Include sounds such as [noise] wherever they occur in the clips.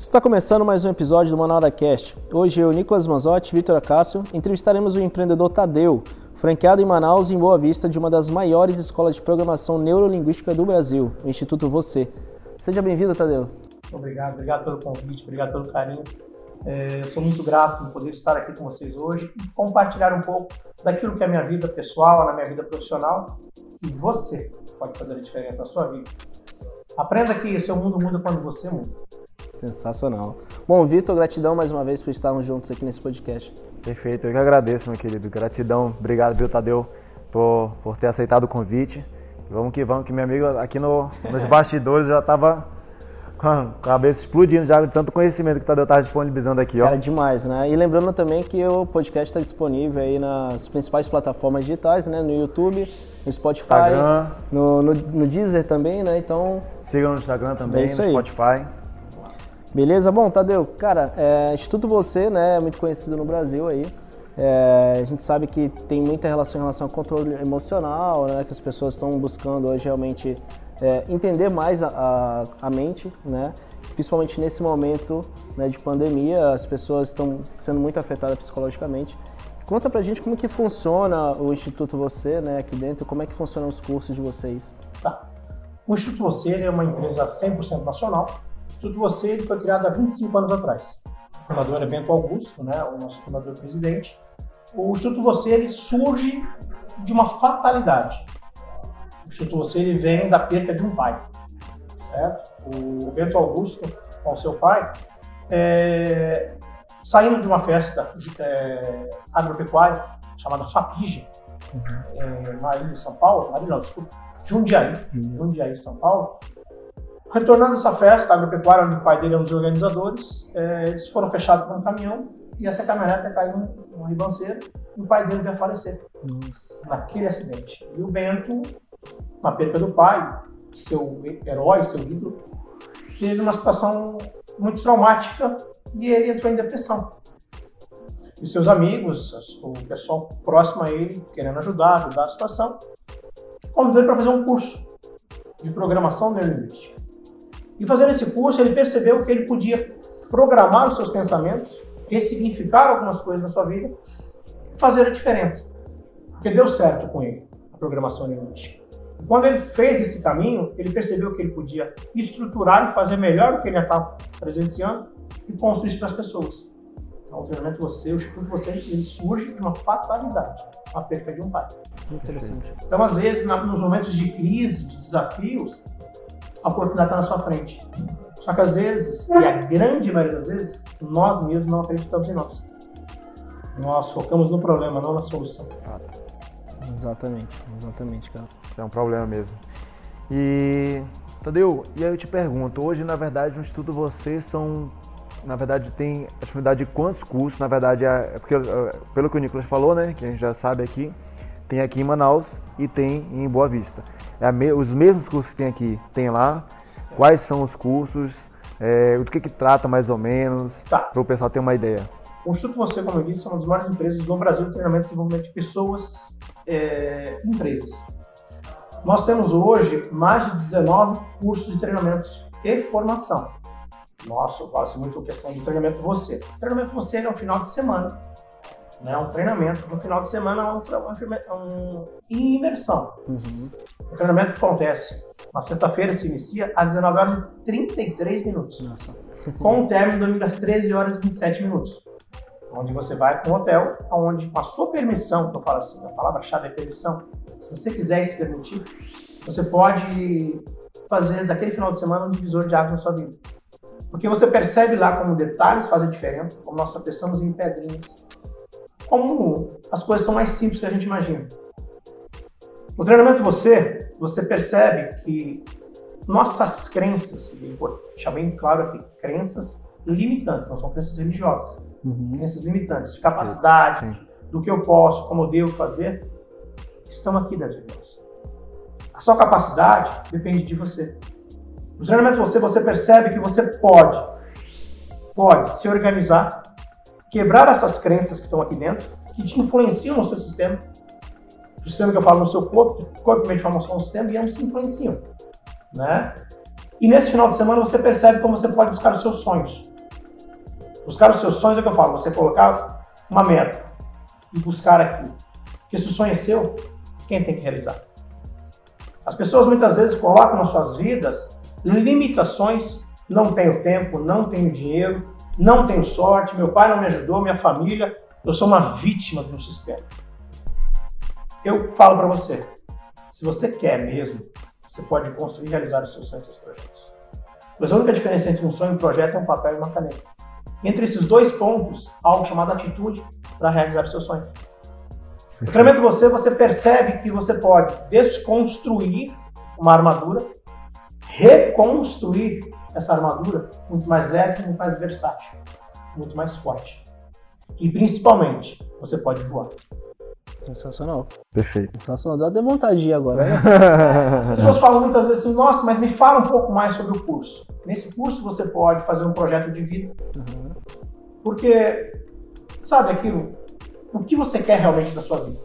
Está começando mais um episódio do Manual da Cast. Hoje eu, Nicolas Manzotti e Vitor Acácio entrevistaremos o empreendedor Tadeu, franqueado em Manaus e em Boa Vista de uma das maiores escolas de programação neurolinguística do Brasil, o Instituto Você. Seja bem-vindo, Tadeu. Obrigado, obrigado pelo convite, obrigado pelo carinho. É, sou muito grato por poder estar aqui com vocês hoje e compartilhar um pouco daquilo que é a minha vida pessoal, na minha vida profissional e você pode fazer a diferença na sua vida. Aprenda que o seu mundo muda quando você muda. Sensacional. Bom, Vitor, gratidão mais uma vez por estarmos juntos aqui nesse podcast. Perfeito, eu que agradeço, meu querido. Gratidão, obrigado, viu, Tadeu, por, por ter aceitado o convite. Vamos que vamos, que meu amigo aqui no, nos [laughs] bastidores já estava com a cabeça explodindo já de tanto conhecimento que o Tadeu estava disponibilizando aqui, ó. Cara, demais, né? E lembrando também que o podcast está disponível aí nas principais plataformas digitais, né? No YouTube, no Spotify. No, no, no Deezer também, né? Então... Sigam no Instagram também, É no. Spotify. Beleza? Bom, Tadeu, cara, é, Instituto Você, né, é muito conhecido no Brasil aí. É, a gente sabe que tem muita relação em relação ao controle emocional, né, que as pessoas estão buscando hoje realmente é, entender mais a, a, a mente, né, principalmente nesse momento né, de pandemia, as pessoas estão sendo muito afetadas psicologicamente. Conta pra gente como que funciona o Instituto Você, né, aqui dentro, como é que funcionam os cursos de vocês. Tá. O Instituto Você é uma empresa 100% nacional. O Instituto Você foi criado há 25 anos atrás. O fundador é Bento Augusto, né, o nosso fundador presidente. O Instituto Você ele surge de uma fatalidade. O Instituto Você ele vem da perda de um pai, certo? O Bento Augusto, com seu pai, é, saindo de uma festa é, agropecuária chamada FAPIGE, em Marília, São Paulo, Marília não, desculpa, Jundiaí, Jundiaí, São Paulo. Retornando essa festa agropecuária, onde o pai dele é um dos organizadores, é, eles foram fechados por um caminhão e essa caminhonete caiu numa ribanceira e o pai dele veio a falecer naquele acidente. E o Bento, na perca do pai, seu herói, seu ídolo, teve uma situação muito traumática e ele entrou em depressão. E seus amigos, o pessoal próximo a ele, querendo ajudar, ajudar a situação, convidou ele para fazer um curso de programação neurolinguística. E fazendo esse curso, ele percebeu que ele podia programar os seus pensamentos, ressignificar algumas coisas na sua vida fazer a diferença. Porque deu certo com ele, a programação neurolinguística. E quando ele fez esse caminho, ele percebeu que ele podia estruturar e fazer melhor o que ele já estava presenciando e construir isso para as pessoas. Então, o treinamento você, o Instituto você, ele surge de uma fatalidade, a perca de um pai. Interessante. Então, às vezes, nos momentos de crise, de desafios, a oportunidade está na sua frente. Só que às vezes, e a grande maioria das vezes, nós mesmos não acreditamos em nós. Nós focamos no problema, não na solução. Exatamente, exatamente, cara. É um problema mesmo. E, Tadeu, e aí eu te pergunto, hoje na verdade no Instituto Você são, na verdade tem a disponibilidade de quantos cursos, na verdade é é porque eh, pelo que o Nicolas falou, né, que a gente já sabe aqui, tem aqui em Manaus e tem em Boa Vista. É me- os mesmos cursos que tem aqui, tem lá. Quais são os cursos? É, do que que trata mais ou menos? Tá. Para o pessoal ter uma ideia. O Instituto Você, como eu disse, é uma das maiores empresas no Brasil de treinamento e desenvolvimento de pessoas é, e empresas. Nós temos hoje mais de 19 cursos de treinamentos e formação. Nossa, eu faço muito questão do treinamento você. O treinamento você é um final de semana. Né? Um treinamento no final de semana é um, tra- um, imersão. Uhum. O treinamento que acontece na sexta-feira se inicia às 19 horas e 33 minutos Nossa. [laughs] com o término domingo às 13 horas e 27 minutos. Onde você vai para um hotel, onde com a sua permissão, que eu falo assim, a palavra-chave é permissão, se você quiser se permitir, você pode fazer daquele final de semana um divisor de água na sua vida. Porque você percebe lá como detalhes fazem diferença, como nós pensamos em pedrinhas, como as coisas são mais simples que a gente imagina. No treinamento você, você percebe que nossas crenças, deixar bem claro aqui, crenças limitantes, não são crenças religiosas, Uhum. crenças limitantes, de capacidade, Sim. do que eu posso, como eu devo fazer, estão aqui dentro de nós. A sua capacidade depende de você. No treinamento você, você percebe que você pode, pode se organizar, quebrar essas crenças que estão aqui dentro, que te influenciam no seu sistema. O sistema que eu falo no seu corpo, corpo, mente, forma, são um sistema e ambos se influenciam. Né? E nesse final de semana você percebe como você pode buscar os seus sonhos. Buscar os seus sonhos é o que eu falo, você colocar uma meta e buscar aquilo. Porque se o sonho é seu, quem tem que realizar? As pessoas muitas vezes colocam nas suas vidas limitações. Não tenho tempo, não tenho dinheiro, não tenho sorte, meu pai não me ajudou, minha família, eu sou uma vítima de um sistema. Eu falo para você, se você quer mesmo, você pode construir e realizar os seus sonhos e seus projetos. Mas a única diferença entre um sonho e um projeto é um papel e uma caneta. Entre esses dois pontos, há algo chamado atitude para realizar o seu sonho. No treinamento você, você percebe que você pode desconstruir uma armadura, reconstruir essa armadura muito mais leve, muito mais versátil, muito mais forte. E principalmente, você pode voar. Sensacional. Perfeito. Sensacional. Dá até vontade de agora. Né? As pessoas falam muitas vezes assim, nossa, mas me fala um pouco mais sobre o curso. Nesse curso você pode fazer um projeto de vida. Uhum. Porque, sabe aquilo? O que você quer realmente da sua vida?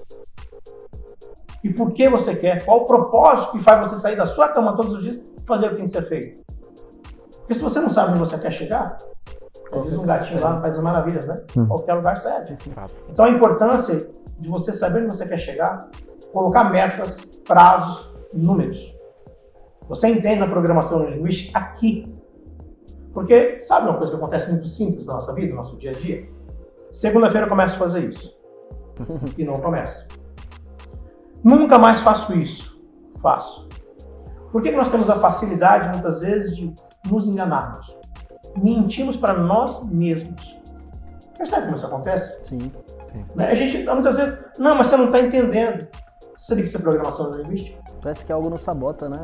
E por que você quer? Qual o propósito que faz você sair da sua cama todos os dias e fazer o que tem que ser feito? Porque se você não sabe onde você quer chegar, diz um gatinho lá no País das Maravilhas, né? Hum. Qualquer lugar serve. Então a importância de você saber onde você quer chegar, colocar metas, prazos, números. Você entende na programação linguística aqui. Porque sabe uma coisa que acontece muito simples na nossa vida, no nosso dia a dia? Segunda-feira eu começo a fazer isso. [laughs] e não começo. Nunca mais faço isso. Faço. Por que nós temos a facilidade, muitas vezes, de nos enganarmos? Mentimos para nós mesmos. Percebe como isso acontece? Sim. Né? A gente, muitas vezes, não, mas você não está entendendo. Você sabia que isso é programação linguística? Parece que algo nos sabota, né?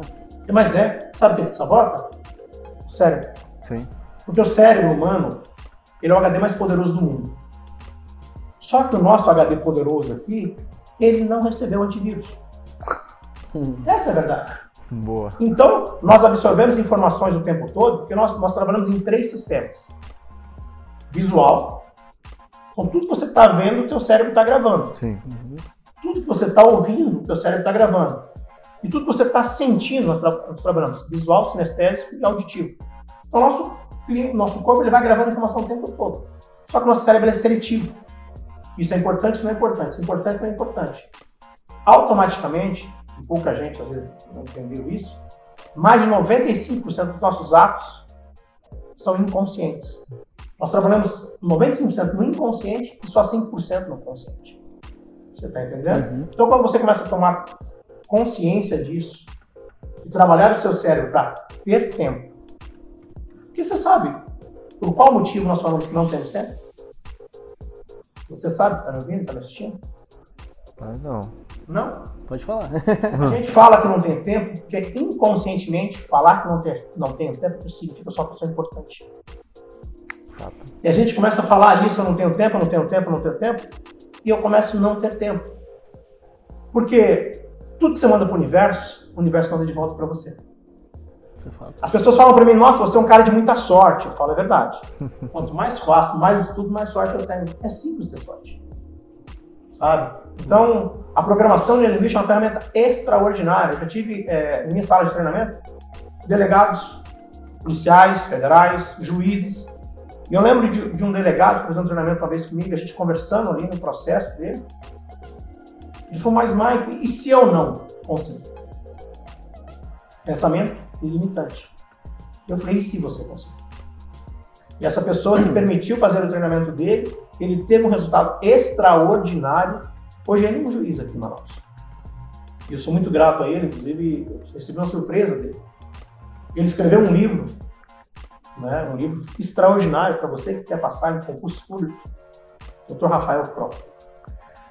Mas é. Sabe o que sabota? O cérebro. Sim. Porque o cérebro humano, ele é o HD mais poderoso do mundo. Só que o nosso HD poderoso aqui, ele não recebeu antivírus. [laughs] Essa é a verdade. Boa. Então, nós absorvemos informações o tempo todo, porque nós, nós trabalhamos em três sistemas. Visual, então, tudo que você está vendo, o seu cérebro está gravando. Sim. Uhum. Tudo que você está ouvindo, o seu cérebro está gravando. E tudo que você está sentindo, nós, tra nós, trabalhamos visual, sinestésico e auditivo. Então, nosso, nosso corpo ele vai gravando informação o tempo todo. Só que o nosso cérebro é seletivo. Isso é importante não é importante. Isso é importante não é importante. Automaticamente, pouca gente às vezes não entendeu isso, mais de 95% dos nossos atos são inconscientes. Nós trabalhamos 95% no inconsciente e só 5% no consciente. Você está entendendo? Uhum. Então, quando você começa a tomar consciência disso e trabalhar o seu cérebro para ter tempo, porque você sabe por qual motivo nós falamos que não temos tempo? Você sabe, está me ouvindo, está me assistindo? Ah, não. Não? Pode falar. A [laughs] gente fala que não tem tempo porque inconscientemente falar que não, tem, não tem tempo significa só que isso é importante. E a gente começa a falar isso, eu não tenho tempo, eu não tenho tempo, eu não tenho tempo, e eu começo a não ter tempo. Porque tudo que você manda para o universo, o universo manda de volta para você. As pessoas falam para mim, nossa, você é um cara de muita sorte. Eu falo, é verdade. [laughs] Quanto mais faço, mais estudo, mais sorte eu tenho. É simples ter sorte. Sabe? Então, a programação de linguística é uma ferramenta extraordinária. Eu já tive, é, em minha sala de treinamento, delegados policiais, federais, juízes, e eu lembro de, de um delegado fazendo um treinamento uma vez comigo, a gente conversando ali no processo dele. Ele falou, mas Mike, e se eu não conseguir? Pensamento ilimitante. Eu falei, e se você conseguir? E essa pessoa se permitiu fazer o treinamento dele, ele teve um resultado extraordinário. Hoje ele é um juiz aqui em Manaus. E eu sou muito grato a ele, inclusive recebi uma surpresa dele. Ele escreveu um livro né? um livro extraordinário para você que quer passar em concurso público. Dr. Rafael Pro.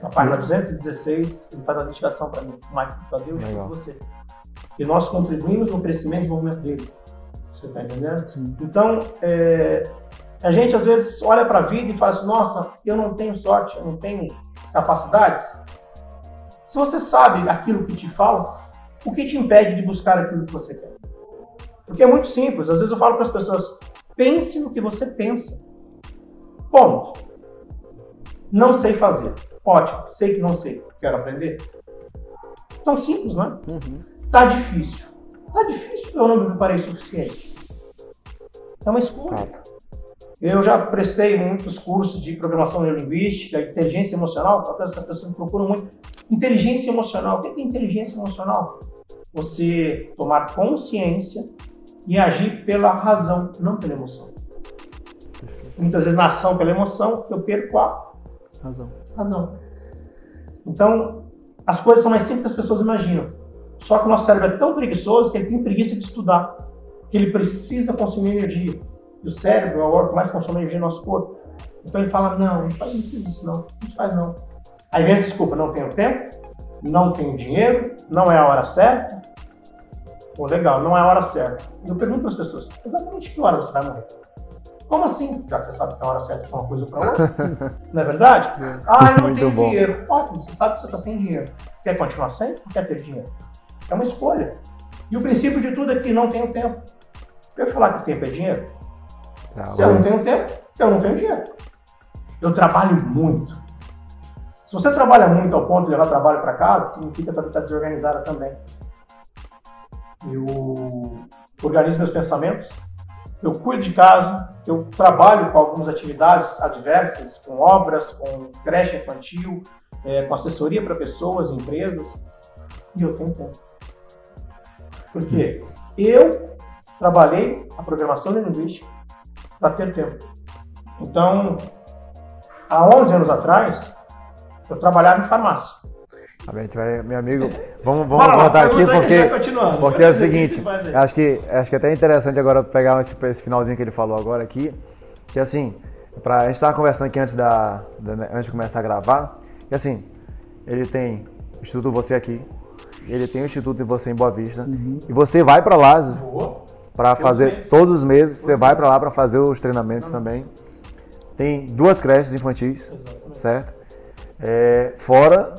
Na página 216, ele faz uma dedicação para mim. Mike, para Deus e você. Que nós contribuímos no crescimento e desenvolvimento dele. Você está entendendo? Sim. Então, é, a gente às vezes olha para a vida e fala assim: nossa, eu não tenho sorte, eu não tenho capacidades. Se você sabe aquilo que te falta, o que te impede de buscar aquilo que você quer? Porque é muito simples. Às vezes eu falo para as pessoas: pense no que você pensa. Ponto. Não sei fazer. Ótimo. Sei que não sei. Quero aprender. Tão simples, não é? Uhum. Tá difícil. Tá difícil eu não me preparei o suficiente. É uma escolha. Eu já prestei muitos cursos de programação neurolinguística, inteligência emocional, para as pessoas procuram muito. Inteligência emocional. O que é inteligência emocional? Você tomar consciência e agir pela razão, não pela emoção. Muitas vezes na ação pela emoção, eu perco a razão. razão. Então, as coisas são mais simples que as pessoas imaginam. Só que o nosso cérebro é tão preguiçoso que ele tem preguiça de estudar, que ele precisa consumir energia. E o cérebro é o órgão que mais consome energia no nosso corpo. Então ele fala, não, não faz isso, não, não faz não. Aí vem a desculpa, não tenho tempo, não tenho dinheiro, não é a hora certa. Pô, legal, não é a hora certa. E eu pergunto para as pessoas, exatamente que hora você vai morrer? Como assim? Já que você sabe que a hora certa é uma coisa para outra. [laughs] não é verdade? Ah, eu não tenho bom. dinheiro. Ótimo, você sabe que você está sem dinheiro. Quer continuar sem ou quer ter dinheiro? É uma escolha. E o princípio de tudo é que não tenho tempo. Eu falar que tempo é dinheiro? Ah, Se eu não tenho tempo, eu não tenho dinheiro. Eu trabalho muito. Se você trabalha muito ao ponto de levar trabalho para casa, significa que a está desorganizada também. Eu organizo meus pensamentos, eu cuido de casa, eu trabalho com algumas atividades adversas, com obras, com creche infantil, é, com assessoria para pessoas, empresas, e eu tenho tempo. Por quê? Eu trabalhei a programação linguística para ter tempo. Então, há 11 anos atrás, eu trabalhava em farmácia. Tá bem, vai, meu amigo, vamos, vamos aqui porque, porque é o seguinte, [laughs] acho que, acho que é até interessante agora pegar esse, esse finalzinho que ele falou agora aqui, que assim, pra, a gente estava conversando aqui antes, da, da, antes de começar a gravar, e assim, ele tem o Instituto Você aqui, ele tem o Instituto de Você em Boa Vista, uhum. e você vai para lá para fazer todos os meses, você vai para lá para fazer os treinamentos uhum. também. Tem duas creches infantis, Exatamente. certo? É, fora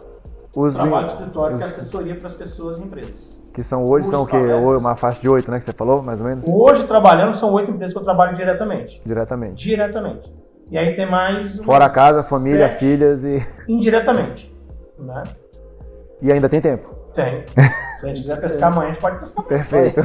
os. Trabalho de escritório os, que é assessoria para as pessoas e empresas. Que são hoje, são o quê? Uma faixa de oito, né? Que você falou, mais ou menos? Hoje, trabalhando, são oito empresas que eu trabalho diretamente. Diretamente. Diretamente. E aí tem mais. Fora a casa, família, filhas e. Indiretamente. Né? E ainda tem tempo? Tem. [laughs] Se a gente quiser pescar amanhã, a gente pode pescar amanhã. Perfeito.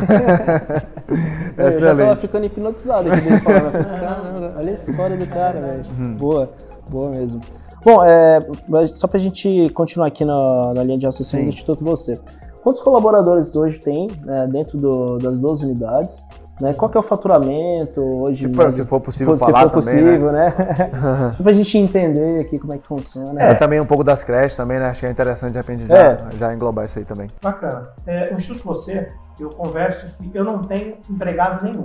eu [laughs] já tava ficando hipnotizado aqui dele falando. [laughs] Caramba, olha a história do cara, velho. Hum. Boa, boa mesmo. Bom, é, só para a gente continuar aqui na, na linha de raciocínio do Instituto Você. Quantos colaboradores hoje tem né, dentro do, das duas unidades? Né? Qual que é o faturamento hoje? Se for, se for possível se, falar se for possível, né? né? [laughs] Só pra gente entender aqui como é que funciona. É, também um pouco das creches também, né? Acho que é interessante de repente já, é. já englobar isso aí também. Bacana. É, o Instituto Você, eu converso que eu não tenho empregado nenhum.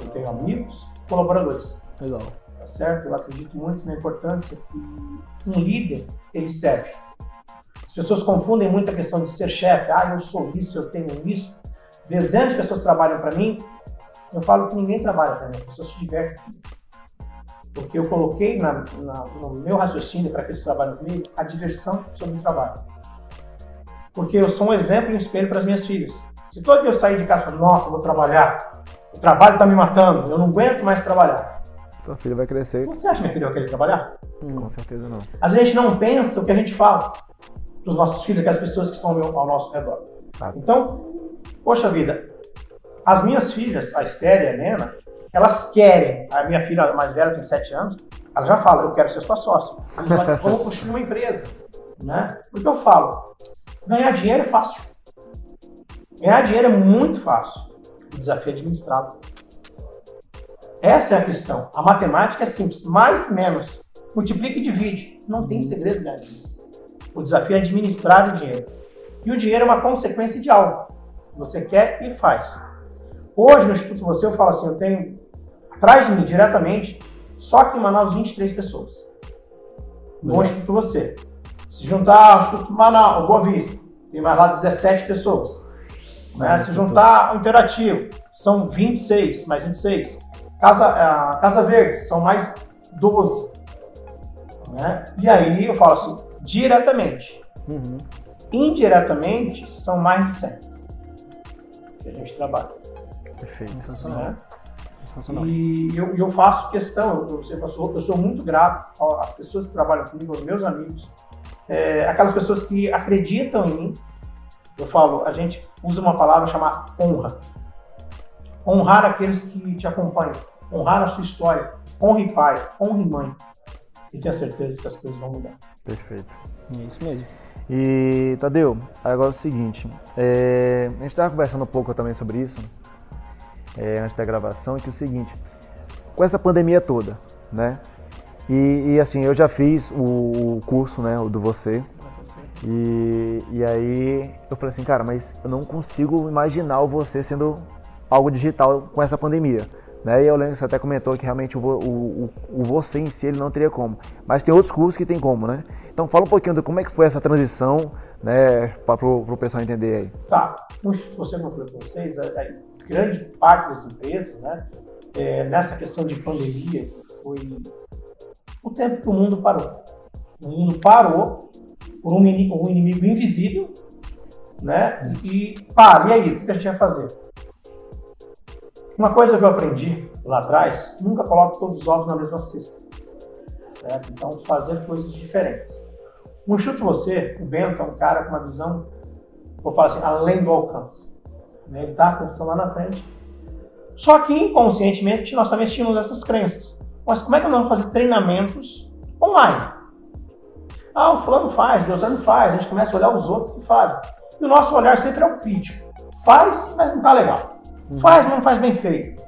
Eu tenho amigos, colaboradores. Legal tá certo? Eu acredito muito na importância que um líder, ele serve. As pessoas confundem muito a questão de ser chefe. Ah, eu sou isso, eu tenho isso. Dezenas de pessoas trabalham para mim. Eu falo que ninguém trabalha para mim, as pessoas se divertem Porque eu coloquei na, na, no meu raciocínio para que eles trabalhem comigo a diversão sobre o trabalho. Porque eu sou um exemplo e um espelho para as minhas filhas. Se todo dia eu sair de casa e nossa, vou trabalhar, o trabalho está me matando, eu não aguento mais trabalhar. Tua filha vai crescer. Você acha que minha filha vai querer trabalhar? Hum. Com certeza não. Às vezes a gente não pensa o que a gente fala para os nossos filhos, aquelas pessoas que estão ao nosso redor. Ah. Então, poxa vida, as minhas filhas, a Esther e a Helena, elas querem, a minha filha mais velha tem 7 anos, ela já fala, eu quero ser sua sócia. Vamos construir uma empresa. Né? Porque eu falo, ganhar dinheiro é fácil. Ganhar dinheiro é muito fácil. O desafio é administrado. Essa é a questão. A matemática é simples. Mais, menos. Multiplica e divide. Não tem segredo nisso. O desafio é administrar o dinheiro. E o dinheiro é uma consequência de algo. Você quer e faz. Hoje no Instituto Você eu falo assim, eu tenho atrás de mim diretamente, só aqui em Manaus 23 pessoas. No Instituto Você. Se juntar ao Instituto Manaus, Boa Vista, tem mais lá 17 pessoas. Né? Se juntar ao Interativo, são 26, mais 26. Casa, a Casa Verde, são mais 12. Né? E aí eu falo assim, diretamente. Uhum. Indiretamente, são mais de 100 que a gente trabalha. Perfeito. Sensacional. Né? Sensacional. E eu, eu, faço questão, eu, eu, sou, eu sou muito grato às pessoas que trabalham comigo, aos meus amigos, é, aquelas pessoas que acreditam em mim. Eu falo, a gente usa uma palavra chamada honra honrar aqueles que te acompanham. honrar a sua história, honre pai, honre mãe e tenha certeza que as coisas vão mudar. Perfeito. É isso mesmo. E, Tadeu, agora é o seguinte, é, a gente estava conversando um pouco também sobre isso, é, antes da gravação, que é o seguinte, com essa pandemia toda, né, e, e assim, eu já fiz o, o curso, né, o do Você, e, e aí eu falei assim, cara, mas eu não consigo imaginar o Você sendo algo digital com essa pandemia. Né? E eu lembro que você até comentou que realmente o, o, o, você em si ele não teria como. Mas tem outros cursos que tem como, né? Então fala um pouquinho de como é que foi essa transição, né, para o pessoal entender aí. Tá. Você não falou com vocês, a, a, grande parte das empresas, né, é, nessa questão de pandemia, foi o tempo que o mundo parou. O mundo parou por um, um inimigo invisível, né? E para, e aí, o que a gente vai fazer? Uma coisa que eu aprendi lá atrás, nunca coloque todos os ovos na mesma cesta. Certo? Então, fazer coisas diferentes. No Enxuto Você, o Bento é um cara com uma visão, vou falar assim, além do alcance. Né? Ele está pensando lá na frente. Só que inconscientemente nós também tínhamos essas crenças. Mas como é que nós vamos fazer treinamentos online? Ah, o fulano faz, o Beltrano faz, a gente começa a olhar os outros que fazem. E o nosso olhar sempre é o crítico. Faz, mas não está legal. Uhum. Faz, mas não faz bem feito.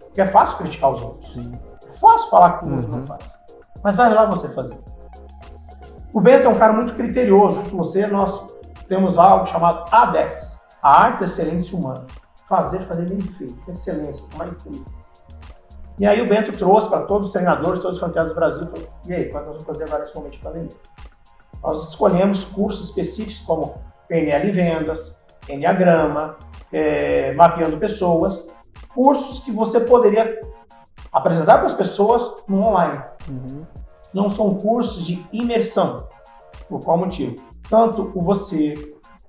Porque é fácil criticar os outros. Sim. É fácil falar que o outro uhum. não faz. Mas vai lá você fazer. O Bento é um cara muito criterioso. Com você, nós temos algo chamado ADEX, a arte da excelência humana. Fazer, fazer bem feito, excelência, com maestria. E aí o Bento trouxe para todos os treinadores, todos os fantasias do Brasil, falou, e aí, é nós vamos fazer agora esse momento de pandemia? Nós escolhemos cursos específicos como PNL em vendas, Enneagrama, é, mapeando pessoas, cursos que você poderia apresentar para as pessoas no online. Uhum. Não são cursos de imersão. Por qual motivo? Tanto o você,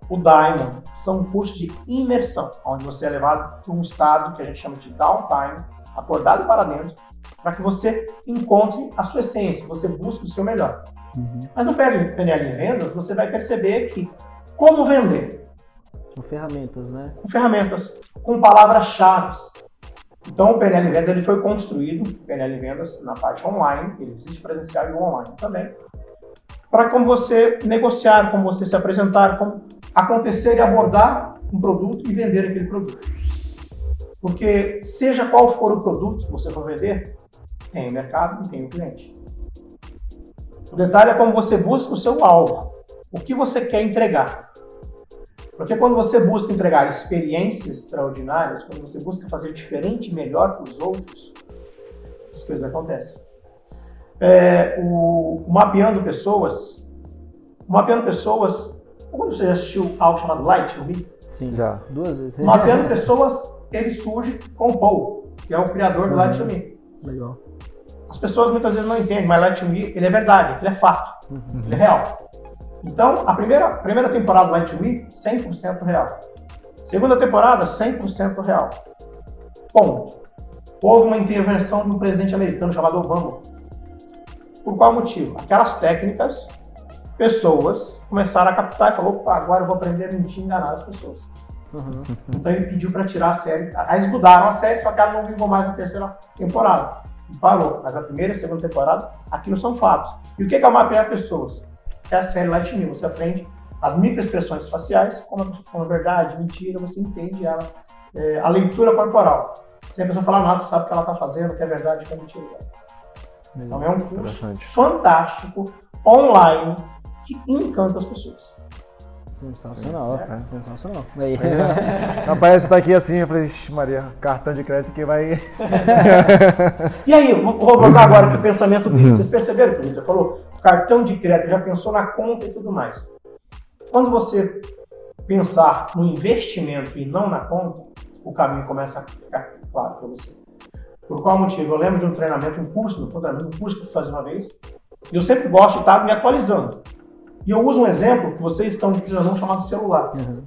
o Diamond, são cursos de imersão, onde você é levado para um estado que a gente chama de downtime, acordado para dentro, para que você encontre a sua essência, você busque o seu melhor. Uhum. Mas no PNL em vendas, você vai perceber que como vender, com ferramentas, né? Com ferramentas, com palavras-chave. Então, o PNL Vendas ele foi construído, PNL Vendas, na parte online, ele existe presencial e online também, para como você negociar, como você se apresentar, como acontecer e abordar um produto e vender aquele produto. Porque, seja qual for o produto que você for vender, tem o mercado e tem o cliente. O detalhe é como você busca o seu alvo. O que você quer entregar? Porque quando você busca entregar experiências extraordinárias, quando você busca fazer diferente e melhor para os outros, as coisas acontecem. É, o, o, Mapeando Pessoas, o Mapeando Pessoas, quando você já assistiu algo chamado Light to Me? Sim, já. Duas vezes. O Mapeando [laughs] Pessoas, ele surge com o Paul, que é o criador do Light to Me. Legal. As pessoas muitas vezes não entendem, mas Light to Me, ele é verdade, ele é fato, uhum. ele é real. Então, a primeira, primeira temporada do Light Me, 100% real. Segunda temporada, 100% real. Ponto. Houve uma intervenção de um presidente americano chamado Obama. Por qual motivo? Aquelas técnicas, pessoas começaram a captar e falou, opa, agora eu vou aprender a mentir e enganar as pessoas. Uhum. Então ele pediu para tirar a série. Aí mudaram a série, só que ela não vingou mais na terceira temporada. E parou. Mas a primeira e a segunda temporada, aquilo são fatos. E o que é mapear pessoas? É a série Light Me. Você aprende as microexpressões faciais, como, como verdade, mentira, você entende ela. É, a leitura corporal. Se a pessoa falar nada, você sabe o que ela está fazendo, o que é verdade, o que é mentira. Então é um curso fantástico, online, que encanta as pessoas. Sensacional, é. sensacional. Aí. [laughs] Rapaz, você tá aqui assim, eu falei, Maria, cartão de crédito que vai. [laughs] e aí, vou voltar agora para o pensamento dele. Vocês perceberam que ele falou? Cartão de crédito, já pensou na conta e tudo mais. Quando você pensar no investimento e não na conta, o caminho começa a ficar claro para você. Por qual motivo? Eu lembro de um treinamento, um curso, no fundamento, um curso que eu fui fazer uma vez, e eu sempre gosto de estar me atualizando. E eu uso um exemplo que vocês estão utilizando um chamado celular. Uhum.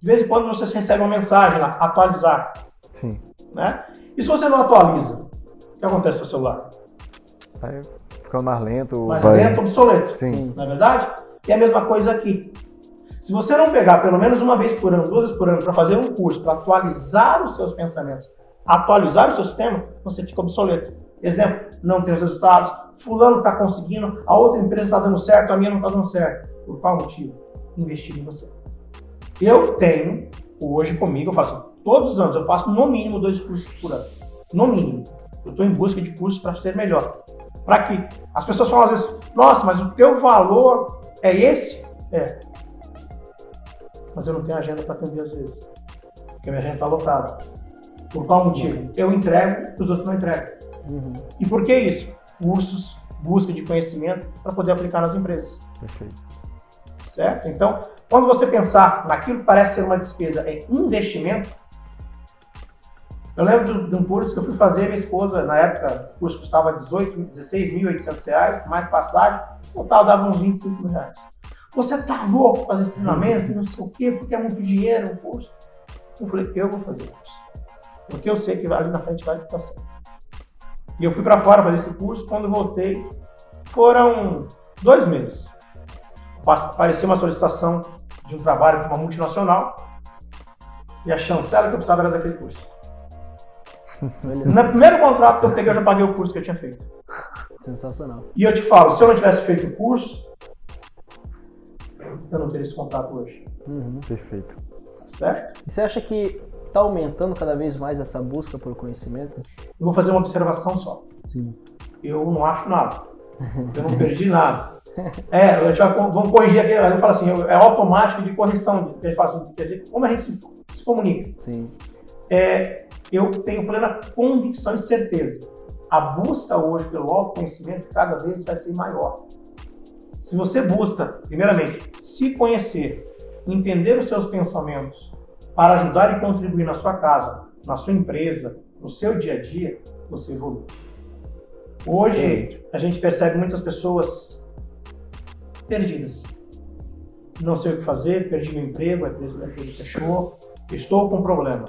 De vez em quando vocês recebem uma mensagem lá, atualizar. Sim. Né? E se você não atualiza, o que acontece com o celular? Vai ficando mais lento. Mais vai... lento, obsoleto. Sim. Não é verdade? E a mesma coisa aqui. Se você não pegar pelo menos uma vez por ano, duas vezes por ano, para fazer um curso, para atualizar os seus pensamentos atualizar o seu sistema, você fica obsoleto. Exemplo, não tem os resultados, fulano está conseguindo, a outra empresa está dando certo, a minha não está dando certo. Por qual motivo? Investir em você. Eu tenho, hoje comigo, eu faço todos os anos, eu faço no mínimo dois cursos por ano. No mínimo. Eu estou em busca de cursos para ser melhor. Para que as pessoas falam às vezes, nossa, mas o teu valor é esse? É. Mas eu não tenho agenda para atender às vezes. Porque a minha agenda está lotada. Por qual motivo? Eu entrego, os outros não entregam. Uhum. E por que isso? Cursos, busca de conhecimento para poder aplicar nas empresas. Perfeito. Certo? Então, quando você pensar naquilo que parece ser uma despesa, é investimento. Eu lembro de um curso que eu fui fazer, minha esposa, na época, o curso custava 18, 16.800 reais, mais passagem, total dava uns 25 mil reais. Você tá louco fazer esse treinamento, não sei o quê, porque é muito dinheiro, um curso. Eu falei, eu vou fazer o curso. Porque eu sei que ali na frente vai ficar certo. E eu fui para fora fazer esse curso. Quando voltei, foram dois meses. Apareceu uma solicitação de um trabalho com uma multinacional e a chancela que eu precisava era daquele curso. [laughs] No primeiro contrato que eu peguei, eu já paguei o curso que eu tinha feito. Sensacional. E eu te falo, se eu não tivesse feito o curso, eu não teria esse contrato hoje. Uhum. Perfeito. Certo? E você acha que está aumentando cada vez mais essa busca por conhecimento? Eu vou fazer uma observação só. Sim. Eu não acho nada. [laughs] Eu não perdi nada. É, vai, vamos corrigir aqui. Eu falo assim, é automático de correção. Fala assim, como a gente se, se comunica. Sim. É, eu tenho plena convicção e certeza. A busca hoje pelo autoconhecimento cada vez vai ser maior. Se você busca, primeiramente, se conhecer, entender os seus pensamentos, para ajudar e contribuir na sua casa, na sua empresa, no seu dia a dia, você evolui. Hoje, Sim. a gente percebe muitas pessoas perdidas. Não sei o que fazer, perdi meu emprego, a empresa fechou, estou com um problema.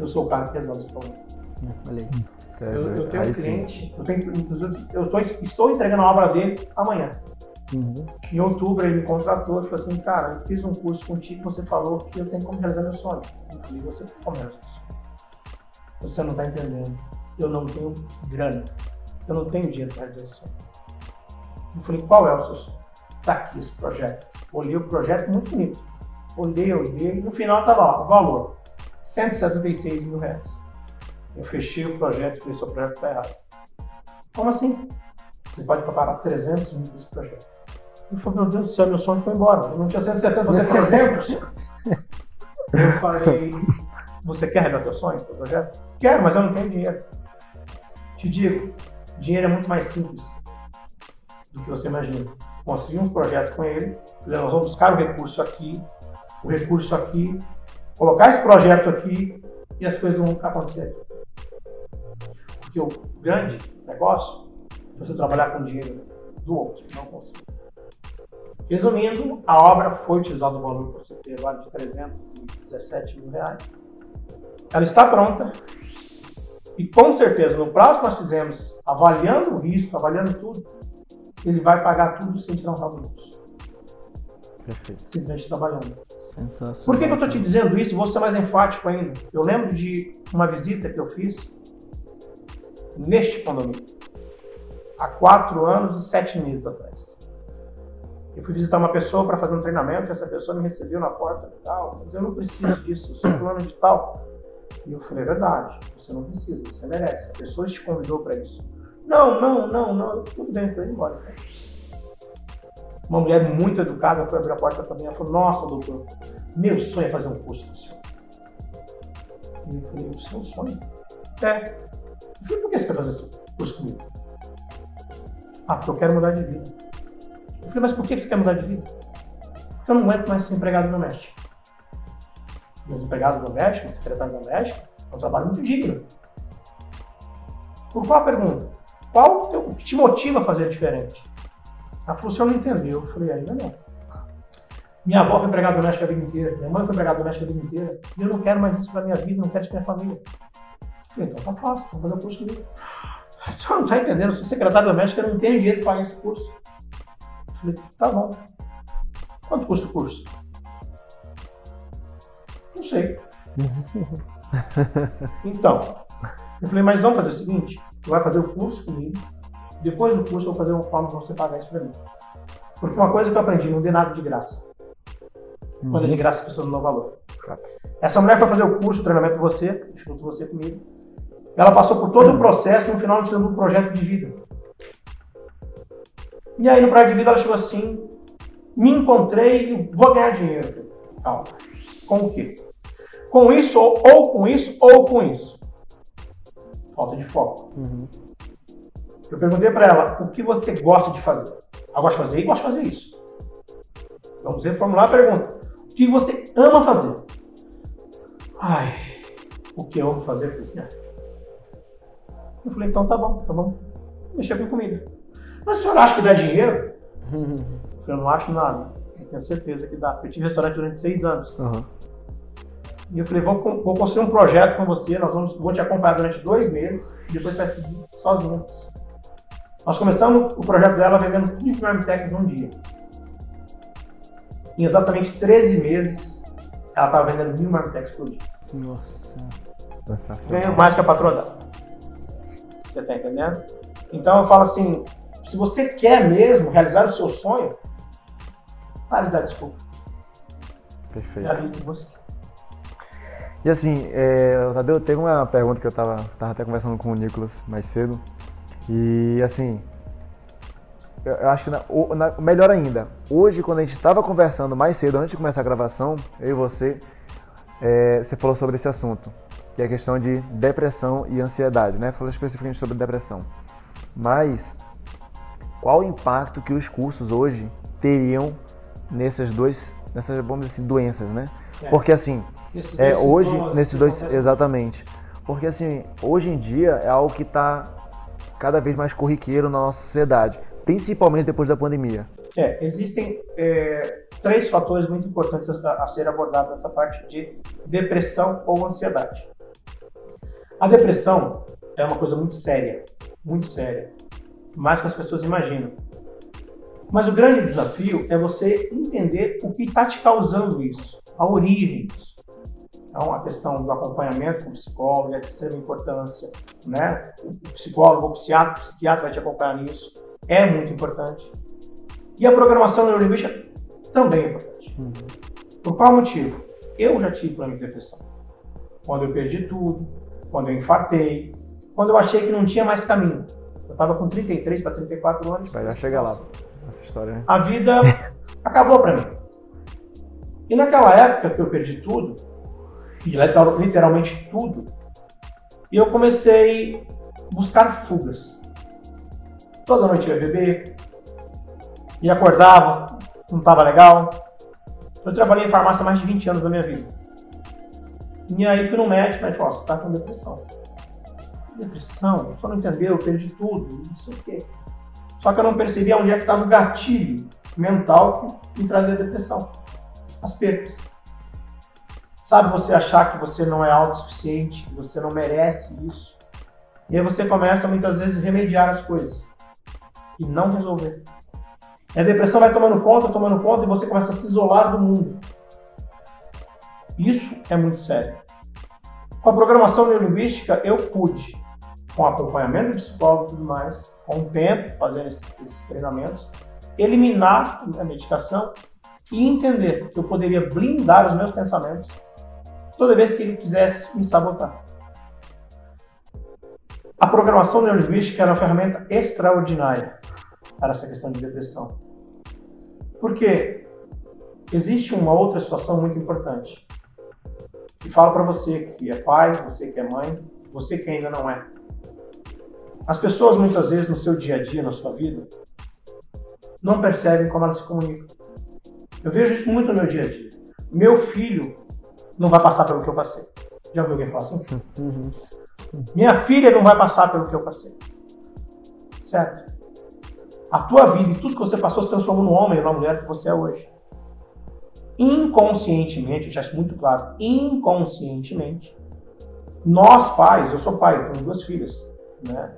Eu sou o cara que resolve esse problema. Falei. Eu, eu, tenho um cliente, eu, tenho, eu tô, estou entregando a obra dele amanhã. Uhum. Em outubro ele me contratou e falou assim, cara, eu fiz um curso contigo, você falou que eu tenho como realizar meu sonho. Eu falei, você como realizar Você não está entendendo. Eu não tenho grana. Eu não tenho dinheiro para realizar esse sonho. Eu falei, qual é o seu sonho? Está aqui esse projeto. Olhei o projeto muito bonito. Olhei, olhei, e no final estava lá, o valor. 176 mil reais. Eu fechei o projeto e falei, seu projeto está errado. Como assim? Você pode preparar 300 mil desse projeto. Eu falei, meu Deus do céu, meu sonho foi embora. Eu não tinha 170, vou ter 300. eu falei, você quer realizar teu sonho, teu projeto? Quero, mas eu não tenho dinheiro. Te digo, dinheiro é muito mais simples do que você imagina. Construir um projeto com ele, nós vamos buscar o recurso aqui, o recurso aqui, colocar esse projeto aqui e as coisas vão acontecer. Porque o grande negócio você trabalhar com dinheiro do outro, não consigo. Resumindo, a obra foi utilizada o valor você ter lá de 317 mil reais. Ela está pronta. E com certeza, no prazo que nós fizemos, avaliando o risco, avaliando tudo, ele vai pagar tudo sem tirar um real do Perfeito. Simplesmente trabalhando. Sensacional. Por que, que eu estou te dizendo isso? Vou ser mais enfático ainda. Eu lembro de uma visita que eu fiz neste condomínio. Há quatro anos e sete meses atrás. Eu fui visitar uma pessoa para fazer um treinamento e essa pessoa me recebeu na porta e tal, mas eu não preciso disso, eu sou fulano de tal. E eu falei, é verdade, você não precisa, você merece. A pessoa te convidou para isso. Não, não, não, não, tudo bem, estou indo embora. Uma mulher muito educada foi abrir a porta para mim e falou, nossa, doutor, meu sonho é fazer um curso com o senhor. E eu falei, o seu sonho? É. Eu falei, por que você quer fazer esse curso comigo? Ah, porque eu quero mudar de vida. Eu falei, mas por que você quer mudar de vida? Porque eu não aguento mais ser empregado doméstico. Empregado doméstico, secretário doméstico, é um trabalho muito digno. Por qual a pergunta? Qual o, teu, o que te motiva a fazer diferente? A função não entendeu. Eu falei, ainda não. Minha avó foi empregada doméstica a vida inteira, minha mãe foi empregada doméstica a vida inteira, e eu não quero mais isso para minha vida, não quero isso para minha família. Eu falei, então tá fácil, vamos fazer o curso. [laughs] Você não está entendendo, se secretário doméstico, eu não tenho dinheiro para pagar esse curso. Falei, tá bom. Quanto custa o curso? Não sei. [laughs] Então, eu falei, mas vamos fazer o seguinte, tu vai fazer o curso comigo, depois do curso eu vou fazer uma forma de você pagar isso pra mim. Porque uma coisa que eu aprendi, não dê nada de graça. Quando é de graça, as pessoas não dão valor. Essa mulher foi fazer o curso, o treinamento você, junto você comigo. Ela passou por todo o processo e no final nós fizemos um projeto de vida. E aí no projeto de vida ela chegou assim, me encontrei e vou ganhar dinheiro. Calma. Com o quê? Com isso, ou, ou com isso, ou com isso. Falta de foco. Uhum. Eu perguntei para ela, o que você gosta de fazer? Ela gosta de fazer e gosta de fazer isso. Vamos reformular a pergunta. O que você ama fazer? Ai, o que eu amo fazer é cozinhar. Eu falei, então tá bom, então vamos mexer com comida. Mas o senhor acha que dá dinheiro? Eu falei, eu não acho nada. Eu tenho certeza que dá. Eu tive restaurante durante seis anos. Aham. E eu falei, vou, vou construir um projeto com você, nós vamos, vou te acompanhar durante dois meses, e depois você vai seguir sozinho. Nós começamos o projeto dela vendendo 15 marmitex num dia. Em exatamente 13 meses, ela estava vendendo mil marmitex por dia. Nossa. Ganhando mais que a patroa dela. Você tá entendendo? Então eu falo assim, se você quer mesmo realizar o seu sonho, pare de dar desculpa. Perfeito. Realize. E assim, é, Tadeu, teve uma pergunta que eu tava, tava até conversando com o Nicolas mais cedo. E assim, eu, eu acho que na- na- melhor ainda, hoje quando a gente estava conversando mais cedo, antes de começar a gravação, eu e você, é, você falou sobre esse assunto, que é a questão de depressão e ansiedade, né? Falou especificamente sobre depressão. Mas qual o impacto que os cursos hoje teriam nessas duas, nessas, vamos dizer assim, doenças, né? É. Porque assim, é, hoje, sintomas nesses dois, exatamente. Porque assim, hoje em dia é algo que está cada vez mais corriqueiro na nossa sociedade, principalmente depois da pandemia. É, existem é, três fatores muito importantes a, a ser abordados nessa parte de depressão ou ansiedade. A depressão é uma coisa muito séria, muito séria, mais que as pessoas imaginam. Mas o grande desafio é você entender o que está te causando isso, a origem disso. Então, a questão do acompanhamento com o psicólogo é de extrema importância, né? O psicólogo, o psiquiatra, o psiquiatra vai te acompanhar nisso, é muito importante. E a programação neurolinguística também é importante. Por qual motivo? Eu já tive problema de depressão. Quando eu perdi tudo, quando eu infartei, quando eu achei que não tinha mais caminho. Eu estava com 33 para 34 anos. Vai já chegar lá, essa história, né? A vida [laughs] acabou para mim. E naquela época que eu perdi tudo, e literal- literalmente tudo, eu comecei a buscar fugas. Toda noite eu ia beber, e acordava, não estava legal. Eu trabalhei em farmácia mais de 20 anos da minha vida. E aí fui no médico, falou, "Ó, você está com depressão. Depressão? Só não entendeu, eu perdi tudo, não sei o quê. Só que eu não percebia onde é que estava o gatilho mental que me trazia depressão. As percas. Sabe você achar que você não é autossuficiente, que você não merece isso. E aí você começa muitas vezes a remediar as coisas e não resolver. E a depressão vai tomando conta, tomando conta e você começa a se isolar do mundo. Isso é muito sério. Com a programação neurolinguística, eu pude, com acompanhamento de psicólogo e tudo mais, com o tempo, fazendo esses treinamentos, eliminar a medicação e entender que eu poderia blindar os meus pensamentos toda vez que ele quisesse me sabotar. A programação neurolinguística era uma ferramenta extraordinária para essa questão de depressão. Porque existe uma outra situação muito importante. E falo para você que é pai, você que é mãe, você que ainda não é. As pessoas muitas vezes no seu dia a dia, na sua vida, não percebem como elas se comunicam. Eu vejo isso muito no meu dia a dia. Meu filho não vai passar pelo que eu passei. Já ouviu alguém falar assim? Uhum. Minha filha não vai passar pelo que eu passei. Certo? A tua vida e tudo que você passou se transformou no homem ou na mulher que você é hoje. Inconscientemente, já acho muito claro, inconscientemente, nós pais, eu sou pai, tenho duas filhas, né?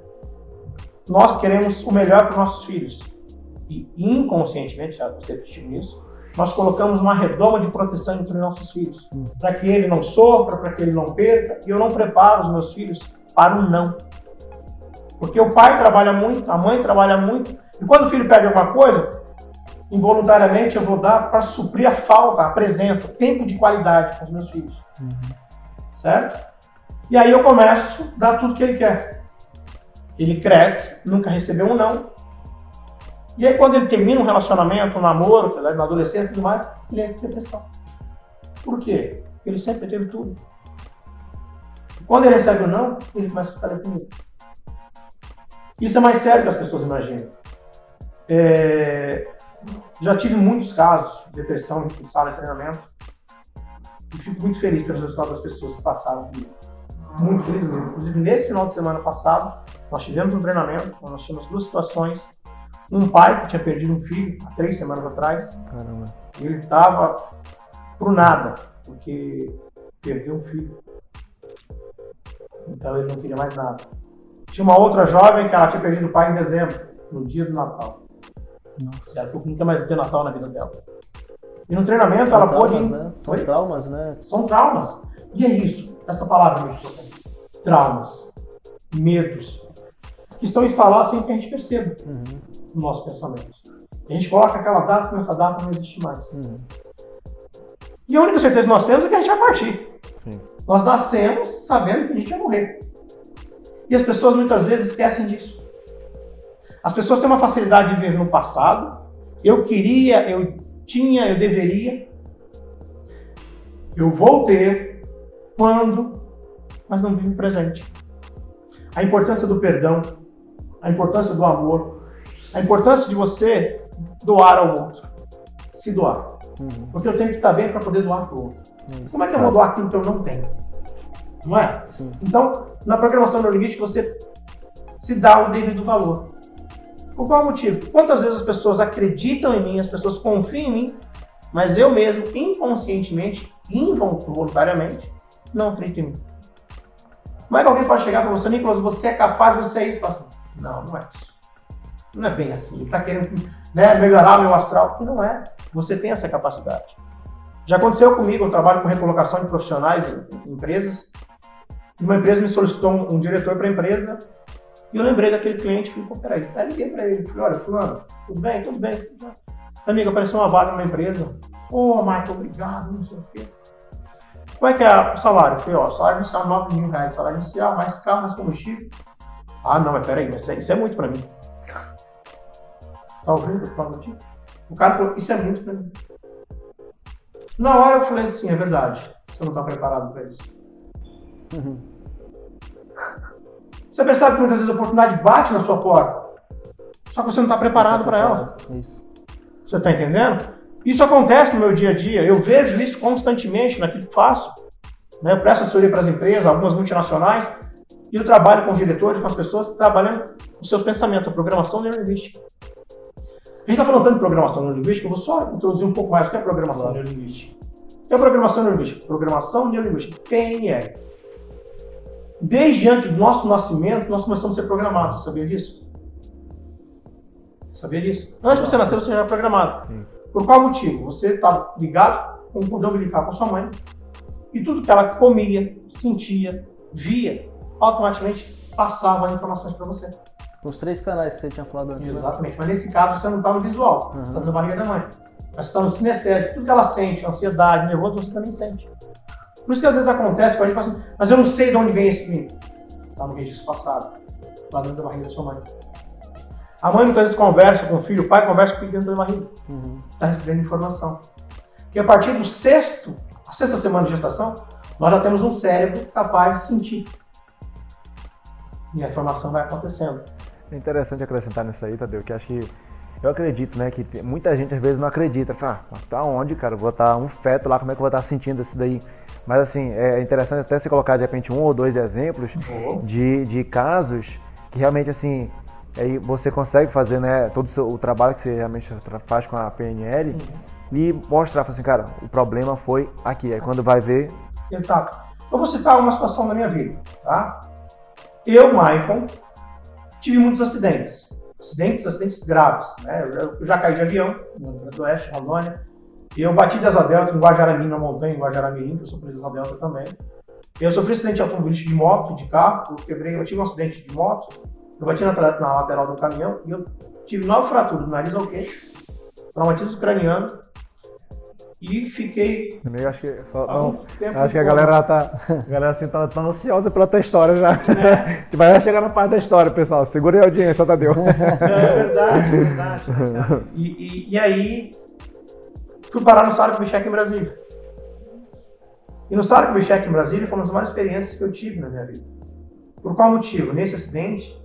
Nós queremos o melhor para os nossos filhos. E inconscientemente, já você repetindo isso, nós colocamos uma redoma de proteção entre nossos filhos, para que ele não sofra, para que ele não perca, e eu não preparo os meus filhos para um não. Porque o pai trabalha muito, a mãe trabalha muito, e quando o filho perde alguma coisa, involuntariamente eu vou dar para suprir a falta, a presença, tempo de qualidade com os meus filhos. Uhum. Certo? E aí eu começo a dar tudo que ele quer. Ele cresce, nunca recebeu um não, e aí, quando ele termina um relacionamento, um namoro, na adolescência e tudo mais, ele em depressão. Por quê? Porque ele sempre teve tudo. Quando ele recebe o um não, ele começa a ficar deprimido. Isso é mais sério que as pessoas imaginam. É... Já tive muitos casos de depressão em sala de treinamento e fico muito feliz pelos resultados das pessoas que passaram comigo. Muito feliz mesmo. Inclusive, nesse final de semana passado, nós tivemos um treinamento, nós tínhamos duas situações um pai que tinha perdido um filho há três semanas atrás. Caramba. E ele estava pro nada, porque perdeu um filho. Então ele não queria mais nada. Tinha uma outra jovem que ela tinha perdido o pai em dezembro, no dia do Natal. Nossa. Ela nunca mais vai ter Natal na vida dela. E no treinamento São ela traumas, pôde. Né? São Oi? traumas, né? São traumas. E é isso, essa palavra mesmo. Traumas, medos, que são instalados sem que a gente perceba. Uhum no nosso pensamento. A gente coloca aquela data, mas essa data não existe mais. Uhum. E a única certeza que nós temos é que a gente vai partir. Sim. Nós nascemos sabendo que a gente vai morrer. E as pessoas muitas vezes esquecem disso. As pessoas têm uma facilidade de viver no passado. Eu queria, eu tinha, eu deveria. Eu vou ter quando, mas não vivo presente. A importância do perdão, a importância do amor, a importância de você doar ao outro. Se doar. Uhum. Porque eu tenho que estar bem para poder doar para o outro. Isso. Como é que eu vou doar aquilo que eu não tenho? Não é? Sim. Então, na programação neurolinguística, você se dá o devido valor. Por qual motivo? Quantas vezes as pessoas acreditam em mim, as pessoas confiam em mim, mas eu mesmo, inconscientemente, involuntariamente, não acredito em mim. Como é que alguém pode chegar para você, Nicolas, você é capaz, você é isso? Assim, não, não é isso. Não é bem assim. Está querendo né, melhorar meu astral. E não é. Você tem essa capacidade. Já aconteceu comigo, eu trabalho com recolocação de profissionais em empresas. Uma empresa me solicitou um, um diretor para a empresa e eu lembrei daquele cliente falei, pô, peraí. Aí liguei para ele, falei, olha, fulano, tudo bem? Tudo bem. Amigo, apareceu uma vaga numa empresa. Ô, oh, Michael, obrigado, não sei o quê. Como é que é o salário? Eu falei, ó, salário inicial 9 mil reais, salário inicial, mais carro, mais combustível. Ah, não, mas peraí, mas isso é muito para mim. Tá ouvindo o que O cara falou, isso é muito pra mim. Na hora eu falei assim, é verdade. Você não tá preparado para isso. Uhum. [laughs] Você percebe que muitas vezes a oportunidade bate na sua porta. Só que você não está preparado para ela. Isso. Você está entendendo? Isso acontece no meu dia a dia. Eu vejo isso constantemente naquilo que faço. Né? Eu presto assessoria para as empresas, algumas multinacionais, e eu trabalho com os diretores, com as pessoas trabalhando os seus pensamentos, a programação neurolinguística. A gente está falando tanto de programação neurolinguística, eu vou só introduzir um pouco mais o que é programação neurolinguística. O que é programação neurolinguística? Programação neurolinguística, PNL. Desde antes do nosso nascimento, nós começamos a ser programados. Você sabia disso? Você sabia disso? Antes de você nascer, você já era programado. Sim. Por qual motivo? Você está ligado com o cordão umbilical com sua mãe e tudo que ela comia, sentia, via, automaticamente passava informações para você. Os três canais que você tinha falado antes. Né? Exatamente, né? mas nesse caso você não está no visual, uhum. você está na barriga da mãe. Mas você está no sinestésico, tudo que ela sente, ansiedade, nervoso, você também sente. Por isso que às vezes acontece com a gente, assim, mas eu não sei de onde vem esse menino. Está no registro passado, lá dentro da barriga da sua mãe. A mãe muitas vezes conversa com o filho, o pai conversa com o filho dentro da barriga. Está uhum. Tá recebendo informação. Que a partir do sexto, a sexta semana de gestação, nós já temos um cérebro capaz de sentir. E a informação vai acontecendo. É interessante acrescentar nisso aí, Tadeu, que acho que eu acredito, né, que tem, muita gente às vezes não acredita. Fala, ah, tá onde, cara? vou estar um feto lá, como é que eu vou estar sentindo isso daí? Mas assim, é interessante até se colocar de repente um ou dois exemplos uhum. de, de casos que realmente assim, aí você consegue fazer, né, todo o, seu, o trabalho que você realmente faz com a PNL uhum. e mostrar, assim, cara, o problema foi aqui. Aí quando vai ver. Exato. Eu vou citar uma situação da minha vida, tá? Eu, Michael, tive muitos acidentes. Acidentes, acidentes graves. Né? Eu, já, caí de avião no Oeste, Rondônia. Eu bati de asa delta em Guajaramirim, na montanha, em Guajaramirim, que eu sofri de asa delta também. Eu sofri acidente automobilístico de moto, de carro, eu quebrei, eu tive um acidente de moto, eu bati na, na lateral do caminhão e eu tive nove fraturas do nariz ao queixo, traumatismo craniano, e fiquei. Eu acho que, só, não, acho que a galera tá. A galera assim tá, tá ansiosa pela tua história já. É. [laughs] A gente vai chegar na parte da história, pessoal. Segura a audiência, Tadeu. É verdade, é verdade. E, e, e, aí fui parar no Sário Bichec em Brasília. E no Sário Bichec em Brasília foi uma das maiores experiências que eu tive na minha vida. Por qual motivo? Nesse acidente,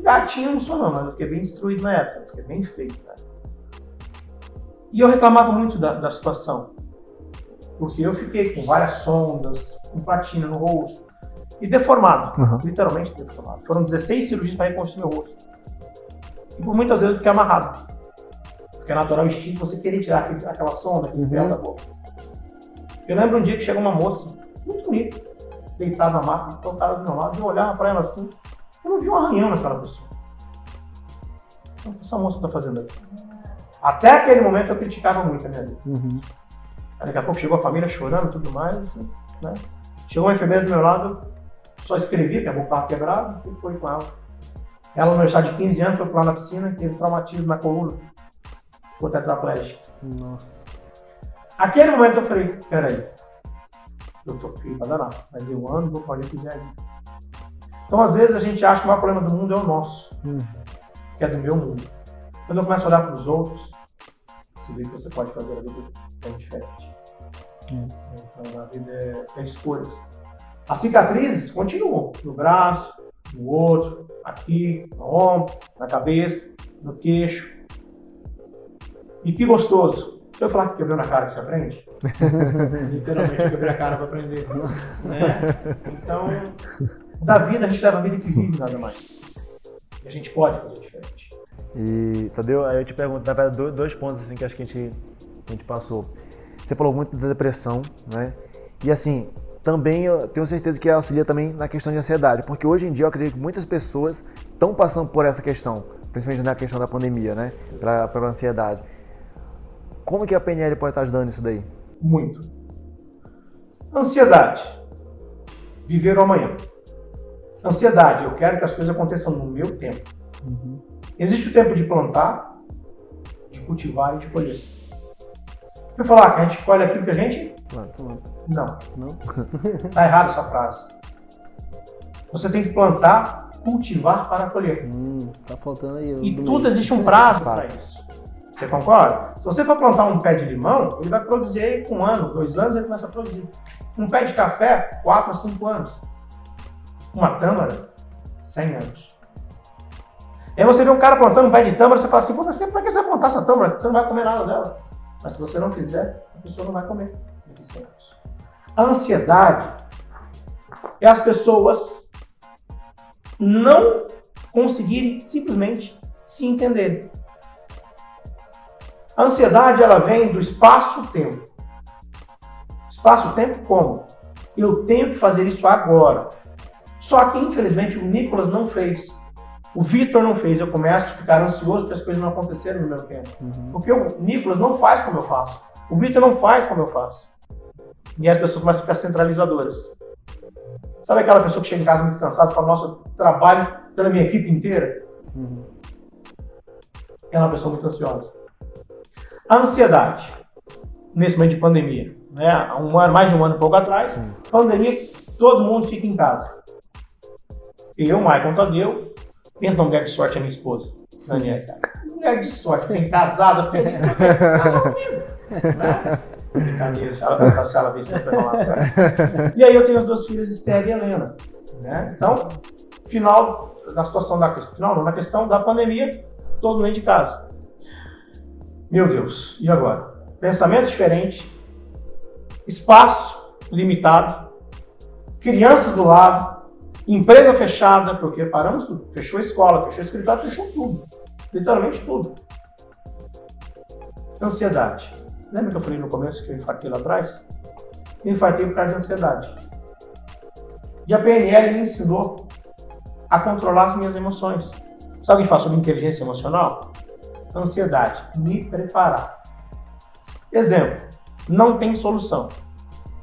gatinho não sou não, mas eu fiquei bem destruído na época, fiquei bem feio. Né? E eu reclamava muito da, da situação, porque eu fiquei com várias sondas, com platina no rosto, e deformado, uhum. literalmente deformado. Foram 16 cirurgias para reconstruir meu rosto. E por muitas vezes eu fiquei amarrado. Porque é natural instinto você querer tirar aquele, aquela sonda, aquele véu da boca. Eu lembro um dia que chegou uma moça, muito bonita, deitada na maca, colocada do meu lado, e eu olhava para ela assim, eu não vi um arranhão naquela pessoa. O que essa moça está fazendo aqui? Até aquele momento eu criticava muito a minha vida. Uhum. Daqui a pouco chegou a família chorando e tudo mais. Né? Chegou uma enfermeira do meu lado, só escrevia que a boca estava quebrada e foi com ela. Ela, no aniversário de 15 anos, foi pular na piscina e teve traumatismo na coluna. Ficou tetraplégico. Nossa. Aquele momento eu falei, peraí, eu tô feio pra danar, mas eu ando e vou fazer o que quiser. Então, às vezes, a gente acha que o maior problema do mundo é o nosso, uhum. que é do meu mundo. Quando eu começo a olhar para os outros, você vê que você pode fazer a vida bem diferente. Isso. Então a vida é, é escolhas. As cicatrizes continuam no braço, no outro, aqui, no ombro, na cabeça, no queixo. E que gostoso. Se eu falar que quebrou na cara que você aprende, [laughs] literalmente eu quebrei a cara para aprender. Né? Então, da vida a gente leva a vida que vive nada mais. E a gente pode fazer diferente. E, Tadeu, aí eu te pergunto, na verdade, dois pontos assim que acho que a gente, a gente passou. Você falou muito da depressão, né? E assim, também eu tenho certeza que auxilia também na questão de ansiedade, porque hoje em dia eu acredito que muitas pessoas estão passando por essa questão, principalmente na questão da pandemia, né? Pela, pela ansiedade. Como que a PNL pode estar ajudando isso daí? Muito. Ansiedade. Viver o amanhã. Ansiedade. Eu quero que as coisas aconteçam no meu tempo. Uhum. Existe o tempo de plantar, de cultivar e de colher. Eu falar que a gente colhe aquilo que a gente planta. Não. Não. [laughs] Tá errado essa frase. Você tem que plantar, cultivar para colher. Hum, tá faltando aí. E tudo existe um prazo para isso. Você concorda? Se você for plantar um pé de limão, ele vai produzir com um ano, dois anos, ele começa a produzir. Um pé de café, quatro a cinco anos. Uma tâmara, cem anos. Aí você vê um cara plantando um pé de tâmara, você fala assim, pô, mas pra que você vai plantar essa tâmara? Você não vai comer nada dela. Mas se você não fizer, a pessoa não vai comer A ansiedade é as pessoas não conseguirem simplesmente se entenderem. A ansiedade ela vem do espaço-tempo. Espaço-tempo como? Eu tenho que fazer isso agora. Só que infelizmente o Nicolas não fez. O Vitor não fez, eu começo a ficar ansioso porque as coisas não aconteceram no meu tempo. Uhum. Porque o Nicolas não faz como eu faço. O Vitor não faz como eu faço. E as pessoas começam a ficar centralizadoras. Sabe aquela pessoa que chega em casa muito cansada e fala, nossa, eu trabalho pela minha equipe inteira? Uhum. É uma pessoa muito ansiosa. A ansiedade, nesse momento de pandemia, né? Um ano, mais de um ano e pouco atrás, Sim. pandemia, todo mundo fica em casa. Eu, Michael Tadeu, Pensa numa mulher de sorte, a minha esposa, Daniela. Mulher de sorte, tem casada, feliz, casou comigo. Né? Ela, ela vez E aí eu tenho as duas filhas, Esther e Helena. Né? Então, final da situação da questão, na questão da pandemia, todo mundo de casa. Meu Deus, e agora? Pensamento diferente, espaço limitado, crianças do lado, Empresa fechada, porque paramos tudo. Fechou a escola, fechou escritório, fechou tudo. Literalmente tudo. Ansiedade. Lembra que eu falei no começo que eu infartei lá atrás? Eu infartei por causa de ansiedade. E a PNL me ensinou a controlar as minhas emoções. Sabe o que faz sobre inteligência emocional? Ansiedade. Me preparar. Exemplo, não tem solução.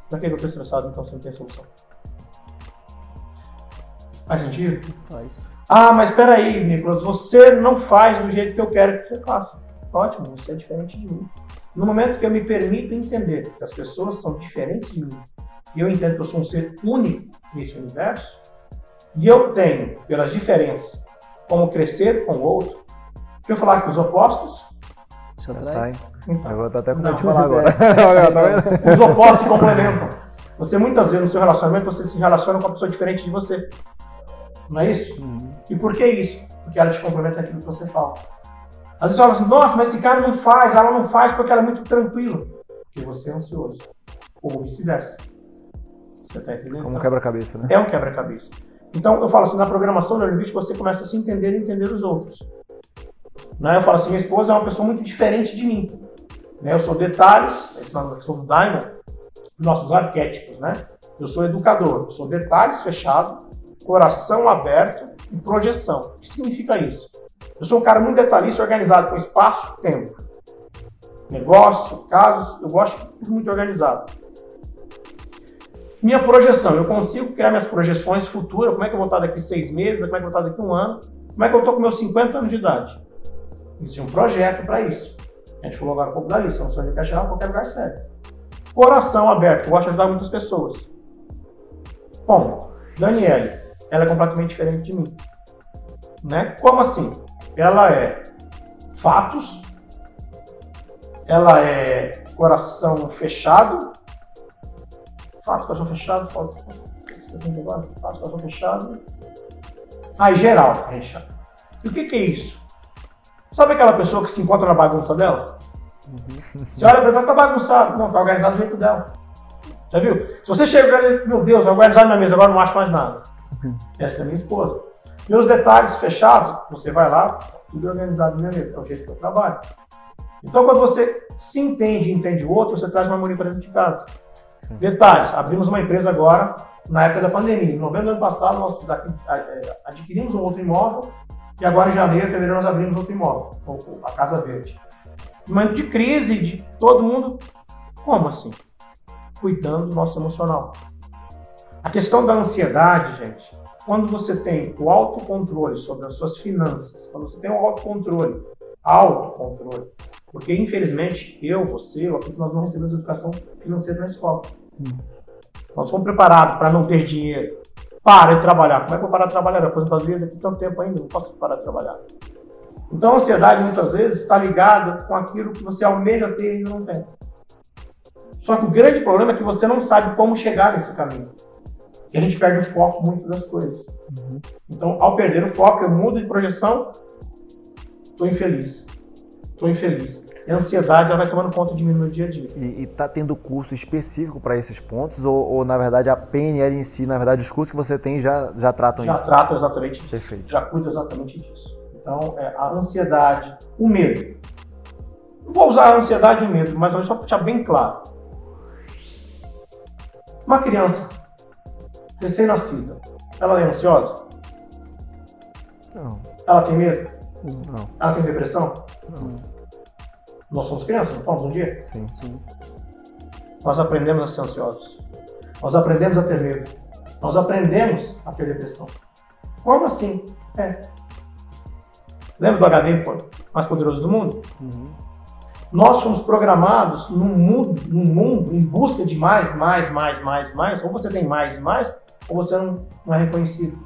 Pra que eu estou estressado então se não tem solução? Faz sentido? Faz. Ah, mas espera aí, Nicolas, você não faz do jeito que eu quero que você faça. Ótimo, você é diferente de mim. No momento que eu me permito entender que as pessoas são diferentes de mim, e eu entendo que eu sou um ser único nesse universo, e eu tenho, pelas diferenças, como crescer com o outro, deixa eu falar que os opostos, Isso atrai. então, Eu vou até com Não, de falar [laughs] agora. Tá os opostos se complementam. Você muitas vezes no seu relacionamento você se relaciona com uma pessoa diferente de você. Não é isso? Uhum. E por que isso? Porque ela te complementa naquilo que você fala. Às vezes você fala assim, nossa, mas esse cara não faz, ela não faz porque ela é muito tranquila. Porque você é ansioso. Ou vice-versa. Você tá entendendo? Como um quebra-cabeça, né? é um quebra-cabeça. Então, eu falo assim, na programação neurolinguística, você começa a se entender e entender os outros. Né? Eu falo assim, minha esposa é uma pessoa muito diferente de mim. Né? Eu sou detalhes, na questão do Diamond, nossos arquétipos, né? Eu sou educador, eu sou detalhes fechado, coração aberto e projeção. O que significa isso? Eu sou um cara muito detalhista, organizado com espaço tempo. Negócio, casas, eu gosto de tudo muito organizado. Minha projeção, eu consigo criar minhas projeções futuras, como é que eu vou estar daqui seis meses, como é que eu vou estar daqui um ano, como é que eu estou com meus 50 anos de idade. Existe um projeto para isso. A gente falou agora um pouco da lista, não onde quer chegar, qualquer lugar serve. Coração aberto, eu gosto de ajudar muitas pessoas. Bom, Daniele, ela é completamente diferente de mim. Né? Como assim? Ela é fatos, ela é coração fechado, fatos, coração fechado, fatos, coração fechado. Ah, e geral, chama. E o que, que é isso? Sabe aquela pessoa que se encontra na bagunça dela? Você olha pra ela, tá bagunçado. Não, tá organizado do jeito dela. Já viu? Se você chega e meu Deus, organizado na mesa, agora não acho mais nada. Essa é minha esposa. Meus detalhes fechados, você vai lá, tudo organizado na minha mesa. É o jeito que eu trabalho. Então, quando você se entende e entende o outro, você traz uma harmonia para dentro de casa. Sim. Detalhes, abrimos uma empresa agora, na época da pandemia. Em novembro do ano passado, nós eh, adquirimos um outro imóvel e agora em janeiro, fevereiro, nós abrimos outro imóvel, a Casa Verde. Momento de crise, de todo mundo. Como assim? Cuidando do nosso emocional. A questão da ansiedade, gente, quando você tem o autocontrole sobre as suas finanças, quando você tem o autocontrole, autocontrole, porque infelizmente eu, você, eu que nós não recebemos educação financeira na escola. Nós fomos preparados para não ter dinheiro. Para de trabalhar. Como é que eu vou parar de trabalhar? Minha aposentadoria daqui a tanto tempo ainda, não posso parar de trabalhar. Então a ansiedade muitas vezes está ligada com aquilo que você almeja ter e ainda não tem. Só que o grande problema é que você não sabe como chegar nesse caminho. E a gente perde o foco muito das coisas. Então, ao perder o foco, eu mudo de projeção, estou infeliz. Estou infeliz. E a ansiedade ela vai tomando conta de mim no meu dia a dia. E, e tá tendo curso específico para esses pontos? Ou, ou, na verdade, a PNL em si, na verdade, os cursos que você tem já, já tratam Já isso? trato exatamente disso. Perfeito. Já cuido exatamente disso. Então, é, a ansiedade, o medo. Não vou usar a ansiedade e o medo, mas só para deixar bem claro. Uma criança recém-nascida, ela é ansiosa? Não, Ela tem medo? não, Ela tem depressão? não. Nós somos crianças, não fomos um dia? Sim. Sim. Nós aprendemos a ser ansiosos. Nós aprendemos a ter medo. Nós aprendemos a ter depressão. Como assim? É. Lembra do HD mais poderoso do mundo? Uhum. Nós fomos programados num mundo, num mundo em busca de mais, mais, mais, mais, mais. Ou você tem mais mais, ou você não, não é reconhecido.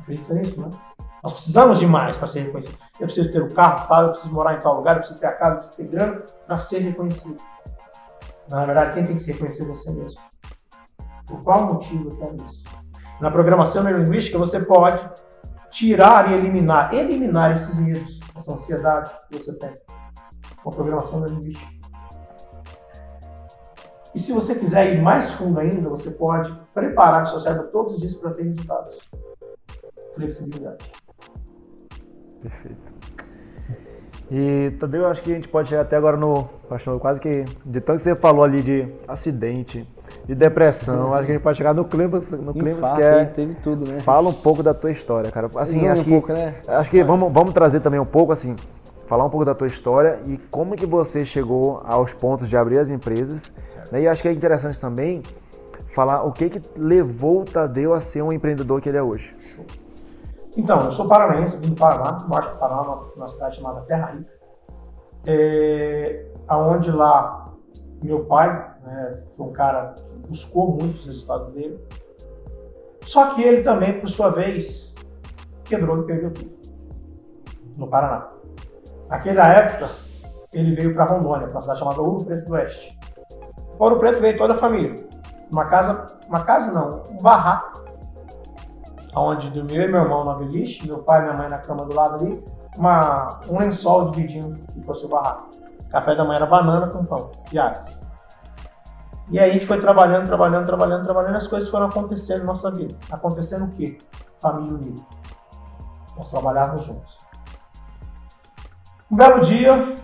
Acredita nisso, né? Nós precisamos de mais para ser reconhecido. Eu preciso ter o carro tal, eu preciso morar em tal lugar, eu preciso ter a casa, eu preciso ter grana para ser reconhecido. Na verdade, quem tem que ser reconhecido é você mesmo. Por qual motivo quero isso? Na programação neurolinguística, você pode tirar e eliminar, eliminar esses medos, essa ansiedade que você tem com a programação neurolinguística. E se você quiser ir mais fundo ainda, você pode preparar o seu cérebro todos os dias para ter resultados. Flexibilidade. Perfeito. E, Tadeu, acho que a gente pode chegar até agora no. Acho quase que. De tanto que você falou ali de acidente, de depressão, acho que a gente pode chegar no clímax, no Infarto, que é. teve tudo, né? Fala um pouco da tua história, cara. Assim, acho um que. pouco, né? Acho que vamos, vamos trazer também um pouco, assim. Falar um pouco da tua história e como que você chegou aos pontos de abrir as empresas. Né? E acho que é interessante também falar o que que levou o Tadeu a ser um empreendedor que ele é hoje. Então, eu sou paranaense, vim do Paraná, norte do Paraná, numa cidade chamada Terra Rica, é, aonde lá meu pai né, foi um cara que buscou muitos resultados dele, só que ele também, por sua vez, quebrou e perdeu tudo no Paraná. Naquela época, ele veio para Rondônia, para uma cidade chamada Ouro Preto do Oeste. Ouro Preto veio toda a família. Uma casa, uma casa não, um barraco, onde dormiu eu e meu irmão na beliche, meu pai e minha mãe na cama do lado ali, uma, um lençol dividindo o fosse o barraco. Café da manhã era banana com pão, diário. E aí a gente foi trabalhando, trabalhando, trabalhando, trabalhando, as coisas foram acontecendo na nossa vida. Acontecendo o quê? Família unida. Nós trabalhávamos juntos. Um belo dia,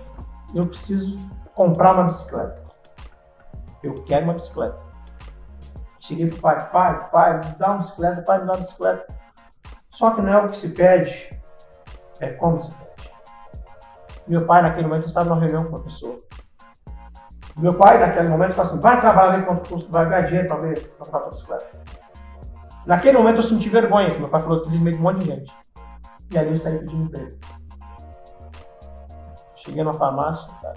eu preciso comprar uma bicicleta. Eu quero uma bicicleta. Cheguei pro pai, pai, pai, me dá uma bicicleta, pai, me dá uma bicicleta. Só que não é o que se pede, é como se pede. Meu pai, naquele momento, estava numa reunião com uma pessoa. Meu pai, naquele momento, falou assim: vai trabalhar, ver quanto custa, vai ganhar dinheiro para ver comprar tua bicicleta. Naquele momento, eu senti vergonha, meu pai falou que podia meio de um monte de gente. E ali eu saí pedindo emprego. Cheguei na farmácia, cara,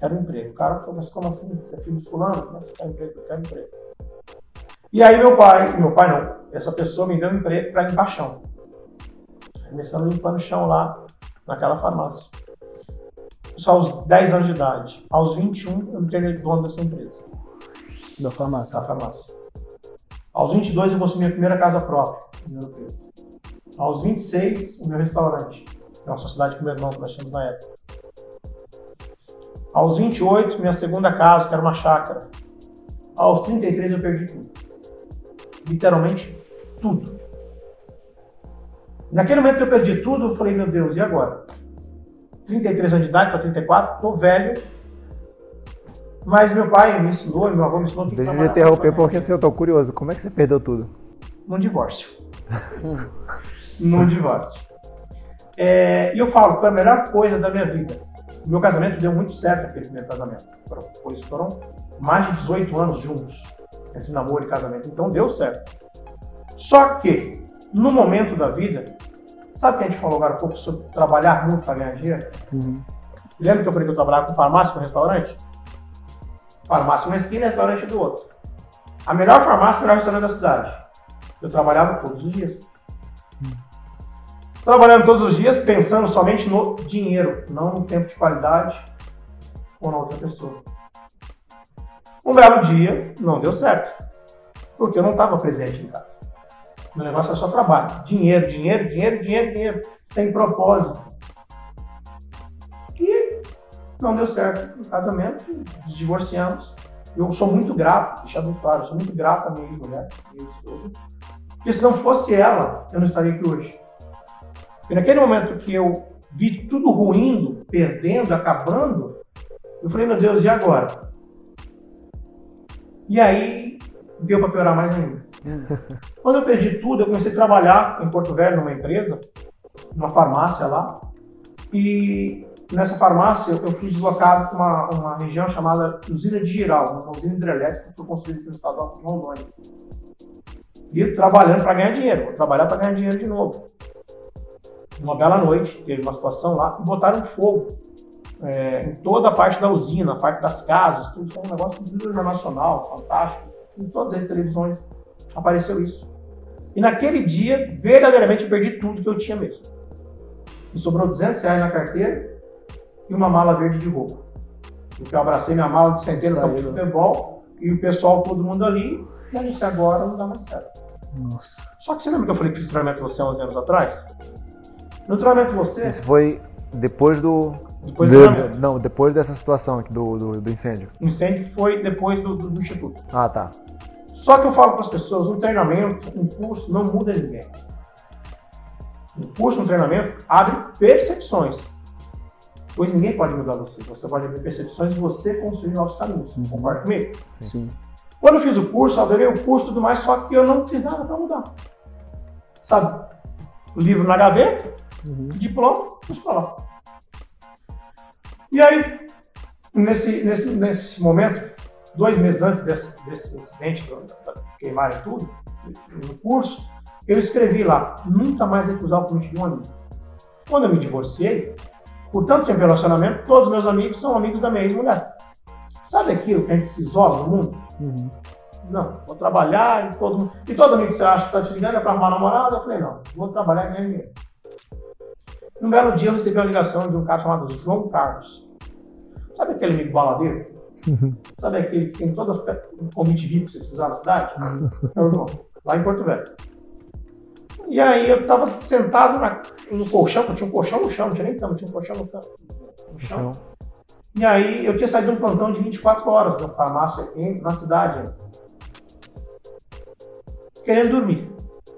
quero emprego. O cara falou, mas como assim? Você é filho de fulano? Mas quer emprego, eu quero emprego. E aí meu pai, meu pai não, essa pessoa me deu um emprego para limpar chão. Começando limpando o chão lá naquela farmácia. Só aos 10 anos de idade. Aos 21, eu me tornei dono dessa empresa. Da farmácia. Da farmácia. Aos 22, eu consumi a primeira casa própria. Aos 26, o meu restaurante é uma sociedade com meu irmão que nós tínhamos na época. Aos 28, minha segunda casa, que era uma chácara. Aos 33, eu perdi tudo. Literalmente tudo. Naquele momento que eu perdi tudo, eu falei, meu Deus, e agora? 33 anos de idade para 34, tô velho. Mas meu pai me ensinou, meu avô me ensinou que Deixa eu interromper porque assim, eu tô curioso. Como é que você perdeu tudo? Num divórcio. [laughs] Num divórcio. É, e eu falo, foi a melhor coisa da minha vida. O meu casamento deu muito certo aquele primeiro casamento. Pois foram mais de 18 anos juntos, entre namoro e casamento. Então deu certo. Só que, no momento da vida, sabe que a gente falou agora há pouco sobre trabalhar muito para ganhar dinheiro? Uhum. Lembra que eu falei que eu trabalhava com farmácia, com restaurante? Farmácia uma esquina, restaurante do outro. A melhor farmácia, o melhor restaurante da cidade. Eu trabalhava todos os dias. Trabalhando todos os dias, pensando somente no dinheiro, não no tempo de qualidade ou na outra pessoa. Um belo dia, não deu certo. Porque eu não estava presente em casa. Meu negócio é só trabalho. Dinheiro, dinheiro, dinheiro, dinheiro, dinheiro. Sem propósito. E não deu certo no casamento, nos divorciamos. Eu sou muito grato, deixar muito claro, sou muito grato à minha ex-mulher, minha esposa. Porque se não fosse ela, eu não estaria aqui hoje. E naquele momento que eu vi tudo ruindo, perdendo, acabando, eu falei, meu Deus, e agora? E aí deu para piorar mais ainda. [laughs] Quando eu perdi tudo, eu comecei a trabalhar em Porto Velho, numa empresa, numa farmácia lá. E nessa farmácia eu fui deslocado para uma, uma região chamada Usina de Giral, uma usina hidrelétrica que foi construída pelo Estado de Rondônia. E trabalhando para ganhar dinheiro, vou trabalhar para ganhar dinheiro de novo uma bela noite, teve uma situação lá, e botaram fogo é, em toda a parte da usina, a parte das casas, tudo foi um negócio internacional, fantástico. Em todas as televisões apareceu isso. E naquele dia, verdadeiramente, eu perdi tudo que eu tinha mesmo. E sobrou 200 reais na carteira e uma mala verde de roupa. Porque eu abracei minha mala de sentei no campo de futebol e o pessoal, todo mundo ali, e a gente agora não dá mais certo. Nossa. Só que você lembra que eu falei que fiz treinamento com você há 11 anos atrás? No treinamento você. Isso foi depois do. Depois do, Não, depois dessa situação aqui do, do, do incêndio. O incêndio foi depois do, do, do Instituto. Ah, tá. Só que eu falo para as pessoas: um treinamento, um curso não muda ninguém. Um curso, um treinamento abre percepções. Pois ninguém pode mudar você. Você pode abrir percepções e você construir novos caminhos. Uhum. Concorda comigo? Sim. Quando eu fiz o curso, adorei o curso e tudo mais, só que eu não fiz nada para mudar. Sabe? Livro na gaveta, Uhum. Diploma, pra lá. E aí, nesse, nesse, nesse momento, dois meses antes desse, desse incidente, queimarem tudo, no curso, eu escrevi lá, nunca mais recusar o convite de um amigo. Quando eu me divorciei, por tanto tempo de relacionamento, todos meus amigos são amigos da minha ex-mulher. Sabe aquilo que a gente se isola do mundo? Uhum. Não, vou trabalhar e todo mundo. E todo amigo que você acha que está te ligando é para arrumar namorada? Eu falei, não, vou trabalhar e ganhar dinheiro. Um belo dia eu recebi uma ligação de um cara chamado João Carlos. Sabe aquele amigo baladeiro? Uhum. Sabe aquele que tem todo o convite VIP que você precisar na cidade? É o João, lá em Porto Velho. E aí eu estava sentado na, no colchão, eu tinha um colchão no chão, não tinha nem cama, tinha um colchão no, no chão. E aí eu tinha saído de um plantão de 24 horas da farmácia na cidade querendo dormir.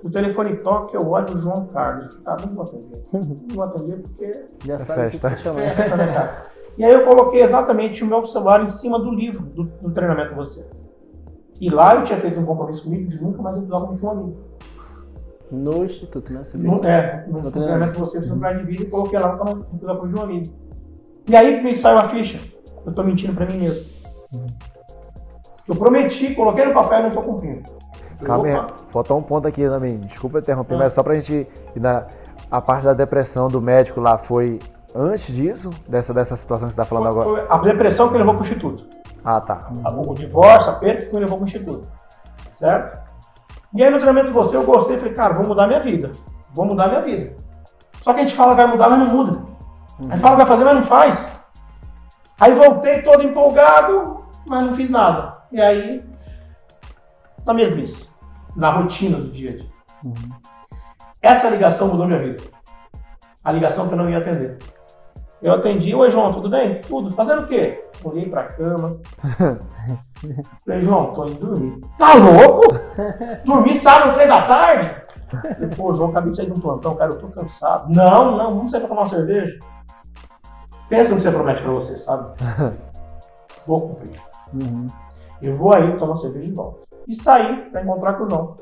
O telefone toca, eu olho o João Carlos. Ah, não vou atender. Não vou atender porque. Já é sabe festa. que tá chamando. Festa, né, E aí eu coloquei exatamente o meu celular em cima do livro do, do treinamento você. E lá eu tinha feito um compromisso comigo de nunca mais usar como um amigo. No Instituto, né? Você no, é, no, no treinamento você fiz um plano de vida e coloquei lá como usar como um amigo. E aí que me saiu a ficha. Eu tô mentindo pra mim mesmo. Uhum. Eu prometi, coloquei no papel e não tô cumprindo. Calma aí, faltou um ponto aqui também. Desculpa interromper, ah. mas só pra gente ir na a parte da depressão do médico lá foi antes disso? Dessa, dessa situação que você está falando foi, agora? Foi a depressão que levou para o Instituto. Ah, tá. O divórcio, a perda que me levou para o Instituto. Certo? E aí no treinamento de você eu gostei, falei, cara, vou mudar minha vida. Vou mudar minha vida. Só que a gente fala que vai mudar, mas não muda. A gente fala que vai fazer, mas não faz. Aí voltei todo empolgado, mas não fiz nada. E aí na mesmice, na rotina do dia a dia. Uhum. Essa ligação mudou minha vida. A ligação que eu não ia atender. Eu atendi, oi João, tudo bem? Tudo. Fazendo o quê? Olhei pra cama. [laughs] Falei, João, tô indo dormir. Tá louco? Dormir sábado, três da tarde? Falei, pô, João, acabei de sair de um plantão, cara, eu tô cansado. Não, não, vamos sair pra tomar uma cerveja. Pensa no que você promete pra você, sabe? [laughs] Vou cumprir. Uhum. Eu vou aí tomar cerveja de volta e saí para encontrar com o João.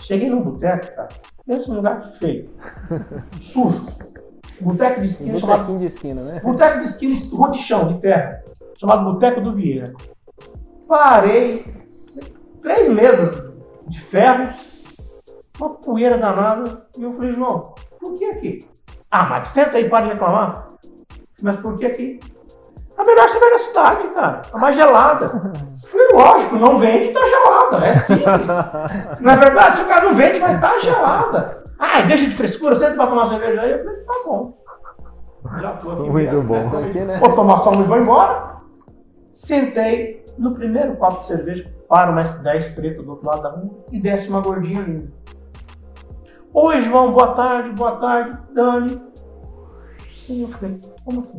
Cheguei no boteco, cara. Pensa num lugar feio, [laughs] sujo. Boteco de esquina. Botequinho chamado... de esquina, né? Boteco de esquina, rua de chão, de terra. Chamado Boteco do Vieira. Parei, três mesas de ferro, uma poeira danada. E eu falei, João, por que aqui? Ah, mas senta aí, para de reclamar. Mas por que aqui? A melhor cerveja da cidade, cara. A mais gelada. Falei, lógico, não vende, tá gelada. É simples. Na é verdade, se o cara não vende, vai estar tá gelada. Ah, deixa de frescura, senta pra tomar cerveja aí. Eu falei, tá bom. Já tô aqui. Muito bom. Né? Aqui, né? Vou tomar só um e vou embora. Sentei no primeiro copo de cerveja, para uma S10 preto do outro lado da rua e desce uma gordinha linda. Oi, João, boa tarde, boa tarde, Dani. E eu falei, como assim?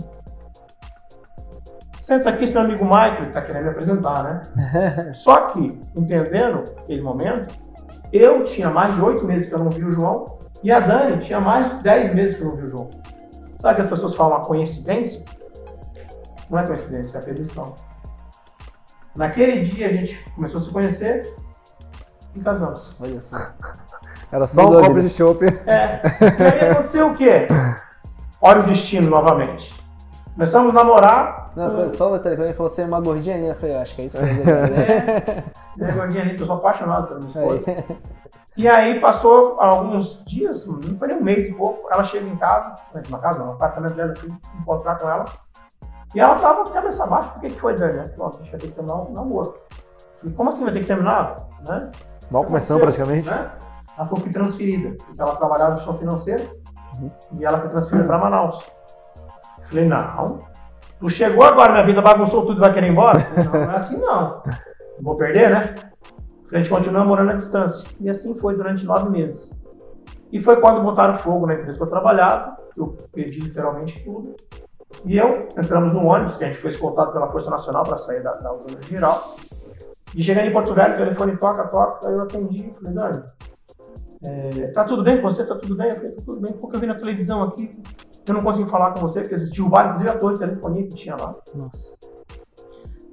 Senta aqui, esse meu amigo Michael, que está querendo me apresentar, né? [laughs] Só que, entendendo aquele momento, eu tinha mais de oito meses que eu não vi o João e a Dani tinha mais de dez meses que eu não vi o João. Sabe que as pessoas falam uma coincidência? Não é coincidência, é permissão. Naquele dia a gente começou a se conhecer e casamos. Olha só. Era só um copo de chopp. É. E aí aconteceu o quê? [laughs] Olha o destino novamente. Começamos a namorar, não, só o detalhe, quando ele falou você é uma gordinha linda, eu falei, eu acho que é isso que é, é gordinha linda, eu sou apaixonado pela minha esposa. É. E aí passou alguns dias, não foi nem um mês e pouco, ela chega em casa, na casa, no apartamento dela, eu fui encontrar com ela. E ela tava com a cabeça baixa, por que, foi, Dani? Falou, a gente vai ter que terminar o namoro. falei, como assim vai ter que terminar? Né? Mal começando praticamente. Né? Ela foi transferida, porque ela trabalhava no chão financeiro uhum. e ela foi transferida para Manaus. Falei, não, Tu chegou agora, minha vida bagunçou tudo e vai querer ir embora? [laughs] Não, não é assim não. Vou perder, né? A gente continua morando à distância. E assim foi durante nove meses. E foi quando botaram fogo na empresa que eu trabalhava, que eu perdi literalmente tudo. E eu, entramos no ônibus, que a gente foi escoltado pela Força Nacional para sair da, da usina geral. E cheguei em Porto Velho, o telefone toca, toca, aí eu atendi, falei, Dani, é, tá tudo bem com você? Tá tudo bem? Eu falei, tá tudo bem, porque eu vi na televisão aqui, eu não consigo falar com você, porque existiu vários diretores de telefonia que tinha lá. Nossa.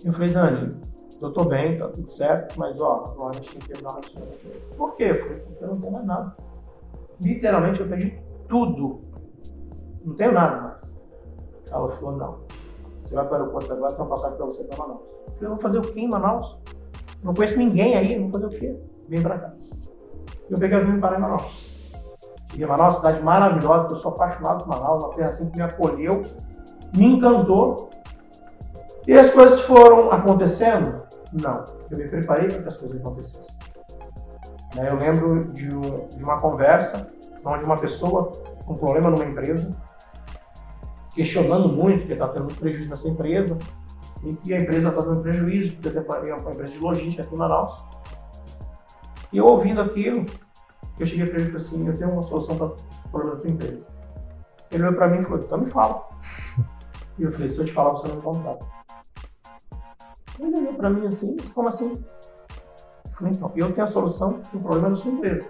Eu falei, Dani, eu tô bem, tá tudo certo, mas ó, agora a gente tem que terminar a rotina. Por quê? Eu falei, porque eu não tenho mais nada. Literalmente eu perdi tudo. Não tenho nada mais. Ela falou, não. você vai para o aeroporto agora, tem uma passagem para você para Manaus. Eu falei, eu vou fazer o quê em Manaus? Não conheço ninguém aí, vou fazer o quê? Vem para cá. Eu peguei e parei em Manaus. Cheguei em Manaus, cidade maravilhosa, eu sou apaixonado por Manaus, uma terra assim que me acolheu, me encantou. E as coisas foram acontecendo? Não. Eu me preparei para que as coisas acontecessem. Né, eu lembro de, um, de uma conversa onde uma pessoa com problema numa empresa, questionando muito que está tendo prejuízo nessa empresa, e que a empresa está dando prejuízo, porque é uma empresa de logística aqui em Manaus. E eu ouvindo aquilo, eu cheguei para ele e falei assim, eu tenho uma solução para o problema da tua empresa. Ele olhou para mim e falou, então me fala. [laughs] E eu falei, se eu te falar, você não me contrata. Ele olhou para mim assim, disse, como assim? Eu falei, então, eu tenho a solução para o problema da sua empresa.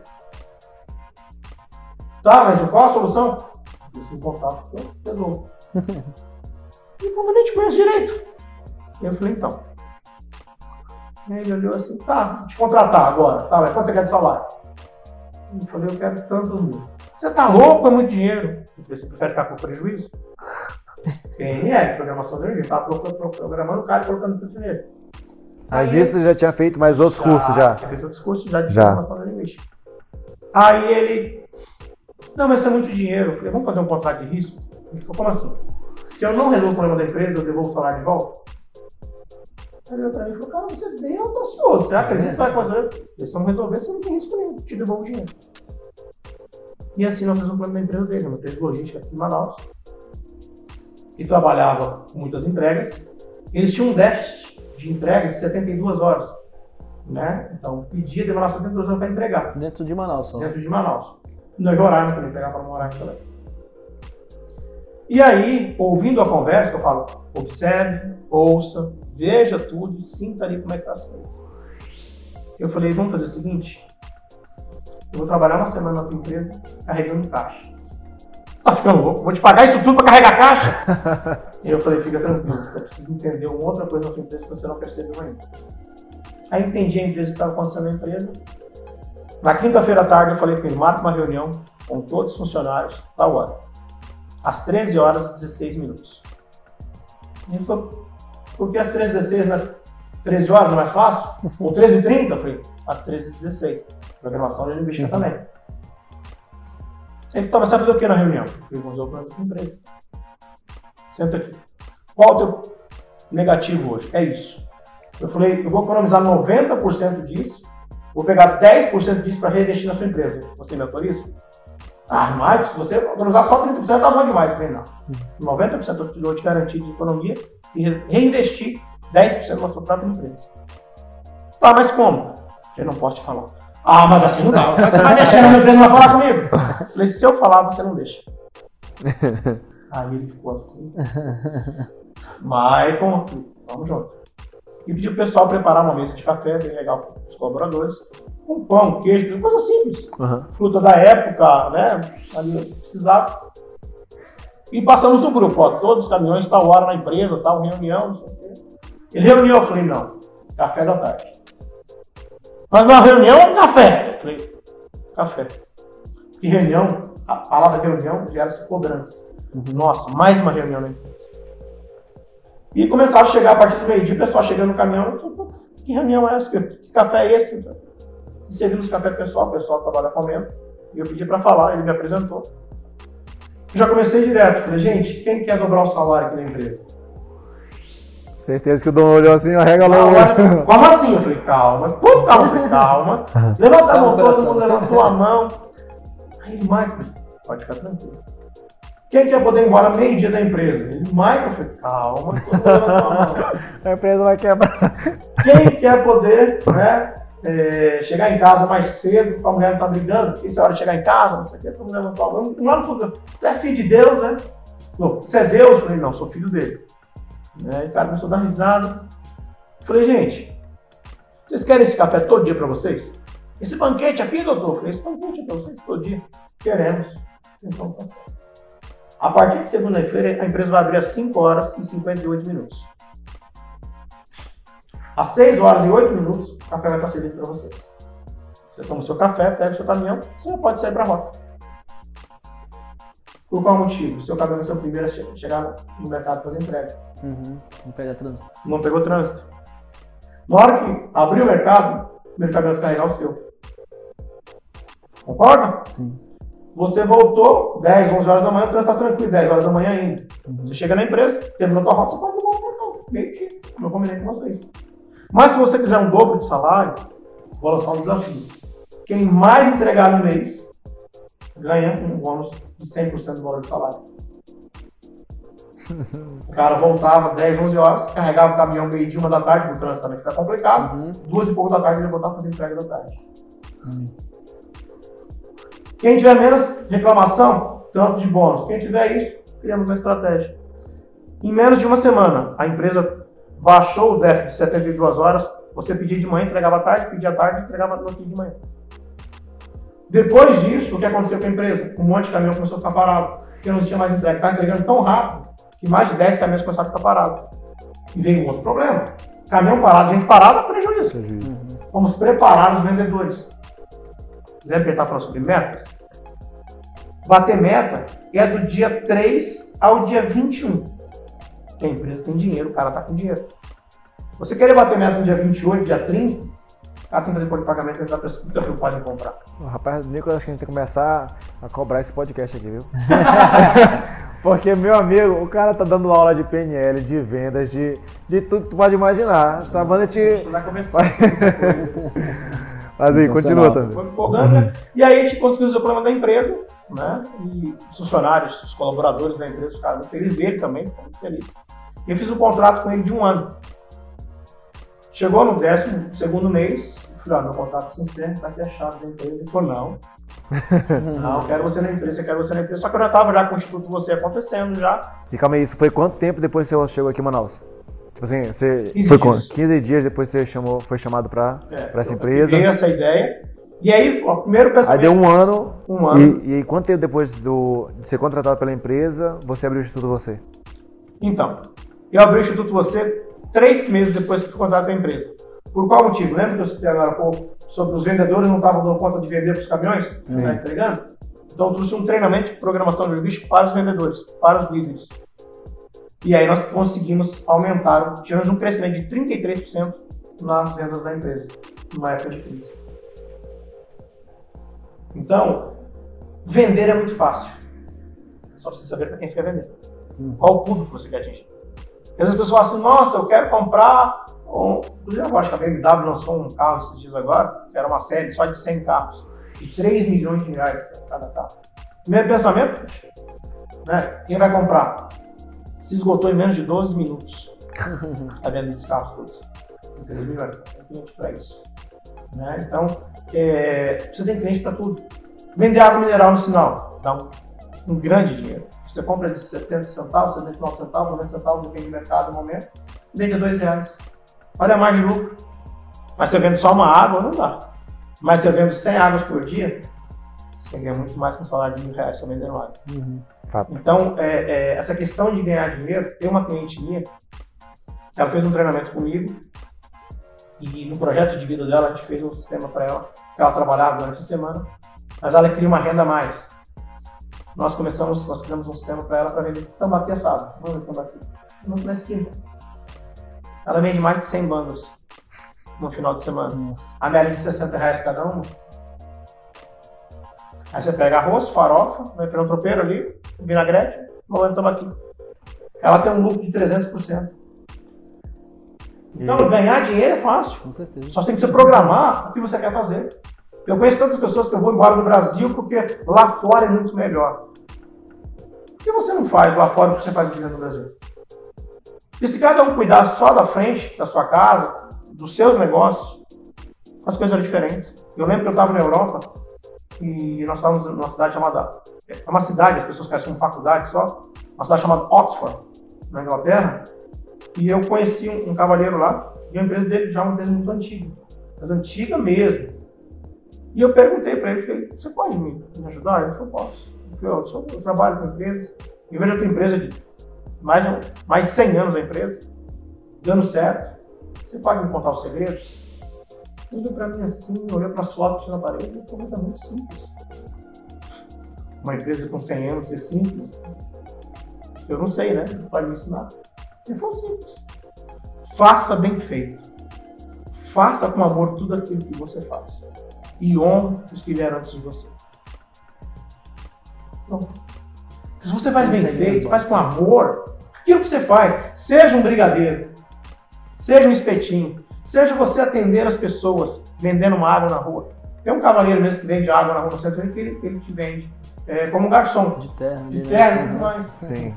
Tá, mas qual a solução? Esse contato, eu resolvo. [laughs] e como nem te conheço direito. Eu falei, então. Ele olhou assim, tá, te contratar agora. Tá, mas quanto você quer de salário? Eu falei, eu quero tantos mil. Você tá louco? É muito dinheiro. Você prefere ficar com prejuízo? [laughs] Quem é? Programação de energia. Tava programando o cara e colocando tudo dinheiro. Aí você já tinha feito mais outros já, cursos já? Tinha feito outros cursos já de já. programação de energia. Aí ele, não, mas isso é muito dinheiro. Eu falei, vamos fazer um contrato de risco? Ele falou, como assim? Se eu não resolvo o problema da empresa, eu devolvo o salário de volta? Ele olhou pra mim e falou, cara, você é bem audacioso. Você acredita que vai fazer? Se não resolver, você não tem risco nenhum. Te devolvo o dinheiro. E assim nós fizemos o plano da empresa dele, uma empresa de logística aqui em Manaus, que trabalhava com muitas entregas. Eles tinham um déficit de entrega de 72 horas. Né? Então, pedia demorar 72 horas para entregar. Dentro de Manaus só. Dentro de Manaus. Não é horário também, pegar para morar aqui também. E aí, ouvindo a conversa, eu falo, observe, ouça, veja tudo e sinta ali como é que tá as coisas. Eu falei, vamos fazer o seguinte, eu vou trabalhar uma semana na tua empresa carregando caixa. Tá ficando louco? Vou te pagar isso tudo para carregar caixa? e [laughs] eu falei, fica tranquilo, eu preciso entender uma outra coisa na tua empresa que você não percebeu ainda. Aí entendi a empresa que estava acontecendo na empresa. Na quinta-feira à tarde eu falei com ele, marca uma reunião com todos os funcionários, tal hora. Às 13 horas e 16 minutos. E ele falou, por que às 13 h 16 né? 13 horas não é mais fácil? Ou 13 h 30 Eu falei, às 13 h 16 Programação de linguística uhum. também. Mas você vai fazer o que na reunião? Eu vou usar o plano da empresa. Senta aqui. Qual o teu negativo hoje? É isso. Eu falei, eu vou economizar 90% disso, vou pegar 10% disso para reinvestir na sua empresa. Você me autoriza? Ah, mas se você economizar só 30%, tá bom demais. Falei, não. 90% eu vou te garantir de economia e reinvestir 10% na sua própria empresa. Tá, mas como? Eu não posso te falar. Ah, mas assim não dá. Como é que você vai deixar na minha empresa não vai falar comigo? Eu falei, se eu falar, você não deixa. [laughs] Aí ele ficou assim. Michael, vamos junto. E pediu o pessoal preparar uma mesa de café bem legal para os colaboradores. Com pão, queijo, coisa simples. Uhum. Fruta da época, né? Ali precisava. E passamos do grupo, ó, todos os caminhões, tal hora na empresa, tal reunião, não sei o quê. Ele reuniu, eu falei, não, café da tarde. Mas uma reunião ou café? Eu falei, café. Que reunião, a palavra reunião gera-se cobrança. Uhum. Nossa, mais uma reunião na empresa. E começaram a chegar a partir do meio-dia, o pessoal chegando no caminhão, eu falei, que reunião é essa? Que café é esse? E servimos café pessoal, o pessoal estava lá comendo, e eu pedi para falar, ele me apresentou. Já comecei direto, falei, gente, quem quer dobrar o salário aqui na empresa? Certeza que o dono olhou assim, arrega logo. Como assim? Eu falei, calma. Como calma? Eu falei, calma. [laughs] Levanta a mão, todo mundo levantou a mão. Aí ele, Michael, pode ficar tranquilo. Quem quer poder ir embora meio-dia da empresa? Ele, Michael, eu falei, calma, todo mundo levantou a mão. [laughs] A empresa vai quebrar. Quem quer poder, né? É, chegar em casa mais cedo, a mulher não tá brigando, isso é hora de chegar em casa, não sei o que, todo mundo levantou a mão. Lá no fundo, você é filho de Deus, né? Você é Deus? Eu falei, não, sou filho dele. Né? O cara começou a dar risada. falei, gente, vocês querem esse café todo dia para vocês? Esse banquete aqui, doutor? falei, esse banquete é para vocês todo dia. Queremos. Então tá certo. A partir de segunda-feira, a empresa vai abrir às 5 horas e 58 minutos. Às 6 horas e 8 minutos, o café vai estar servido para vocês. Você toma o seu café, pega o seu caminhão, você já pode sair para a rota. Por qual motivo? Seu caminhão vai ser o primeiro a chegar no mercado para fazer entrega. Uhum. Não pega trânsito. Não pegou trânsito. Na hora que abrir o mercado, o primeiro caminhão descarregar o seu. Concorda? Sim. Você voltou 10, 11 horas da manhã, o trânsito está tranquilo, 10 horas da manhã ainda. Uhum. Você chega na empresa, termina a tua rota, você pode voltar para casa. Meio dia. Não combinei com vocês. Mas se você quiser um dobro de salário, vou lançar um desafio. Quem mais entregar no mês ganha um bônus de 100% do valor do salário. [laughs] O cara voltava 10, 11 horas, carregava o caminhão meio dia, uma da tarde, o trânsito também fica complicado. Uhum. Duas e pouco da tarde ele voltava fazer entrega da tarde. Quem tiver menos reclamação, tanto de bônus. Quem tiver isso, criamos uma estratégia. Em menos de uma semana, a empresa baixou o déficit de 72 horas. Você pedia de manhã, entregava à tarde, pedia à tarde, entregava no outro dia de manhã. Depois disso, o que aconteceu com a empresa? Um monte de caminhão começou a ficar parado, porque não tinha mais entrega. Estava entregando tão rápido que mais de 10 caminhões começaram a ficar parados. E veio um outro problema. Caminhão parado, gente parada, prejuízo. Prejuízo. Vamos preparar os vendedores. Ele está falando sobre metas? Bater meta é do dia 3 ao dia 21. Que a empresa tem dinheiro, o cara está com dinheiro. Você querer bater meta no dia 28, dia 30, o cara tem que fazer por pagamento e está preocupado em comprar. Ô, Rapaz, Nicolas, acho que a gente tem que começar a cobrar esse podcast aqui, viu? [laughs] Porque, meu amigo, o cara tá dando aula de PNL, de vendas, de, de tudo que tu pode imaginar. Tá mandando te. [laughs] Mas aí, continua, Sensacional. Tânia. Foi né? E aí a gente conseguiu resolver o problema da empresa, né? E os funcionários, os colaboradores da empresa ficaram muito felizes, ele também ficou muito feliz. Eu fiz um contrato com ele de um ano. Chegou no décimo segundo mês, eu falei, ó, meu contrato se encerra, tá aqui a chave da empresa. Ele falou, não, [laughs] não, eu quero você na empresa, eu quero você na empresa. Só que eu já tava já com o Instituto Você acontecendo já. E calma aí, isso foi quanto tempo depois que você chegou aqui em Manaus? Tipo assim, você 15 foi dias. 15 dias depois que você chamou, foi chamado pra, É, pra essa eu empresa. peguei essa ideia. E aí, o primeiro Aí pensamento... deu um ano. Um ano. E, e aí, quanto tempo depois do, de ser contratado pela empresa, você abriu o Instituto Você? Então, eu abri o Instituto Você três meses depois que fui contratado pela empresa. Por qual motivo? Lembra que eu citei agora há pouco sobre os vendedores não estavam dando conta de vender para os caminhões? Você está entregando? Então, eu trouxe um treinamento de programação de logística para os vendedores, para os líderes. E aí nós conseguimos aumentar, tivemos um crescimento de 33% nas vendas da empresa, numa época de crise. Então, vender é muito fácil. Só precisa saber para quem você quer vender. Qual o público você quer atingir. Porque as pessoas falam assim, nossa, eu quero comprar. Um... Inclusive, eu acho que a BMW lançou um carro esses dias agora, que era uma série só de 100 carros, e 3 milhões de reais cada carro. Primeiro pensamento, né? Quem vai comprar? Se esgotou em menos de 12 minutos a venda desses carros todos. Em 3 milhões. Tem cliente para isso. Né? Então, é, você tem cliente para tudo. Vender água mineral no sinal um grande dinheiro. Você compra de 70 centavos, 79 centavos, 90 centavos, depende do mercado no momento, vende a 2 reais. Olha a margem de lucro. Mas você vende só uma água, não dá. Mas você vende 100 águas por dia, você ganha muito mais com um salário de mil reais só vendendo água. Fato. Então, é, é, essa questão de ganhar dinheiro, tem uma cliente minha, ela fez um treinamento comigo, e no projeto de vida dela, a gente fez um sistema para ela, que ela trabalhava durante a semana, mas ela queria uma renda a mais. Nós começamos, nós criamos um sistema para ela para vender tambaqui assado. Vamos ver tambaqui. No na esquina. Ela vende mais de 100 bandas no final de semana. Nossa. A média de 60 reais cada uma. Aí você pega arroz, farofa, vai para um tropeiro ali, vinagrete, molhando tambaqui. Ela tem um lucro de 300%. Então, E- ganhar dinheiro é fácil. Com certeza. Só tem que se programar o que você quer fazer. Eu conheço tantas pessoas que eu vou embora do Brasil porque lá fora é muito melhor. Por que você não faz lá fora o que você faz aqui dentro do Brasil? E se cada um cuidar só da frente, da sua casa, dos seus negócios, as coisas eram diferentes. Eu lembro que eu estava na Europa e nós estávamos numa cidade chamada. É uma cidade, as pessoas conhecem como faculdade só, uma cidade chamada Oxford, na Inglaterra. E eu conheci um, um cavalheiro lá, e a empresa dele já é uma empresa muito antiga, mas antiga mesmo. E eu perguntei para ele, falei, você pode me, me ajudar? Ele falou, posso. Eu falei, "Ó, eu, sou- eu trabalho com empresas, e vejo outra empresa de mais de, mais de 100 anos a empresa, dando certo. Você pode me contar os segredos? Ele olhou para mim assim, olhou para as fotos na parede, e falou, é muito simples. uma empresa com 100 anos ser simples? Eu não sei, né? Pode me ensinar. Ele falou simples. Faça bem feito. Faça com amor tudo aquilo que você faz. E honre os que vieram antes de você. Pronto. Se você faz bem feito, faz com amor, aquilo que você faz, seja um brigadeiro, seja um espetinho, seja você atender as pessoas vendendo uma água na rua. Tem um cavaleiro mesmo que vende água na rua no centro que ele, ele te vende é, como garçom. De terra. De terra e tudo Uhum. mais. Sim.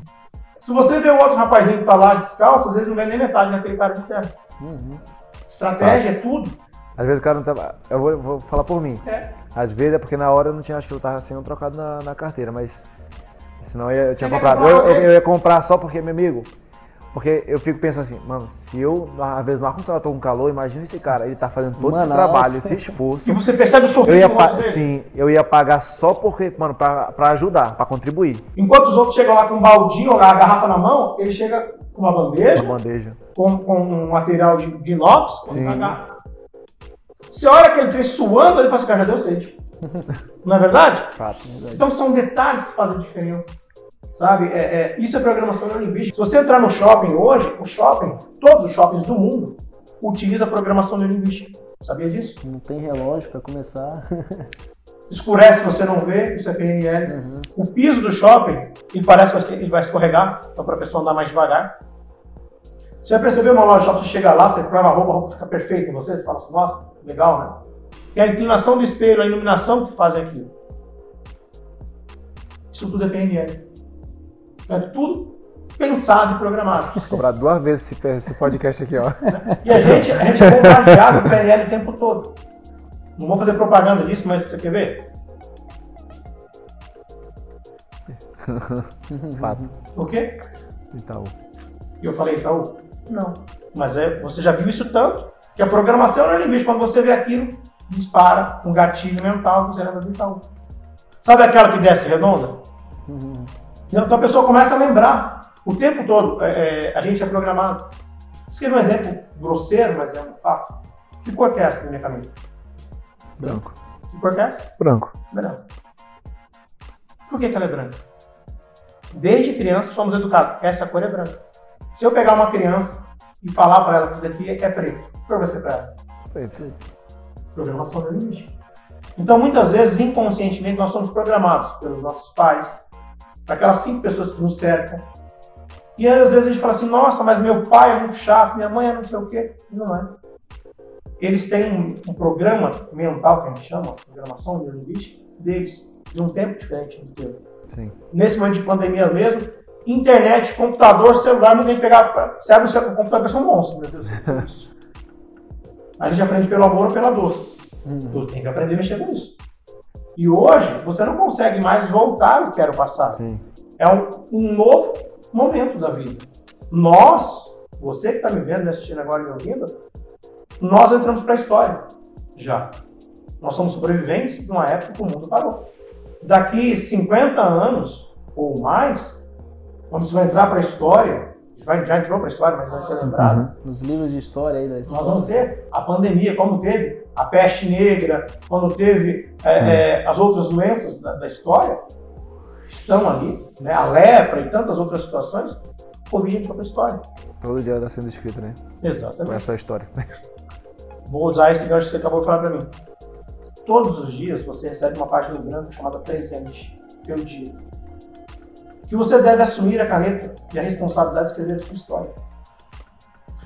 Se você vê o outro rapazinho que tá lá descalço, às vezes não vê nem metade daquele cara de terra. Uhum. Estratégia é tudo. Às vezes o cara não tava. Eu vou, vou falar por mim. É. Às vezes é porque na hora eu não tinha, acho que eu tava sendo trocado na, na carteira, mas. Senão eu, ia- eu tinha Você comprado. comprar Eu, eu- eu ia comprar só porque, meu amigo. Porque eu fico pensando assim, mano, se eu, às vezes, no ar-condicionado tô com calor, imagina esse cara, ele tá fazendo todo esse Manaus. trabalho, esse esforço. E você percebe o Eu sorriso ia, no sim, eu ia pagar só porque, mano, pra, pra ajudar, pra contribuir. Enquanto os outros chegam lá com um baldinho, a garrafa na mão, ele chega com uma bandeja, Uma bandeja. com, com um material de, de inox, com Sim. uma garrafa. Você olha aquele trem suando, ele fala assim, cara, já deu sede. [laughs] Não é verdade? Fato. Então são detalhes que fazem diferença. Sabe? É, é, isso é programação neurolinguística. Se você entrar no shopping hoje, o shopping, todos os shoppings do mundo, utilizam programação neurolinguística. Sabia disso? Não tem relógio pra começar. [laughs] Escurece, você não vê, isso é PNL. Uhum. O piso do shopping, ele parece que ele vai escorregar, então para a pessoa andar mais devagar. Você vai perceber uma loja de shopping, você chega lá, você prova a roupa, a roupa fica perfeita em você, você fala assim, nossa, legal, né? E a inclinação do espelho, a iluminação que fazem aquilo. Isso tudo é PNL. É tudo pensado e programado. Cobrar duas vezes esse, podcast aqui, ó. E a gente, a gente é bombardeado com PNL o tempo todo. Não vou fazer propaganda disso, mas você quer ver? [laughs] Fato. O quê? Então, E eu falei, Itaú? Não. Mas é, você já viu isso tanto que a programação neurolinguística, quando você vê aquilo, dispara um gatilho mental você lembra do Itaú. Sabe aquela que desce redonda? Uhum. Então a pessoa começa a lembrar o tempo todo. é, é, a gente é programado. É um exemplo grosseiro, mas é um fato. Que cor que é essa na minha camisa? branco. Que cor que é essa? Branco. Branca. Por que, que ela é branca? Desde criança somos educados. Essa cor é branca. Se eu pegar uma criança e falar para ela que isso daqui é preto, o que vai ser para ela? Preto. Programação neurolinguística. Então, muitas vezes, inconscientemente, nós somos programados pelos nossos pais, aquelas cinco pessoas que nos cercam. E às vezes a gente fala assim, nossa, mas meu pai é muito chato, minha mãe é não sei o quê. Não é. Eles têm um, programa mental, que a gente chama, programação neurolinguística, deles, de um tempo diferente do teu. Sim. Nesse momento de pandemia mesmo, internet, computador, celular, muita gente pegava, você abre o seu computador, parece um monstro, meu Deus. [laughs] A gente aprende pelo amor ou pela dor. Tu tem que aprender a mexer com isso. E hoje, você não consegue mais voltar ao que era o passado. Sim. É um, um novo momento da vida. Nós, você que está me vendo, me assistindo agora e me ouvindo, nós entramos para a história. Já. Nós somos sobreviventes de uma época que o mundo parou. Daqui 50 anos ou mais, quando você vai entrar para a história, vai- já entrou para a história, mas vai ser lembrado, Nos livros de história aí da nós vamos ter a pandemia, como teve a peste negra, quando teve é, é, as outras doenças da, da história, estão ali, né? a lepra e tantas outras situações, Covid entrou para a história. Todo dia está sendo escrito, né? Com Exatamente. essa história. Vou usar esse gancho que você acabou de falar para mim. Todos os dias você recebe uma página em branco chamada presente, pelo dia. Que você deve assumir a caneta e a responsabilidade de escrever a sua história.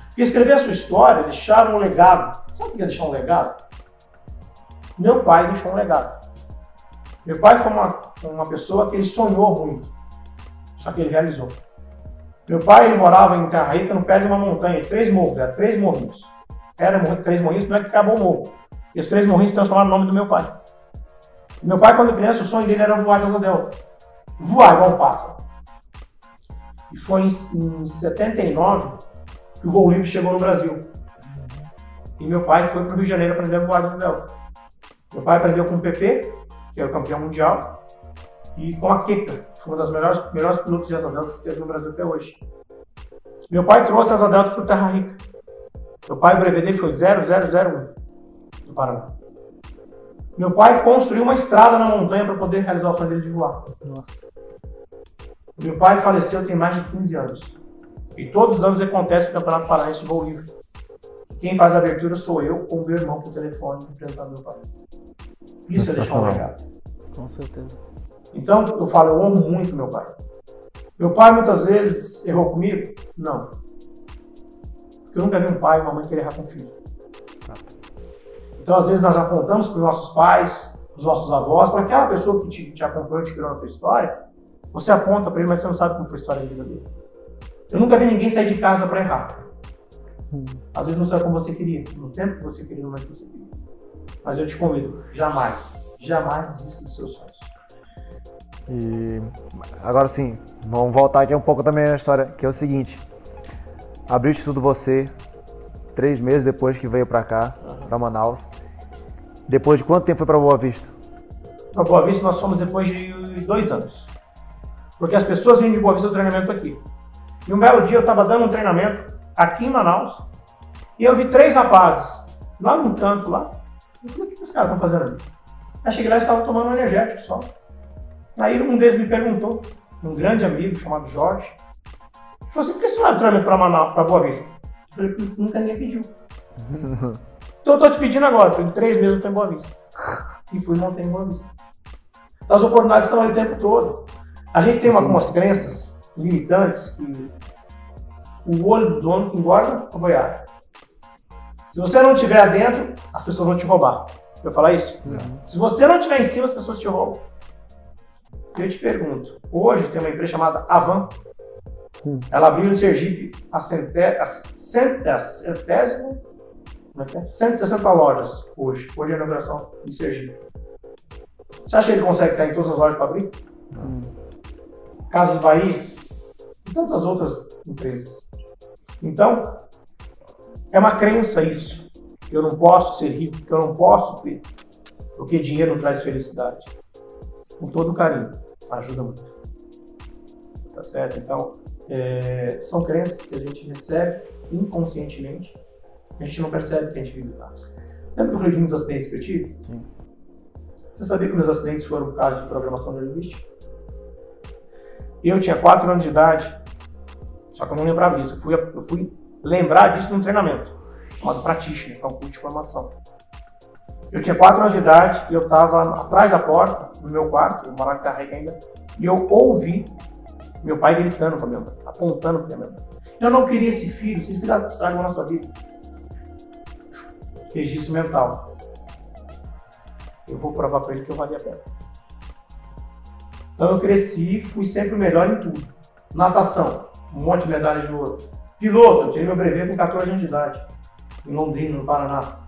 Porque escrever a sua história, deixar um legado. Sabe o que é deixar um legado? Meu pai deixou um legado. Meu pai foi uma, uma pessoa que ele sonhou muito, só que ele realizou. Meu pai ele morava em Terra Rica, no pé de uma montanha, três morros, era três morrinhos. Era três morrinhos, não é que acabou o morro. E os três morrinhos transformaram no nome do meu pai. Meu pai, quando criança, o sonho dele era voar de asa delta. Voar igual um pássaro. E foi em, em 79 que o voo livre chegou no Brasil. E meu pai foi para o Rio de Janeiro aprender a voar de delta. Meu pai aprendeu com o PP, que era o campeão mundial, e com a Keka, que foi uma das melhores, melhores pilotos de asa delta que teve no Brasil até hoje. Meu pai trouxe a asa delta para o Terra Rica. Meu pai, o brevet dele foi 0001 do Paraná. Meu pai construiu uma estrada na montanha para poder realizar o sonho dele de voar. Nossa. Meu pai faleceu tem mais de 15 anos. E todos os anos acontece o Campeonato Paraense de Voo Livre. Quem faz a abertura sou eu com o meu irmão por telefone representando meu pai. Isso é deixar um legado. Com certeza. Então, eu falo, eu amo muito meu pai. Meu pai muitas vezes errou comigo? Não. Porque eu nunca vi um pai e uma mãe querer errar com o filho. Então, às vezes, nós apontamos para os nossos pais, os nossos avós, para aquela pessoa que te, te acompanhou, te criou na tua história, você aponta para ele, mas você não sabe como foi a história da vida dele. Eu nunca vi ninguém sair de casa para errar. Às vezes não saiu como você queria, no tempo que você queria, no momento que você queria. Mas eu te convido, jamais, jamais desista dos seus sonhos. E agora sim, vamos voltar aqui um pouco também na história, que é o seguinte. Abriu o Instituto Você, três meses depois que veio para cá, para Manaus. Depois de quanto tempo foi para Boa Vista? Para Boa Vista nós fomos depois de dois anos. Porque as pessoas vêm de Boa Vista do treinamento aqui. E um belo dia eu estava dando um treinamento aqui em Manaus e eu vi três rapazes lá num canto lá. Eu falei, o que os caras estão fazendo ali? Aí cheguei lá e estavam tomando um energético só. Aí um deles me perguntou, um grande amigo chamado Jorge, falou assim, por que você não vai treinamento para Manaus, para Boa Vista? Eu falei, nunca ninguém pediu. [laughs] então eu tô te pedindo agora, em três meses eu estou em Boa Vista. E fui montei em Boa Vista. Então, as oportunidades estão aí o tempo todo. A gente tem algumas crenças limitantes que o olho do dono que engorda a boiada. Se você não estiver dentro, as pessoas vão te roubar. Eu falar isso? Não. Se você não estiver em cima, as pessoas te roubam. Eu te pergunto, hoje tem uma empresa chamada Avan. Hum. Ela abriu em Sergipe a, cente, a, cent, a centésima, como é que é? 160 lojas hoje. Hoje é a inauguração em Sergipe. Você acha que ele consegue estar em todas as lojas para abrir? Hum. Casas Bahia e tantas outras empresas. Então, é uma crença isso. Eu não posso ser rico, eu não posso ter, porque dinheiro não traz felicidade. Com todo carinho, ajuda muito. Tá certo? Então, é, são crenças que a gente recebe inconscientemente, a gente não percebe que a gente vive elas. Lembra que eu falei de muitos acidentes que eu tive? Sim. Você sabia que meus acidentes foram por causa de programação neurolinguística? Eu tinha 4 anos de idade, só que eu não lembrava disso. Eu fui, eu fui lembrar disso num treinamento, chamado Practitioner, que é um curso de formação. Eu tinha 4 anos de idade e eu estava atrás da porta, no meu quarto, eu morava Carrega ainda, e eu ouvi meu pai gritando para minha mãe, apontando para minha mãe. Eu não queria esse filho, esse filho estragou a nossa vida. Registro mental. Eu vou provar para ele que eu valia a pena. Então eu cresci, fui sempre o melhor em tudo. Natação, um monte de medalha de ouro. Piloto, eu tirei meu brevet com 14 anos de idade, em Londrina, no Paraná.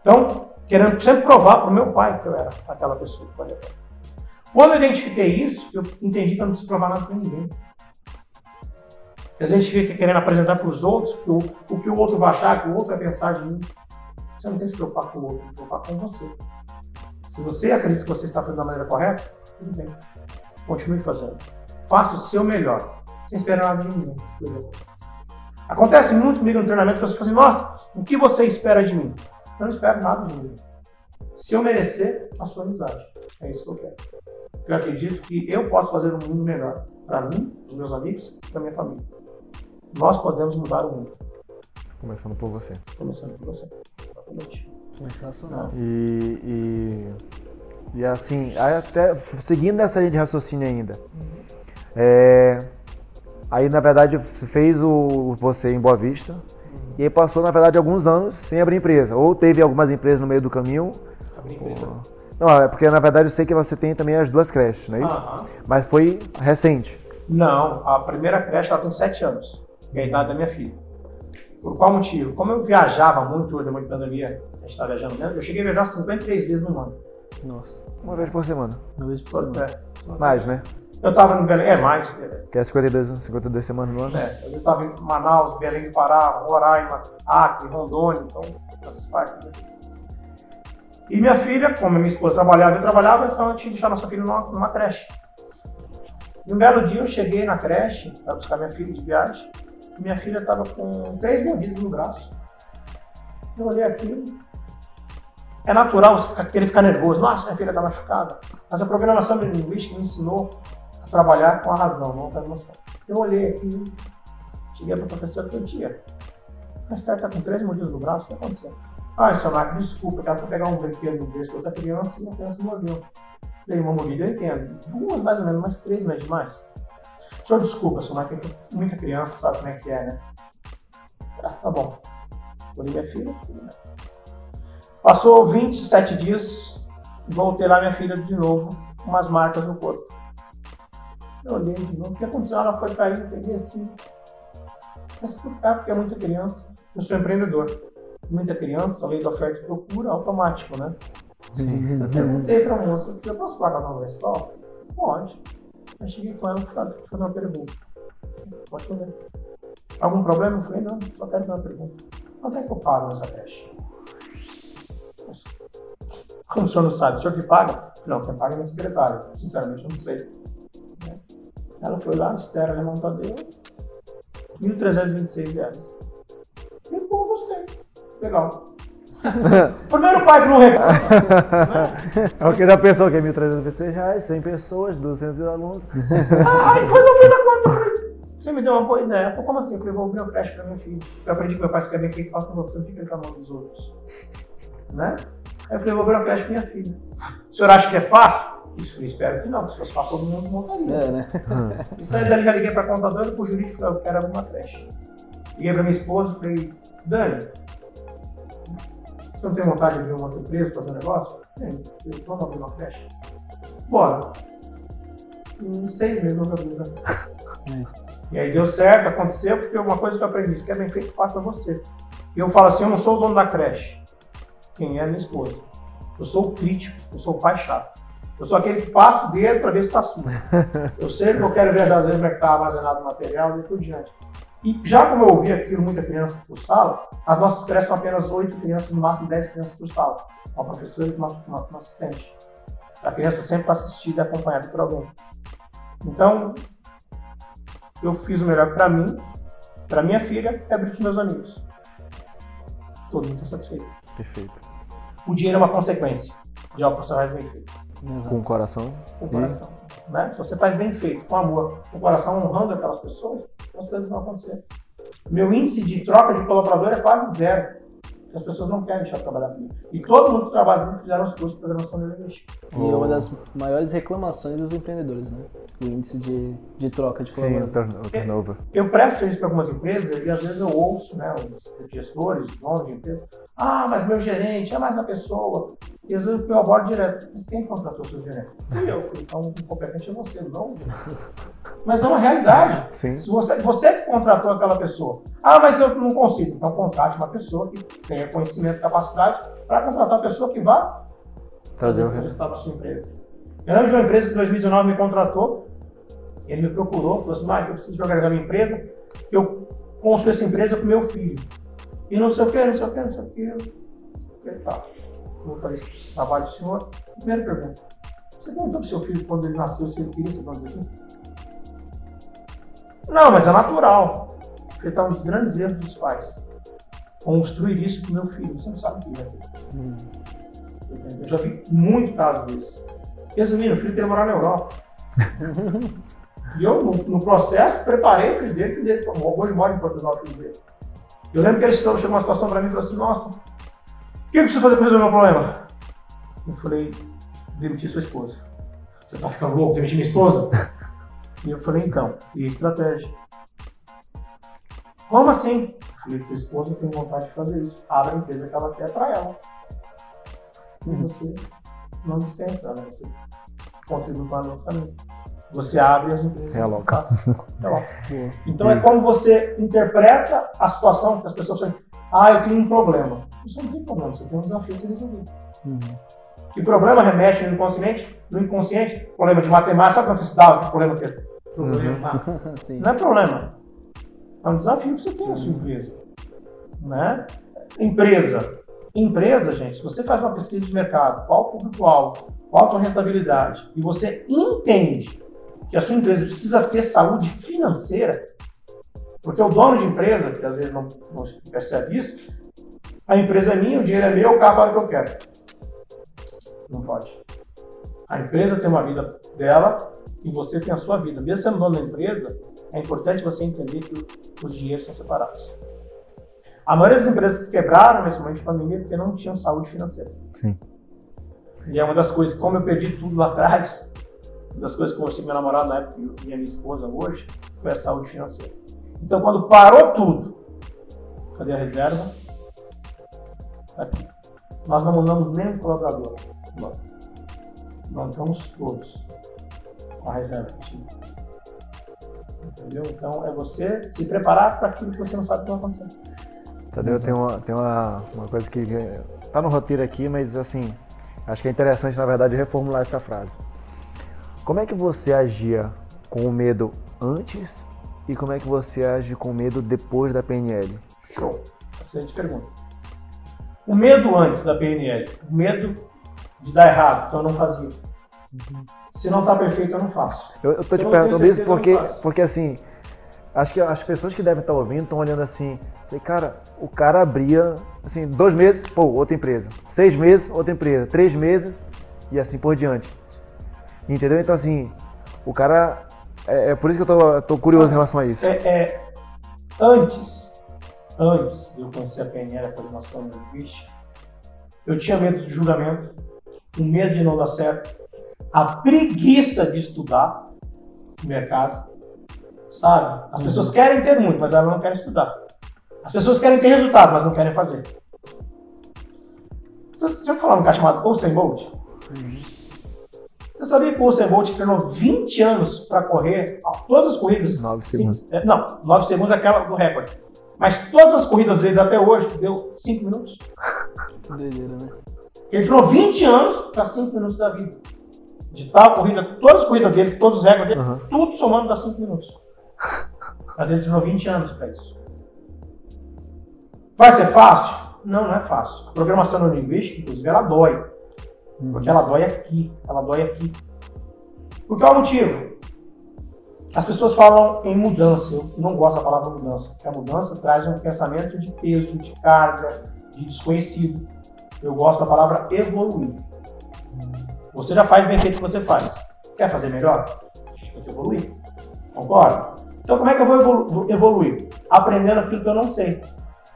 Então, querendo sempre provar para o meu pai que eu era aquela pessoa que valia Quando eu identifiquei isso, eu entendi que eu não preciso provar nada para ninguém. A gente fica querendo apresentar para os outros o, o que o outro vai achar, o que o outro vai pensar de mim. Você não tem que se preocupar com o outro, tem que se preocupar com você. Se você acredita que você está fazendo da maneira correta, tudo bem. Continue fazendo. Faça o seu melhor sem esperar nada de ninguém. Acontece muito comigo no treinamento, as pessoas falam assim, nossa, o que você espera de mim? Eu não espero nada de ninguém. Se eu merecer, a sua amizade. É isso que eu quero. Eu acredito que eu posso fazer um mundo melhor para mim, os meus amigos e para minha família. Nós podemos mudar o mundo. Começando por você. Começando por você. Exatamente. Sensacional. E, e, e assim, até seguindo essa linha de raciocínio ainda, uhum. é, Aí, na verdade, fez o você em Boa Vista. Uhum. E aí passou, na verdade, alguns anos sem abrir empresa. Ou teve algumas empresas no meio do caminho. Abrir empresa. Não, é porque na verdade eu sei que você tem também as duas creches, não é isso? Mas foi recente. Não, a primeira creche ela tem sete anos, que é a idade da minha filha. Por qual motivo? Como eu viajava muito depois da pandemia, a gente estava viajando mesmo, eu cheguei a viajar 53 vezes no ano. Nossa. Uma vez por semana. Uma vez por semana. É. Mais, né? Eu estava em Belém, é mais. Que é 52, 52 semanas no ano? É, eu estava em Manaus, Belém do Pará, Roraima, Acre, Rondônia, então, essas partes aqui. E minha filha, como minha esposa trabalhava, eu trabalhava, então eu tinha que deixar nossa filha numa, numa creche. E um belo dia eu cheguei na creche para buscar minha filha de viagem, e minha filha estava com três mordidas no braço. Eu olhei aquilo, É natural você querer ficar nervoso. Nossa, minha filha está machucada. Mas a programação linguística me ensinou a trabalhar com a razão, não com a emoção. Eu olhei aqui, cheguei para a professora e falei, tia, a Esther está com três mordidas no braço, o que aconteceu? Ah, seu Marco, desculpa, ela foi pegar um brinquedo no berço outra criança e a criança mordeu. Dei uma mordida, eu entendo. Duas mais ou menos, mais três, não é demais. Senhor, desculpa, seu Marco, tem muita criança, sabe como é que é, né? Ah, tá bom. Olhei minha filha. Passou 27 dias, voltei lá minha filha de novo, com umas marcas no corpo. Eu olhei de novo, o que aconteceu? Ela foi cair, peguei assim. Mas por cá, porque é muita criança. Eu sou empreendedor. Muita criança, a lei da oferta e procura, automático, né? Sim. Eu perguntei pra moça, eu posso pagar na nova escola? Pode. Aí cheguei com ela e falei, fazer uma pergunta. Pode fazer. Algum problema? Eu falei, não, só quero fazer uma pergunta. Quanto é que eu pago nessa creche? Como o senhor não sabe? O senhor que paga? Não, quem paga é minha secretária. Sinceramente, eu não sei. Ela foi lá, Estera Alemão Tadeu, 1.326 reais. E, pô, gostei. Legal. [laughs] Primeiro pai que não reclama. né? [laughs] É o que já pensou que é 1.326 reais, 100 pessoas, 200 alunos. [laughs] Ah, Aí foi no fim da conta, eu falei, você me deu uma boa ideia. Falei, como assim? Eu falei, vou abrir uma creche pra minha filha. Eu aprendi que meu pai se quer bem quem faça você, não fica reclamando dos outros. Né? Aí eu falei, vou abrir uma creche pra minha filha. O senhor acha que é fácil? Isso, eu espero que não. Se fosse fácil, todo mundo montaria. É, né? [laughs] Isso aí daí já liguei pra contadora, pro jurídico, eu quero abrir uma creche. Liguei pra minha esposa e falei, Dani, você não tem vontade de abrir uma outra empresa, fazer um negócio? Eu, Vamos abrir uma creche? Bora. Em seis meses nós abrimos a creche. E aí deu certo, aconteceu, porque uma coisa que eu aprendi, que é bem feito, faça você. E eu falo assim, eu não sou o dono da creche. Quem é é minha esposa. Eu sou o crítico, eu sou o pai chato. Eu sou aquele que passa o dedo para ver se está sujo. [laughs] Eu sei que eu quero ver vezes como é que está armazenado o material e por diante. E já como eu ouvi aquilo, muita criança por sala, as nossas creches são apenas oito crianças, no máximo 10 crianças por sala. Uma professora e uma, uma, uma assistente. A criança sempre está assistida e acompanhada por alguém. Então, eu fiz o melhor para mim, para minha filha e abrir para meus amigos. Todo mundo está satisfeito. Perfeito. O dinheiro é uma consequência de algo que você faz bem feito, Com o coração. com o coração. Né? Se você faz bem feito, com amor, com o coração honrando aquelas pessoas, as coisas vão acontecer. Meu índice de troca de colaborador é quase zero. As pessoas não querem deixar de trabalhar comigo. E todo mundo que trabalha comigo fizeram os cursos de programação neurolinguística. E uma das maiores reclamações dos empreendedores, né? O índice de, de troca de Sim, colaborador. o turnover. Eu presto serviço para algumas empresas e às vezes eu ouço, né, os gestores, donos de empresa, ah, mas meu gerente é mais uma pessoa. E às vezes eu abordo direto, mas quem contratou o seu gerente? Fui eu, então o competente é você, não. Mas é uma realidade. Sim. Se você, você que contratou aquela pessoa. Ah, mas eu não consigo. Então contrate uma pessoa que tenha conhecimento e capacidade para contratar uma pessoa que vá Trazer o resultado para sua empresa. Eu lembro de uma empresa que em 2019 me contratou, ele me procurou, falou assim, Mike, eu preciso de organizar minha empresa, que eu construo essa empresa com meu filho. E não sei o que, não sei o que, não sei o que. Eu falei, tá, eu esse trabalho do senhor. Primeira pergunta, você perguntou pro seu filho quando ele nasceu se ele queria ser dono disso? Não, mas é natural. Porque tá um dos grandes erros dos pais. Construir isso com meu filho, você não sabe o que é. Eu já vi muito caso desse. Resumindo, o filho queria morar na Europa. [laughs] e eu, no, no processo, preparei o filho dele, o filho dele hoje mora em Portugal, o filho dele. Eu lembro que ele chegou uma situação para mim e falou assim, nossa, que eu preciso fazer para resolver o meu problema? Eu falei, demitir sua esposa. Você tá ficando louco, demitir minha esposa? [laughs] e eu falei, então, e a estratégia? Como assim? Eu falei, tua esposa tem vontade de fazer isso. Abre a empresa que ela quer para ela. E você não dispensa, né? Você contribui para o caminho. Você abre as empresas. Realoca. faz. [laughs] Realoca. Então é como você interpreta a situação que as pessoas ah, eu tenho um problema. Você não tem problema, você tem um desafio a ser resolvido. Que problema remete no inconsciente? No inconsciente, problema de matemática, sabe quando você estudava que problema que é? Problema. [laughs] Sim. Não é problema. É um desafio que você tem na sua empresa. Né? Empresa. Empresa, gente, se você faz uma pesquisa de mercado, qual o público-alvo, qual a tua rentabilidade, e você entende que a sua empresa precisa ter saúde financeira, porque o dono de empresa, que às vezes não, não percebe isso, a empresa é minha, o dinheiro é meu, o carro é o que eu quero. Não pode. A empresa tem uma vida dela e você tem a sua vida. Mesmo sendo dono da empresa, é importante você entender que os dinheiros são separados. A maioria das empresas que quebraram nesse momento de pandemia é porque não tinham saúde financeira. Sim. E é uma das coisas, como eu perdi tudo lá atrás, uma das coisas que eu conversei com meu namorado na época e minha esposa hoje, foi a saúde financeira. Então, quando parou tudo, cadê a reserva? Tá aqui. Nós não mandamos nem um colaborador. Nós estamos todos com a reserva Entendeu? Então, é você se preparar para aquilo que você não sabe o que vai acontecer. Tadeu, tem, uma, tem uma, uma coisa que está no roteiro aqui, mas assim, acho que é interessante, na verdade, reformular essa frase. Como é que você agia com o medo antes e como é que você age com o medo depois da PNL? Show. Excelente pergunta. O medo antes da PNL, o medo de dar errado, então eu não fazia. Uhum. Se não está perfeito, eu não faço. Eu, eu tô te perguntando isso porque, porque assim, acho que as pessoas que devem estar ouvindo estão olhando assim, cara, o cara abria, assim, dois meses, pô, outra empresa. Seis meses, outra empresa. Três meses e assim por diante. Entendeu? Então, assim, o cara. É, é por isso que eu tô, tô curioso em relação a isso. É, é, antes, antes de eu conhecer a PNL, a programação linguística, eu tinha medo de julgamento, o medo de não dar certo, a preguiça de estudar no mercado sabe? As uhum. pessoas querem ter muito, mas elas não querem estudar. As pessoas querem ter resultado, mas não querem fazer. Você já falou um cara chamado Usain Bolt? Uhum. Você sabia que o Usain Bolt treinou 20 anos para correr todas as corridas? 9 segundos. É, não, 9 segundos é aquela do recorde. Mas todas as corridas dele até hoje deu 5 minutos. Doideira, né? Ele treinou 20 anos para 5 minutos da vida. De tal corrida, todas as corridas dele, todos os recordes dele, uhum. tudo somando dá 5 minutos. Mas ele treinou 20 anos para isso. Vai ser fácil? Não, não é fácil. A programação neurolinguística, inclusive, ela dói. Porque ela dói aqui, ela dói aqui. Por qual motivo? As pessoas falam em mudança. Eu não gosto da palavra mudança, porque a mudança traz um pensamento de peso, de carga, de desconhecido. Eu gosto da palavra evoluir. Você já faz bem feito o que você faz. Quer fazer melhor? Que evoluir. Concorda? Então, como é que eu vou evoluir? Aprendendo aquilo que eu não sei.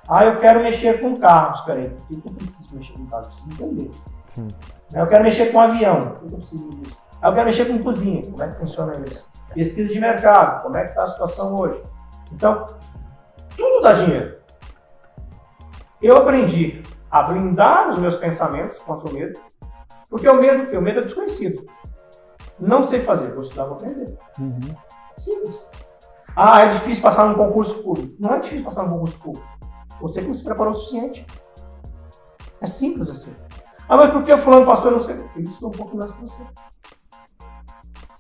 Ah, eu quero mexer com carros. Espera aí, por que eu preciso mexer com carros? Eu preciso entender. Sim. Eu quero mexer com avião. Por que eu preciso disso? Eu quero mexer com cozinha. Como é que funciona isso? Pesquisa de mercado. Como é que está a situação hoje? Então, tudo dá dinheiro. Eu aprendi a blindar os meus pensamentos contra o medo, porque o medo, o medo é desconhecido. Não sei fazer, vou estudar, vou aprender. Uhum. Simples. Ah, é difícil passar num concurso público. Não é difícil passar num concurso público. Você que não se preparou o suficiente. É simples assim. Ah, mas por que o fulano passou? Eu não sei. Ele estudou um pouco mais que você.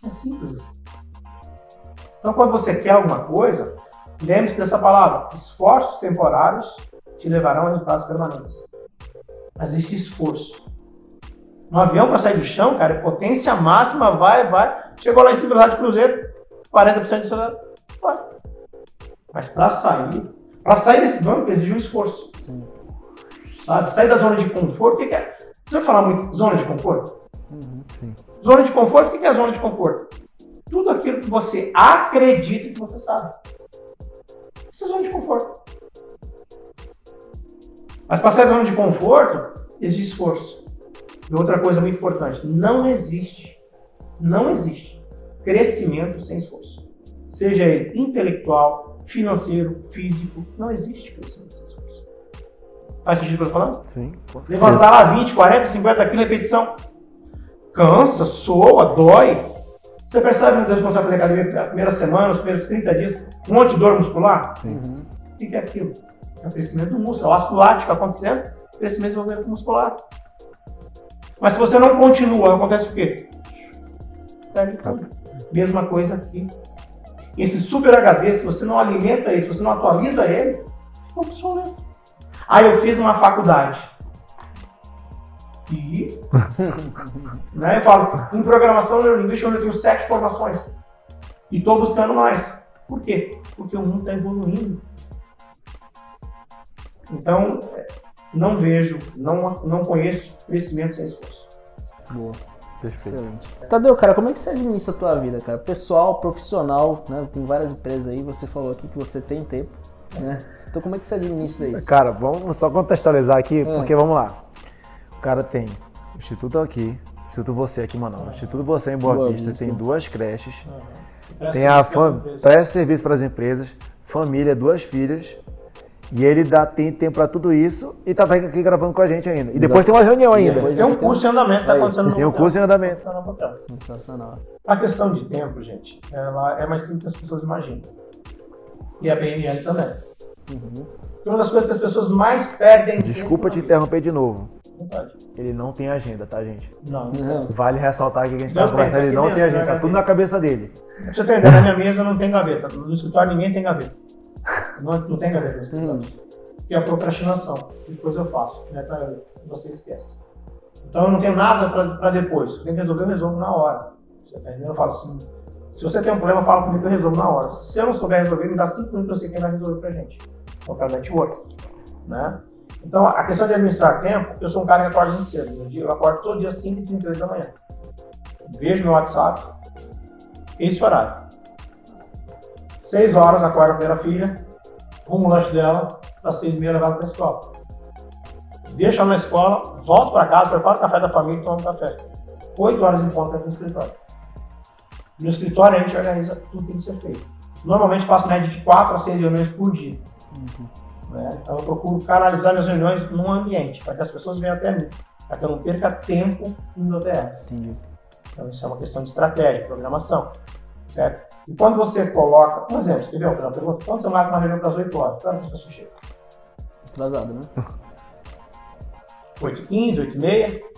É simples. Então, quando você quer alguma coisa, lembre-se dessa palavra. Esforços temporários te levarão a resultados permanentes. Mas existe esforço. No avião, para sair do chão, cara, é potência máxima, vai, vai. Chegou lá em cima do cruzeiro, 40% de velocidade Vai. Mas para sair, para sair desse banco exige um esforço. Sabe? Sair da zona de conforto, o que, que é? Você vai falar muito zona de conforto? Uhum, zona de conforto, o que, é zona de conforto? Tudo aquilo que você acredita que você sabe. Isso é zona de conforto. Mas para sair da zona de conforto, exige esforço. E outra coisa muito importante, não existe, não existe crescimento sem esforço seja ele intelectual, financeiro, físico, não existe crescimento sem esforço. Faz sentido o que eu estou falando? Sim. Levantar lá 20, 40, 50 quilos, repetição. Cansa, soa, dói. Você percebe quando você a fazer academia na primeira semana, os primeiros 30 dias, um monte de dor muscular? Sim. Uhum. O que é aquilo? É o crescimento do músculo, é o ácido lático acontecendo, crescimento e desenvolvimento muscular. Mas se você não continua, acontece o quê? Perde tudo. Mesma coisa aqui. Esse Super HD, se você não alimenta ele, se você não atualiza ele, fica obsoleto. Aí eu fiz uma faculdade. E [laughs] né, eu falo, em programação neurolinguística eu tenho sete formações. E estou buscando mais. Por quê? Porque o mundo está evoluindo. Então, não vejo, não, não conheço crescimento sem esforço. Boa. Perfeito. Excelente. Tadeu, cara, como é que você administra a tua vida, cara? Pessoal, profissional, né? Tem várias empresas aí, você falou aqui que você tem tempo, né? Então como é que você administra isso? Cara, vamos só contextualizar aqui, porque vamos lá. O cara tem o Instituto aqui, Instituto Você aqui em Manaus, Instituto Você em Boa, Boa Vista, Vista. tem duas creches, Presta tem a serviço fam... presta serviço para as empresas, família, duas filhas, e ele dá, tem tempo para tudo isso e tá aqui gravando com a gente ainda. E depois tem uma reunião ainda. depois- Tem um curso em andamento que Aí, acontecendo no Tem um curso em andamento. Tá. Sensacional. A questão de tempo, gente, ela é mais simples do que as pessoas imaginam. E a BNL também. Uhum. Porque uma das coisas que as pessoas mais perdem Desculpa tempo te interromper de novo. Vontade. Ele não tem agenda, tá, gente? Não, Não. Vale ressaltar aqui que a gente Não tá tem, conversando, tá ele não tem agenda, né, tá tudo na cabeça dele. Pra você na minha mesa não tem gaveta. No escritório ninguém tem gaveta. Não, não tem gaveta no escritório. Hum. Que é a procrastinação. Depois eu faço. Né, pra, você esquece. Então eu não tenho nada para depois. Eu tenho que resolver, eu resolvo na hora. Você tá entendendo? Eu falo assim. Se você tem um problema, fala comigo que eu resolvo na hora. Se eu não souber resolver, me dá cinco minutos eu sei quem vai resolver pra gente. O network. Né? Então, a questão de administrar tempo, eu sou um cara que acorda muito cedo. No dia- Eu acordo todo dia às 5h38 da manhã. Vejo meu WhatsApp, esse horário. 6 horas, acordo a primeira filha, rumo o lanche dela, às 6 e meia levar para a escola. Deixo ela na escola, volto para casa, preparo o café da família e tomo café. 8 horas em ponto no escritório. No escritório a gente organiza tudo que tem que ser feito. Normalmente faço média de 4 a 6 reuniões por dia. Né? Então eu procuro canalizar minhas reuniões num ambiente, para que as pessoas venham até mim, para que eu não perca tempo indo até elas. Entendi. Então isso é uma questão de estratégia, programação, certo? E quando você coloca, um exemplo, você entendeu? Uma pergunta, quando você marca uma reunião para as 8 horas, quando as pessoas chegam? Atrasado, né? 8 h 15 8 h 30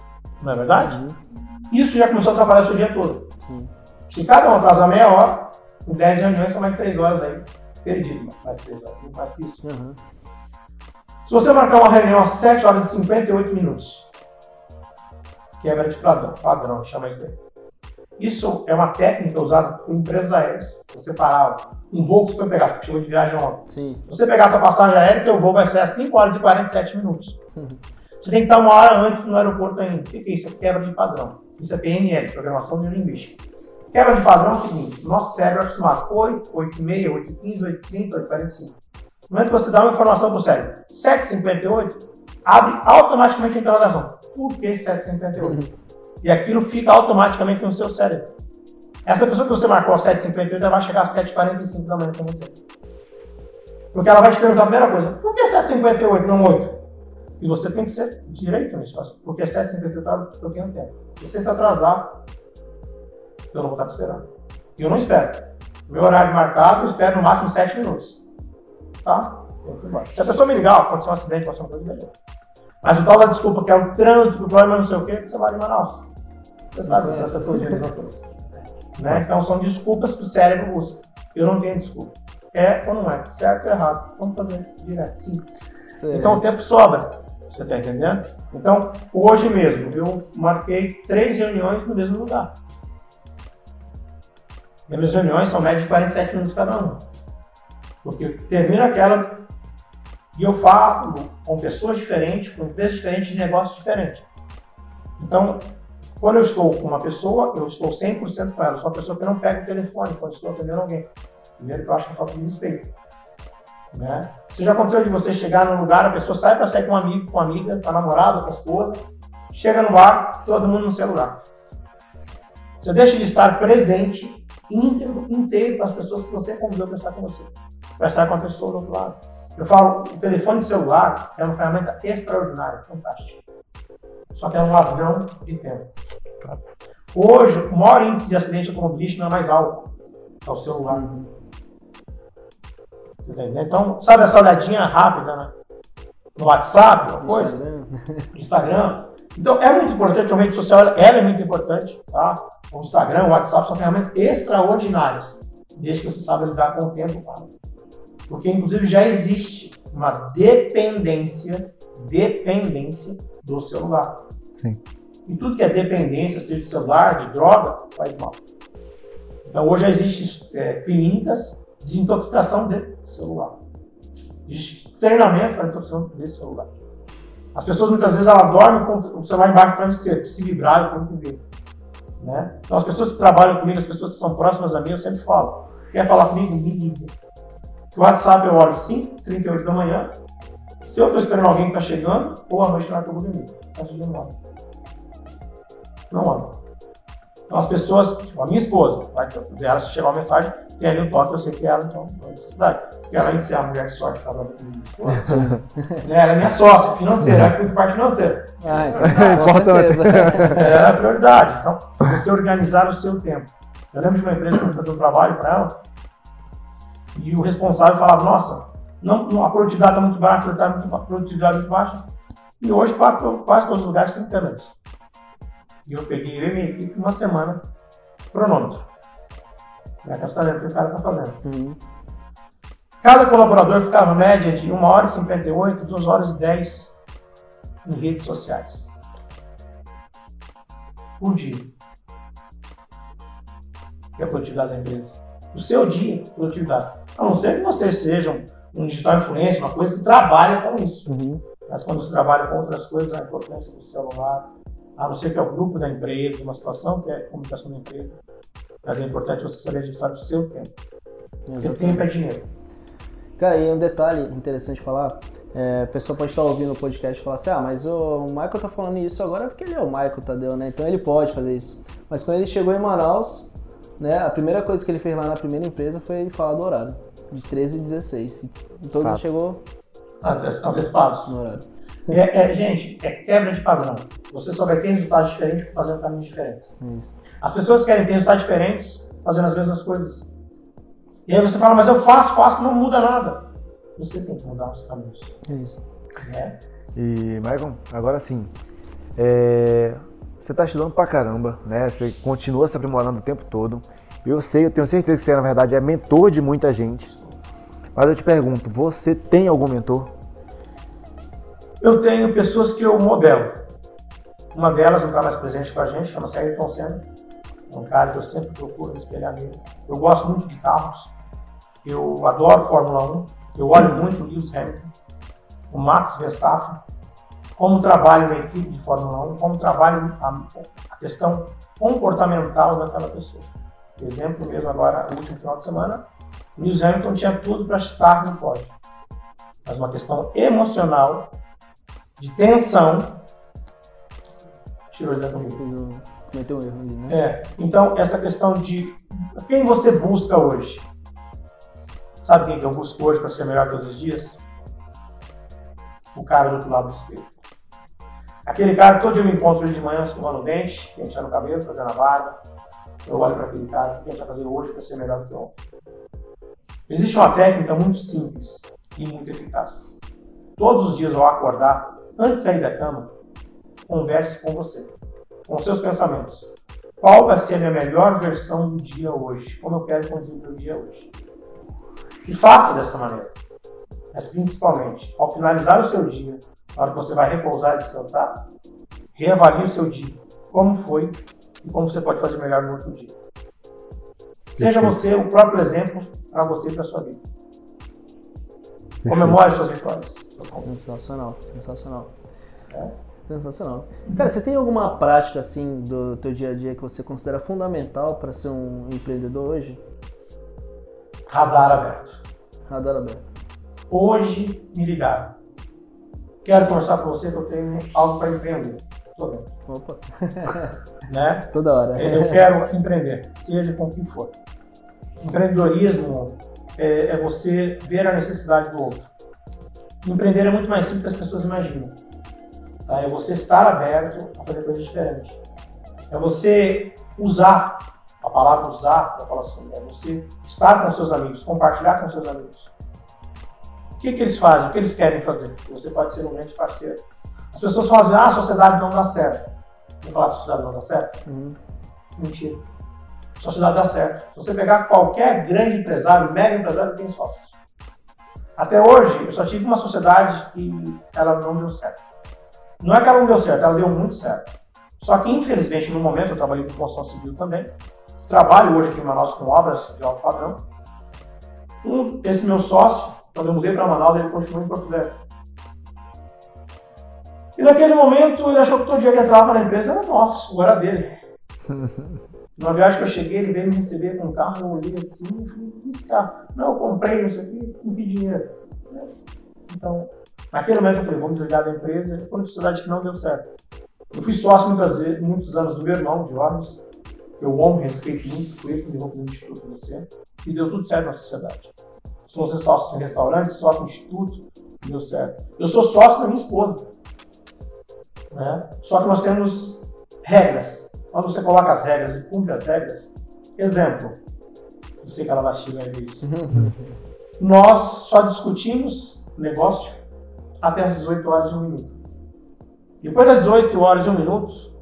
não é verdade? Uhum. Isso já começou a trabalhar o seu dia todo. Sim. Se cada um atrasar meia hora, em 10 reuniões são mais 3 horas aí, perdido, 3 horas, não mais que isso. Uhum. Se você marcar uma reunião às 7 horas e 58 minutos, quebra de padrão, padrão, chama isso daí. Isso é uma técnica usada por empresas aéreas. Você parava, um voo que você foi pegar, chegou de viagem ontem. Sim. Se você pegar a sua passagem aérea, teu voo vai ser às 5 horas e 47 minutos. Uhum. Você tem que estar uma hora antes no aeroporto ainda. O que é isso? É quebra de padrão. Isso é PNL, Programação Neurolinguística. Quebra de padrão é o seguinte, nosso cérebro é acostumado 8, 8 e meia, 8 e 15, 8 e 30, 8 e 45. No momento que você dá uma informação para o cérebro, 7,58, abre automaticamente a interrogação. Por que 7,58? E aquilo fica automaticamente no seu cérebro. Essa pessoa que você marcou às 7h58, ela vai chegar às 7h45 da manhã com você. Porque ela vai te perguntar a primeira coisa, por que 7h58, não 8? E você tem que ser direito nisso, porque 7h58 eu tenho tempo. Se você se atrasar, eu não vou estar te esperando. E eu não espero. Meu horário marcado, eu espero no máximo 7 minutos. Tá? Se a pessoa me ligar, aconteceu um acidente, aconteceu uma coisa, beleza. Mas o tal da desculpa que é o trânsito, o problema não sei o quê, você vai em Manaus. Você sabe que essa todo dia é a mesma coisa. Né? Então são desculpas que o cérebro busca. Eu não tenho desculpa. É ou não é? Certo ou errado? Vamos fazer direto. Certo. Então o tempo sobra. Você está entendendo? Então, hoje mesmo, eu marquei três reuniões no mesmo lugar. Minhas reuniões são média de 47 minutos cada uma. Porque termina aquela e eu falo com pessoas diferentes, com empresas diferentes, de negócios diferentes. Então, quando eu estou com uma pessoa, eu estou 100% com ela. Eu sou uma pessoa que não pega o telefone quando estou atendendo alguém. Primeiro que eu acho que falta de respeito. Né? Isso já aconteceu de você chegar num lugar, a pessoa sai para sair com um amigo, com uma amiga, com a namorada, com a esposa, chega no bar, todo mundo no celular. Você deixa de estar presente, íntegro, inteiro para as pessoas que você convidou para estar com você, para estar com a pessoa do outro lado. Eu falo, o telefone celular é uma ferramenta extraordinária, fantástica. Só que é um ladrão de tempo. Hoje, o maior índice de acidente automobilístico não é mais alto, é o celular. Entendeu? Então, sabe essa olhadinha rápida, né? No WhatsApp, uma coisa, Instagram. Instagram. Então, é muito importante, a rede social ela é muito importante, tá? O Instagram, o WhatsApp são ferramentas extraordinárias, desde que você saiba lidar com o tempo, tá? Porque, inclusive, já existe uma dependência, dependência do celular. Sim. E tudo que é dependência, seja de celular, de droga, faz mal. Então, hoje já existem é, clínicas de desintoxicação de celular. Existe treinamento para desintoxicação de celular. As pessoas muitas vezes ela dormem com o celular embaixo do travesseiro, se vibrar e como ver. Né? Então as pessoas que trabalham comigo, as pessoas que são próximas a mim, eu sempre falo. Quer falar comigo? Me liga. O WhatsApp eu olho 5, 38 da manhã. Se eu estou esperando alguém que está chegando, ou à noite na hora que eu vou dormir. Chegando lá. Não olho. Então as pessoas, tipo, a minha esposa, vai ela se chegar uma mensagem, tem ali um toque, eu sei que é ela, então não é necessidade. Porque de ser a mulher de sorte que comigo, né, ela é minha sócia financeira, ela cuida de parte financeira. Ah, então, Importante. Ela é a prioridade. Então, você organizar o seu tempo. Eu lembro de uma empresa que eu fazer um trabalho para ela, e o responsável falava, nossa, não, a produtividade está muito baixa, a produtividade muito baixa. E hoje quase, quase todos os lugares têm câmeras. E eu peguei eu e minha equipe uma semana, cronômetro. Que é o que o cara está fazendo. Uhum. Cada colaborador ficava média de 1 hora e 58, 2 horas e 10 em redes sociais. Por dia. Que é a produtividade da empresa. O seu dia, produtividade. A não ser que você seja um, digital influencer, uma coisa que trabalha com isso. Uhum. Mas quando você trabalha com outras coisas, a importância do celular, a não ser que é o grupo da empresa, uma situação que é a comunicação da empresa. Mas é importante você saber administrar o seu tempo. Porque tempo é dinheiro. Cara, e um detalhe interessante falar, é, a pessoa pode estar ouvindo o podcast e falar assim, ah, mas o Michael tá falando isso agora porque ele é o Michael Tadeu, né? Então ele pode fazer isso. Mas quando ele chegou em Manaus, né, a primeira coisa que ele fez lá na primeira empresa foi ele falar do horário, de 13 e 16. E todo mundo chegou antecipados. No horário. É, é, gente, é quebra de padrão. Você só vai ter resultados diferentes fazendo caminhos diferentes. Isso. As pessoas querem ter resultados diferentes fazendo as mesmas coisas. E aí você fala, mas eu faço, faço, não muda nada. Você tem que mudar os caminhos. Isso. É. E, Michael, agora sim. É, você está estudando pra caramba, né? Você continua se aprimorando o tempo todo. Eu sei, eu tenho certeza que você, na verdade, é mentor de muita gente. Mas eu te pergunto, você tem algum mentor? Eu tenho pessoas que eu modelo. Uma delas não está mais presente com a gente, chama-se Ayrton Senna. É um cara que eu sempre procuro espelhar nele. Eu gosto muito de carros. Eu adoro Fórmula 1. Eu olho muito o Lewis Hamilton, o Max Verstappen, como trabalho na equipe de Fórmula 1, como trabalho a, a questão comportamental daquela pessoa. Exemplo mesmo agora, no último final de semana, Lewis Hamilton tinha tudo para estar no pódio. Mas uma questão emocional de tensão, tirou ele da corrida. Cometeu um erro ali, né? É. Então, essa questão de quem você busca hoje? Sabe quem que eu busco hoje para ser melhor todos os dias? O cara do outro lado do espelho. Aquele cara, todo dia eu me encontro ele de manhã escovando o dente, penteando o cabelo, fazendo a barba. Eu olho para aquele cara, o que a gente vai fazer hoje para ser melhor do que ontem? Existe uma técnica muito simples e muito eficaz. Todos os dias ao acordar, Antes de sair da cama, converse com você, com seus pensamentos. Qual vai ser a minha melhor versão do dia hoje? Como eu quero conduzir o meu dia hoje? E faça dessa maneira. Mas principalmente, ao finalizar o seu dia, na hora que você vai repousar e descansar, reavalie o seu dia. Como foi e como você pode fazer melhor no outro dia. Seja você o próprio exemplo para você e para sua vida. Comemore suas vitórias. Sensacional, sensacional. É. Sensacional. Cara, você tem alguma prática assim do teu dia a dia que você considera fundamental para ser um empreendedor hoje? Radar aberto. Radar aberto. Hoje me ligaram. Quero conversar com você que eu tenho algo para empreender. Tô dentro. Opa. [laughs] né? Toda hora. Eu quero empreender, seja com quem for. Empreendedorismo é, é você ver a necessidade do outro. Empreender é muito mais simples do que as pessoas imaginam. Tá? É você estar aberto a fazer coisas diferentes. É você usar, a palavra usar, eu falo assim, é você estar com seus amigos, compartilhar com seus amigos. O que, que eles fazem? O que eles querem fazer? Você pode ser um grande parceiro. As pessoas falam assim, ah, a sociedade não dá certo. Vou falar, a sociedade não dá certo? Uhum. Mentira sociedade dá certo. Se você pegar qualquer grande empresário, mega empresário, tem sócios. Até hoje, eu só tive uma sociedade que ela não deu certo. Não é que ela não deu certo, ela deu muito certo. Só que, infelizmente, no momento, eu trabalhei com construção civil também. Trabalho hoje aqui em Manaus com obras de alto padrão. Um, esse meu sócio, quando eu mudei para Manaus, ele continuou em Porto Velho. E naquele momento ele achou que todo dia que entrava na empresa era nosso, ou era dele. [laughs] Numa viagem que eu cheguei, ele veio me receber com um carro, eu olhei assim, e falei, esse carro? Não, eu comprei isso aqui, com que dinheiro? Então, naquele momento eu falei, vamos desligar da empresa, foi uma sociedade que não deu certo. Eu fui sócio muitas vezes, muitos anos do meu irmão, de órgãos, eu honro e respeito muito, ele me levou para o Instituto você, e deu tudo certo na sociedade. Se você sócio em restaurante, sócio no instituto, deu certo. Eu sou sócio da minha esposa. Né? Só que nós temos regras. Quando você coloca as regras e cumpre as regras, exemplo, eu sei que ela vai xingar isso. nós só discutimos negócio até as 18 horas e um minuto. Depois das 18 horas e um minuto.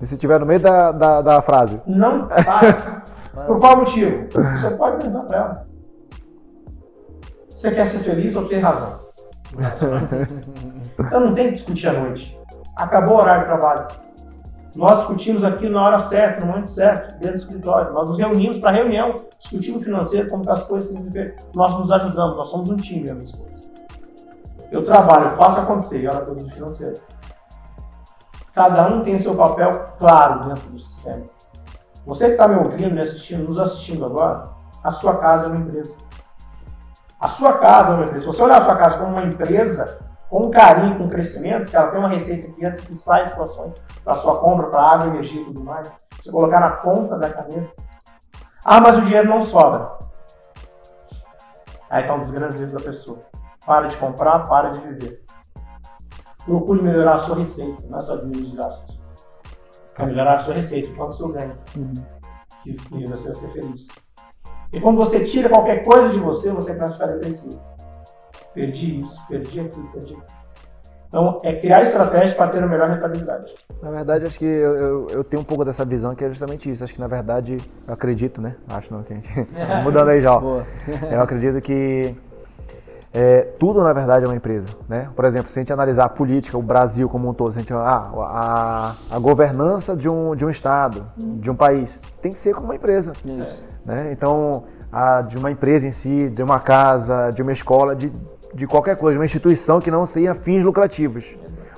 E se tiver no meio da, da, da frase? Não [laughs] para. Por qual motivo? Você pode perguntar para ela. Você quer ser feliz ou ter razão? [laughs] então não tem que discutir à noite. Acabou o horário de trabalho. Nós discutimos aqui na hora certa, no momento certo, dentro do escritório. Nós nos reunimos para reunião, discutimos financeiro, como as coisas têm que ver. Nós nos ajudamos, nós somos um time, a minha esposa. Eu trabalho, eu faço acontecer, e olha tudo financeiro. Cada um tem seu papel claro dentro do sistema. Você que está me ouvindo, me assistindo, nos assistindo agora, a sua casa é uma empresa. A sua casa é uma empresa. Se você olhar a sua casa como uma empresa, com carinho, com crescimento, que ela tem uma receita que entra e sai situações para sua compra, para água, energia e tudo mais, você colocar na ponta da caneta. Ah, mas o dinheiro não sobra. Aí está um dos grandes erros da pessoa. Para de comprar, para de viver. Procure melhorar a sua receita, não é só diminuir os gastos. Para melhorar a sua receita, qual é o seu ganho? Uhum. Que você vai ser feliz. E quando você tira qualquer coisa de você, você transfere para si. Perdi isso, perdi aquilo, perdi aquilo. Então, é criar estratégias para ter a melhor rentabilidade. Na verdade, acho que eu, eu, eu, tenho um pouco dessa visão que é justamente isso. Acho que, na verdade, eu acredito, né? Acho não, que... [laughs] [laughs] mudando aí já. eu acredito que é, tudo, na verdade, é uma empresa. Né? Por exemplo, se a gente analisar a política, o Brasil como um todo, se a, gente, ah, a, a governança de um, de um Estado, de um país, tem que ser como uma empresa. Isso. Né? Então, a, de uma empresa em si, de uma casa, de uma escola, de, de qualquer coisa, de uma instituição que não tenha fins lucrativos.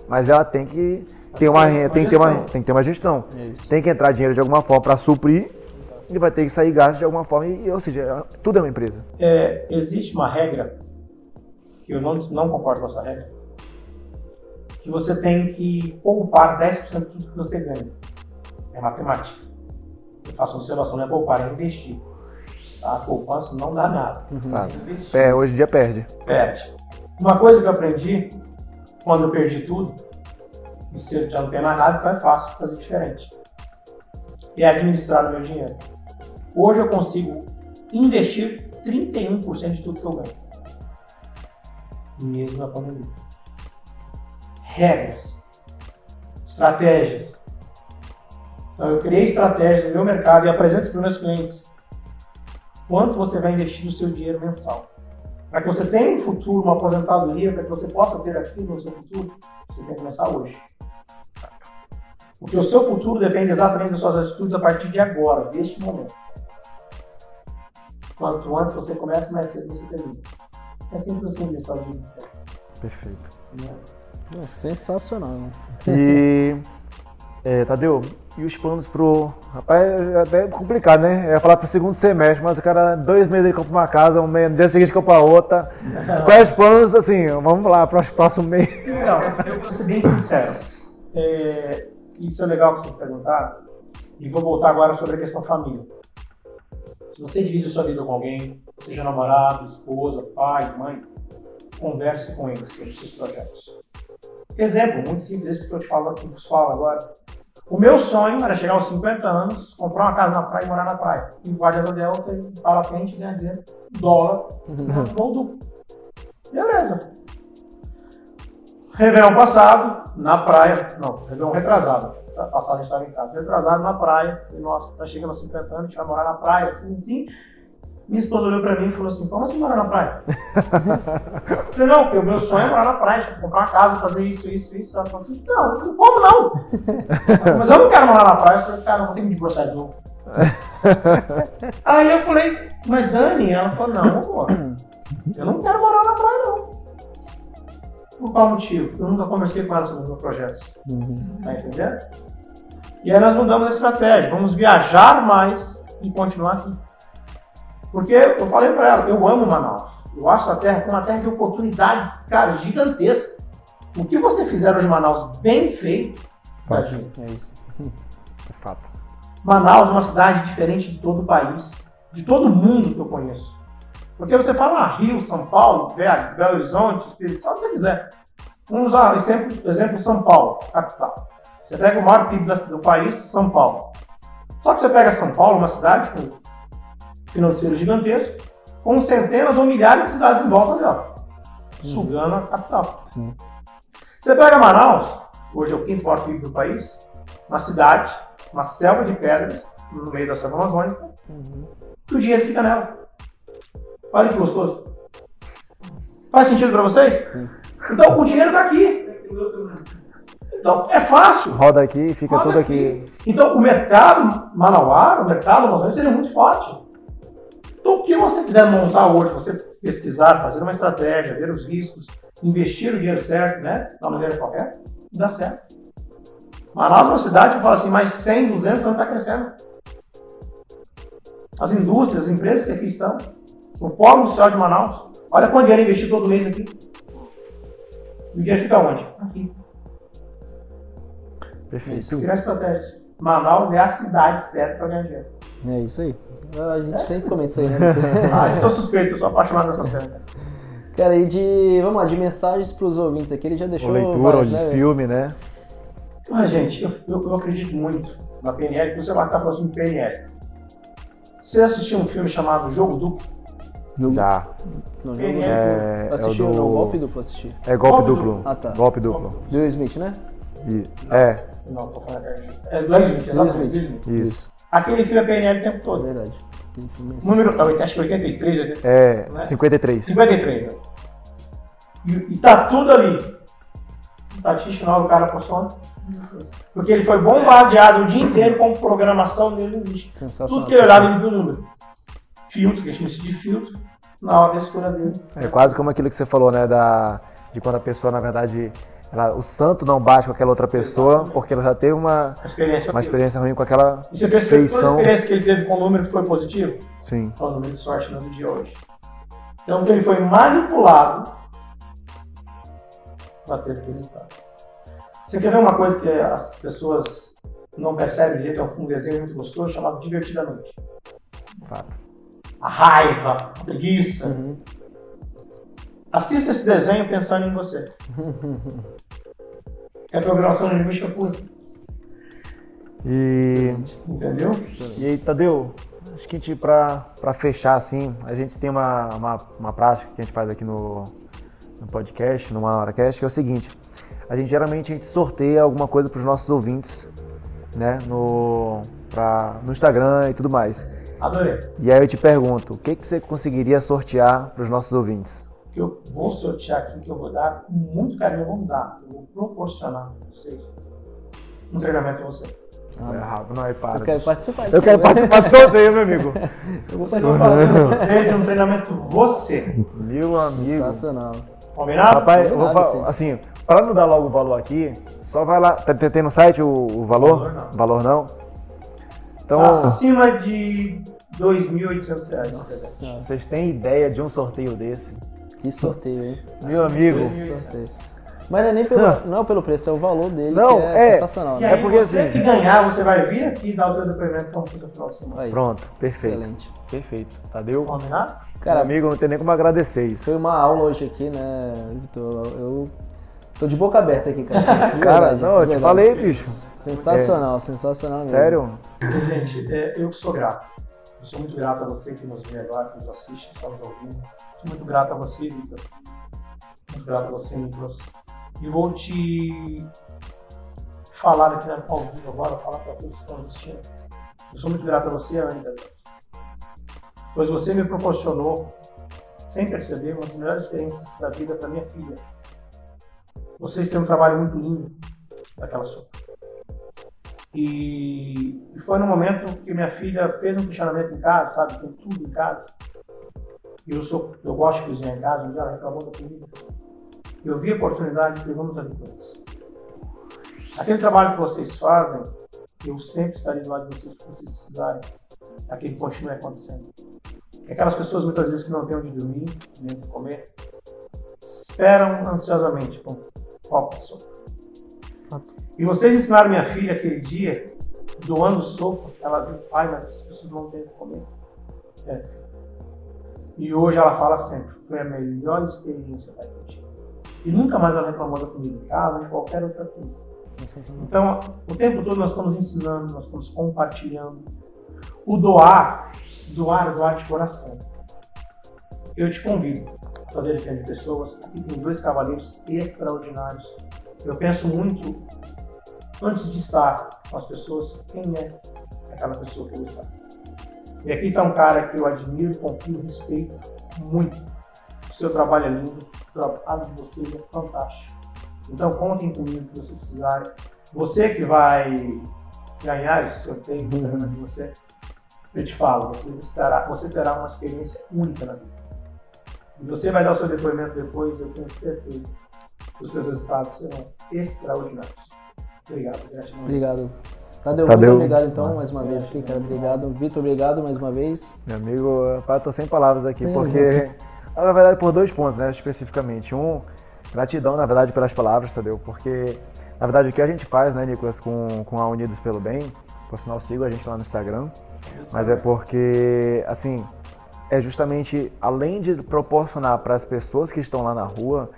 Mas ela tem que ter uma, tem que ter uma, tem que ter uma gestão. Isso. Tem que entrar dinheiro de alguma forma para suprir e vai ter que sair gasto de alguma forma. E, ou seja, tudo é uma empresa. É, existe uma regra que eu não, não concordo com essa regra, que você tem que poupar 10% de tudo que você ganha. É matemática. Eu faço uma observação, não é poupar, é investir. Tá? A poupança não dá nada. Uhum. É, é, hoje em dia perde. Perde. Uma coisa que eu aprendi, quando eu perdi tudo, e se eu já não tem mais nada, então é fácil fazer diferente. É administrar o meu dinheiro. Hoje eu consigo investir 31% de tudo que eu ganho mesmo na pandemia. Regras, estratégias. Então, eu criei estratégias no meu mercado e apresento para os meus clientes quanto você vai investir no seu dinheiro mensal. Para que você tenha um futuro, uma aposentadoria, para que você possa ter aquilo no seu futuro, você tem que começar hoje. Porque o seu futuro depende exatamente das suas atitudes a partir de agora, deste momento. Quanto antes você começa, mais cedo você termina. É sempre assim de saúde. Perfeito. É sensacional. Né? E, [laughs] é, Tadeu, e os planos pro. Rapaz, é até complicado, né? Eu ia falar pro segundo semestre, mas o cara, dois meses ele compra uma casa, um mês, no dia seguinte compra outra. [laughs] Quais os planos, assim, vamos lá, para o próximo mês? Não, eu vou ser bem sincero. É, isso é legal que você perguntar. E vou voltar agora sobre a questão família. Se você divide a sua vida com alguém, seja namorado, esposa, pai, mãe, converse com eles sobre seus projetos. Exemplo, muito simples, que eu te falo, que vos falo agora. O meu sonho era chegar aos 50 anos, comprar uma casa na praia e morar na praia. E Guarda da Delta, bala quente, ganhar dinheiro, dólar, uhum. Beleza. Réveillon passado, na praia, não, Réveillon retrasado a passagem estava em casa. Retrasado na praia, falei, nossa, tá chegando aos 50 anos, a gente vai morar na praia, assim, assim. Minha esposa olhou pra mim e falou assim, como assim morar na praia? eu falei, não, porque o meu sonho é morar na praia, tipo, comprar uma casa, fazer isso, isso, isso. Ela falou assim, não, como não? [laughs] Mas eu não quero morar na praia, eu falei, cara, eu vou ter que me divorciar de novo. [laughs] Aí eu falei, mas Dani, ela falou, não, amor, eu não quero morar na praia, não. Por qual motivo? Eu nunca conversei com ela sobre o meu projeto. Uhum. Tá entendendo? E aí nós mudamos a estratégia. Vamos viajar mais e continuar aqui. Porque eu falei para ela, eu amo Manaus. Eu acho a terra uma terra de oportunidades, cara, gigantesca. O que você fizer hoje em Manaus bem feito, tadinho. É isso. [laughs] É fato. Manaus é uma cidade diferente de todo o país, de todo mundo que eu conheço. Porque você fala ah, Rio, São Paulo, Belo Belo Horizonte, Espírito Santo, você quiser. Vamos usar exemplo, exemplo São Paulo, capital. Você pega o maior PIB do país, São Paulo. Só que você pega São Paulo, uma cidade com financeiro gigantesco, com centenas ou milhares de cidades em volta dela, sugando a capital. Sim. Você pega Manaus, hoje é o quinto maior PIB do país, uma cidade, uma selva de pedras, no meio da selva amazônica, Uhum. que o dinheiro fica nela. Olha que gostoso. Faz sentido para vocês? Sim. Então o dinheiro está aqui. Então é fácil. Roda aqui, fica Roda tudo aqui. Então o mercado manauara, o mercado amazônico seria muito forte. Então o que você quiser montar hoje, você pesquisar, fazer uma estratégia, ver os riscos, investir o dinheiro certo, né? Da maneira qualquer, dá certo. Manaus é uma cidade que fala assim, mais 100, 200 anos está crescendo. As indústrias, as empresas que aqui estão. O polo industrial de Manaus. Olha quanto dinheiro investido todo mês aqui. O dinheiro fica onde? Aqui. Perfeito. Isso que a estratégia. Manaus é a cidade certa para ganhar dinheiro. É isso aí. A gente sempre comenta isso aí, né? [laughs] Ah, eu sou suspeito, eu sou apaixonado nessa terra. Cara, e de. Vamos lá, de mensagens pros ouvintes aqui, ele já deixou. Ou leitura, ou várias, de né? filme, né? Mas, gente, eu, eu, eu acredito muito na PNL, que você vai estar falando sobre PNL. Você assistiu um filme chamado Jogo Duplo? Já. Não, não, PNL. É, é o Assistiu, do... não, golpe duplo assisti. É golpe Golpe duplo. duplo. Ah, tá. Golpe duplo. Do Will Smith, né? E- É, Não, tô falando é, é do Will Smith, Smith. isso. Aquele filme é PNL o tempo É todo. verdade. Filme Número, eu acho que 83, 83 É, Né? 53. 53. né? E, e tá tudo ali. Estatística final do cara postou. Porque ele foi bombardeado o dia inteiro com programação dele no lixo. Tudo que ele olhava, ele viu o número. Filtro, que a gente de filtro, na hora da escolha dele. É quase como aquilo que você falou, né? Da, de quando a pessoa, na verdade, ela- o santo não bate com aquela outra pessoa, Exatamente. porque ela já teve uma, experiência uma experiência ruim com aquela E você pensa que toda a feição. experiência que ele teve com o número que foi positivo? Sim. É o número de sorte no dia hoje. Então ele foi manipulado para ter aquele resultado. Você quer ver uma coisa que as pessoas não percebem de jeito é um desenho muito gostoso chamado Divertidamente. Fato. A raiva, a preguiça. Uhum. Assista esse desenho pensando em você. [laughs] É programação linguística pura. E, Entendeu? e aí, Tadeu, acho que a gente, pra, pra fechar assim, a gente tem uma, uma, uma prática que a gente faz aqui no, no podcast, no Uma Hora Cast, que é o seguinte. A gente geralmente a gente sorteia alguma coisa para os nossos ouvintes, né, no, pra, no Instagram e tudo mais. Adorei. E aí eu te pergunto, o que, que você conseguiria sortear para os nossos ouvintes? Que eu vou sortear aqui, que eu vou dar com muito carinho, eu vou dar, eu vou proporcionar para vocês um treinamento a você. Ah, é rápido, não, aí para. eu quero participar Eu quero participar do sorteio, meu amigo. [laughs] Eu vou participar. Sorteio de um treinamento você. Meu amigo. Sensacional. Combinado? Rapaz, eu vou Combinado, falar, assim, para não dar logo o valor aqui, só vai lá. Tem, tem no site o, o valor? Valor não. Valor não? Então, Acima de 2.800 reais. Nossa senhora, vocês têm ideia de um sorteio desse? Que sorteio, hein? Meu amigo. Que sorteio. Mas não é nem pelo, não é pelo preço, é o valor dele Não, que é, é. sensacional. Né? É porque, você assim- que ganhar, você vai vir aqui e dar o seu depoimento fica no final de semana. Aí, Pronto, perfeito. excelente. Perfeito. Tadeu? Combinado? Cara, Meu amigo, não tem nem como agradecer isso. Foi uma aula hoje aqui, né, Vitor? Eu tô de boca aberta aqui, cara. [laughs] Cara, verdade, não, eu te falei, bicho. Sensacional, sensacional mesmo. Sério? Gente, é, eu que sou grato. Eu sou muito grato a você que nos vê agora, que nos assiste, que está nos ouvindo. Sou muito grato a você, Vitor. Muito grato a você, Nicolas. E vou te falar aqui na ao vivo agora, falar para todos que estão assistindo. Eu sou muito grato a você, ainda, pois você me proporcionou, sem perceber, uma das melhores experiências da vida para minha filha. Vocês têm um trabalho muito lindo daquela sopa. E, foi no momento que minha filha fez um questionamento em casa, sabe? Tem tudo em casa. Eu, sou, eu gosto de cozinhar em casa, um dia ela reclamou da comida. Eu vi a oportunidade e vamos ali com eles. Aquele trabalho que vocês fazem, eu sempre estarei do lado de vocês, se vocês precisarem, para que continue acontecendo. E aquelas pessoas muitas vezes que não têm onde dormir, nem comer, esperam ansiosamente por qual pessoa. E vocês ensinaram minha filha aquele dia, doando sopa, ela viu, pai, mas essas pessoas não têm o que comer. É. E hoje ela fala sempre, foi a melhor experiência da gente. E nunca mais ela reclamou da comida em casa de qualquer outra coisa. Então, o tempo todo nós estamos ensinando, nós estamos compartilhando. O doar, doar, doar de coração. Eu te convido fazer de pessoas. Aqui tem dois cavaleiros extraordinários. Eu penso muito, antes de estar com as pessoas, quem é aquela pessoa que eu estar. E aqui está um cara que eu admiro, confio, respeito muito. O seu trabalho é lindo, o trabalho de vocês é fantástico. Então contem comigo que vocês precisarem. Você que vai ganhar esse sorteio uhum. de você, eu te falo, você terá, você terá uma experiência única na vida. E você vai dar o seu depoimento depois, eu tenho certeza os seus resultados serão extraordinários. Obrigado, gratidão. Obrigado. Tadeu, Tadeu, muito obrigado então mais uma vez aqui, cara. Obrigado. Vitor, obrigado mais uma vez. Meu amigo, eu tô sem palavras aqui, Sim, porque. [laughs] Na verdade, por dois pontos, né, especificamente. Um, gratidão, na verdade, pelas palavras, Tadeu, porque, na verdade, o que a gente faz, né, Nicolas, com, com a Unidos pelo Bem, por sinal, sigo a gente lá no Instagram, mas é porque, assim, é justamente, além de proporcionar para as pessoas que estão lá na rua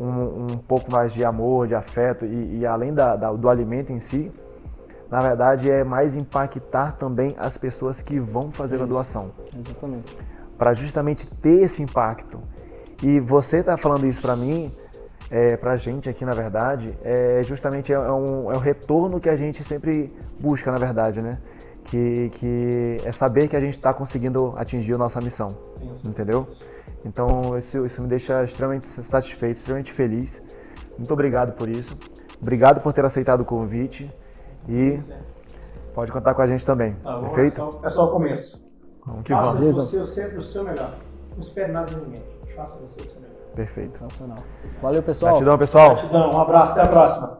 um, um pouco mais de amor, de afeto e, e além da, da, do alimento em si, na verdade é mais impactar também as pessoas que vão fazer Isso. a doação. Exatamente. Para justamente ter esse impacto. E você está falando isso para mim, é, para a gente aqui, na verdade, é justamente é, um, é um retorno que a gente sempre busca, na verdade, né? Que, que é saber que a gente está conseguindo atingir a nossa missão, Sim, entendeu? Então isso, isso me deixa extremamente satisfeito, extremamente feliz. Muito obrigado por isso. Obrigado por ter aceitado o convite. E pode contar com a gente também. Tá, Perfeito? É só, é só o começo. Vamos que Faça vamos. você sempre o seu melhor. Não espere nada de ninguém. Faça você o seu melhor. Perfeito. Sensacional. Valeu, pessoal. Gratidão, pessoal. Gratidão. Um abraço. Até a próxima.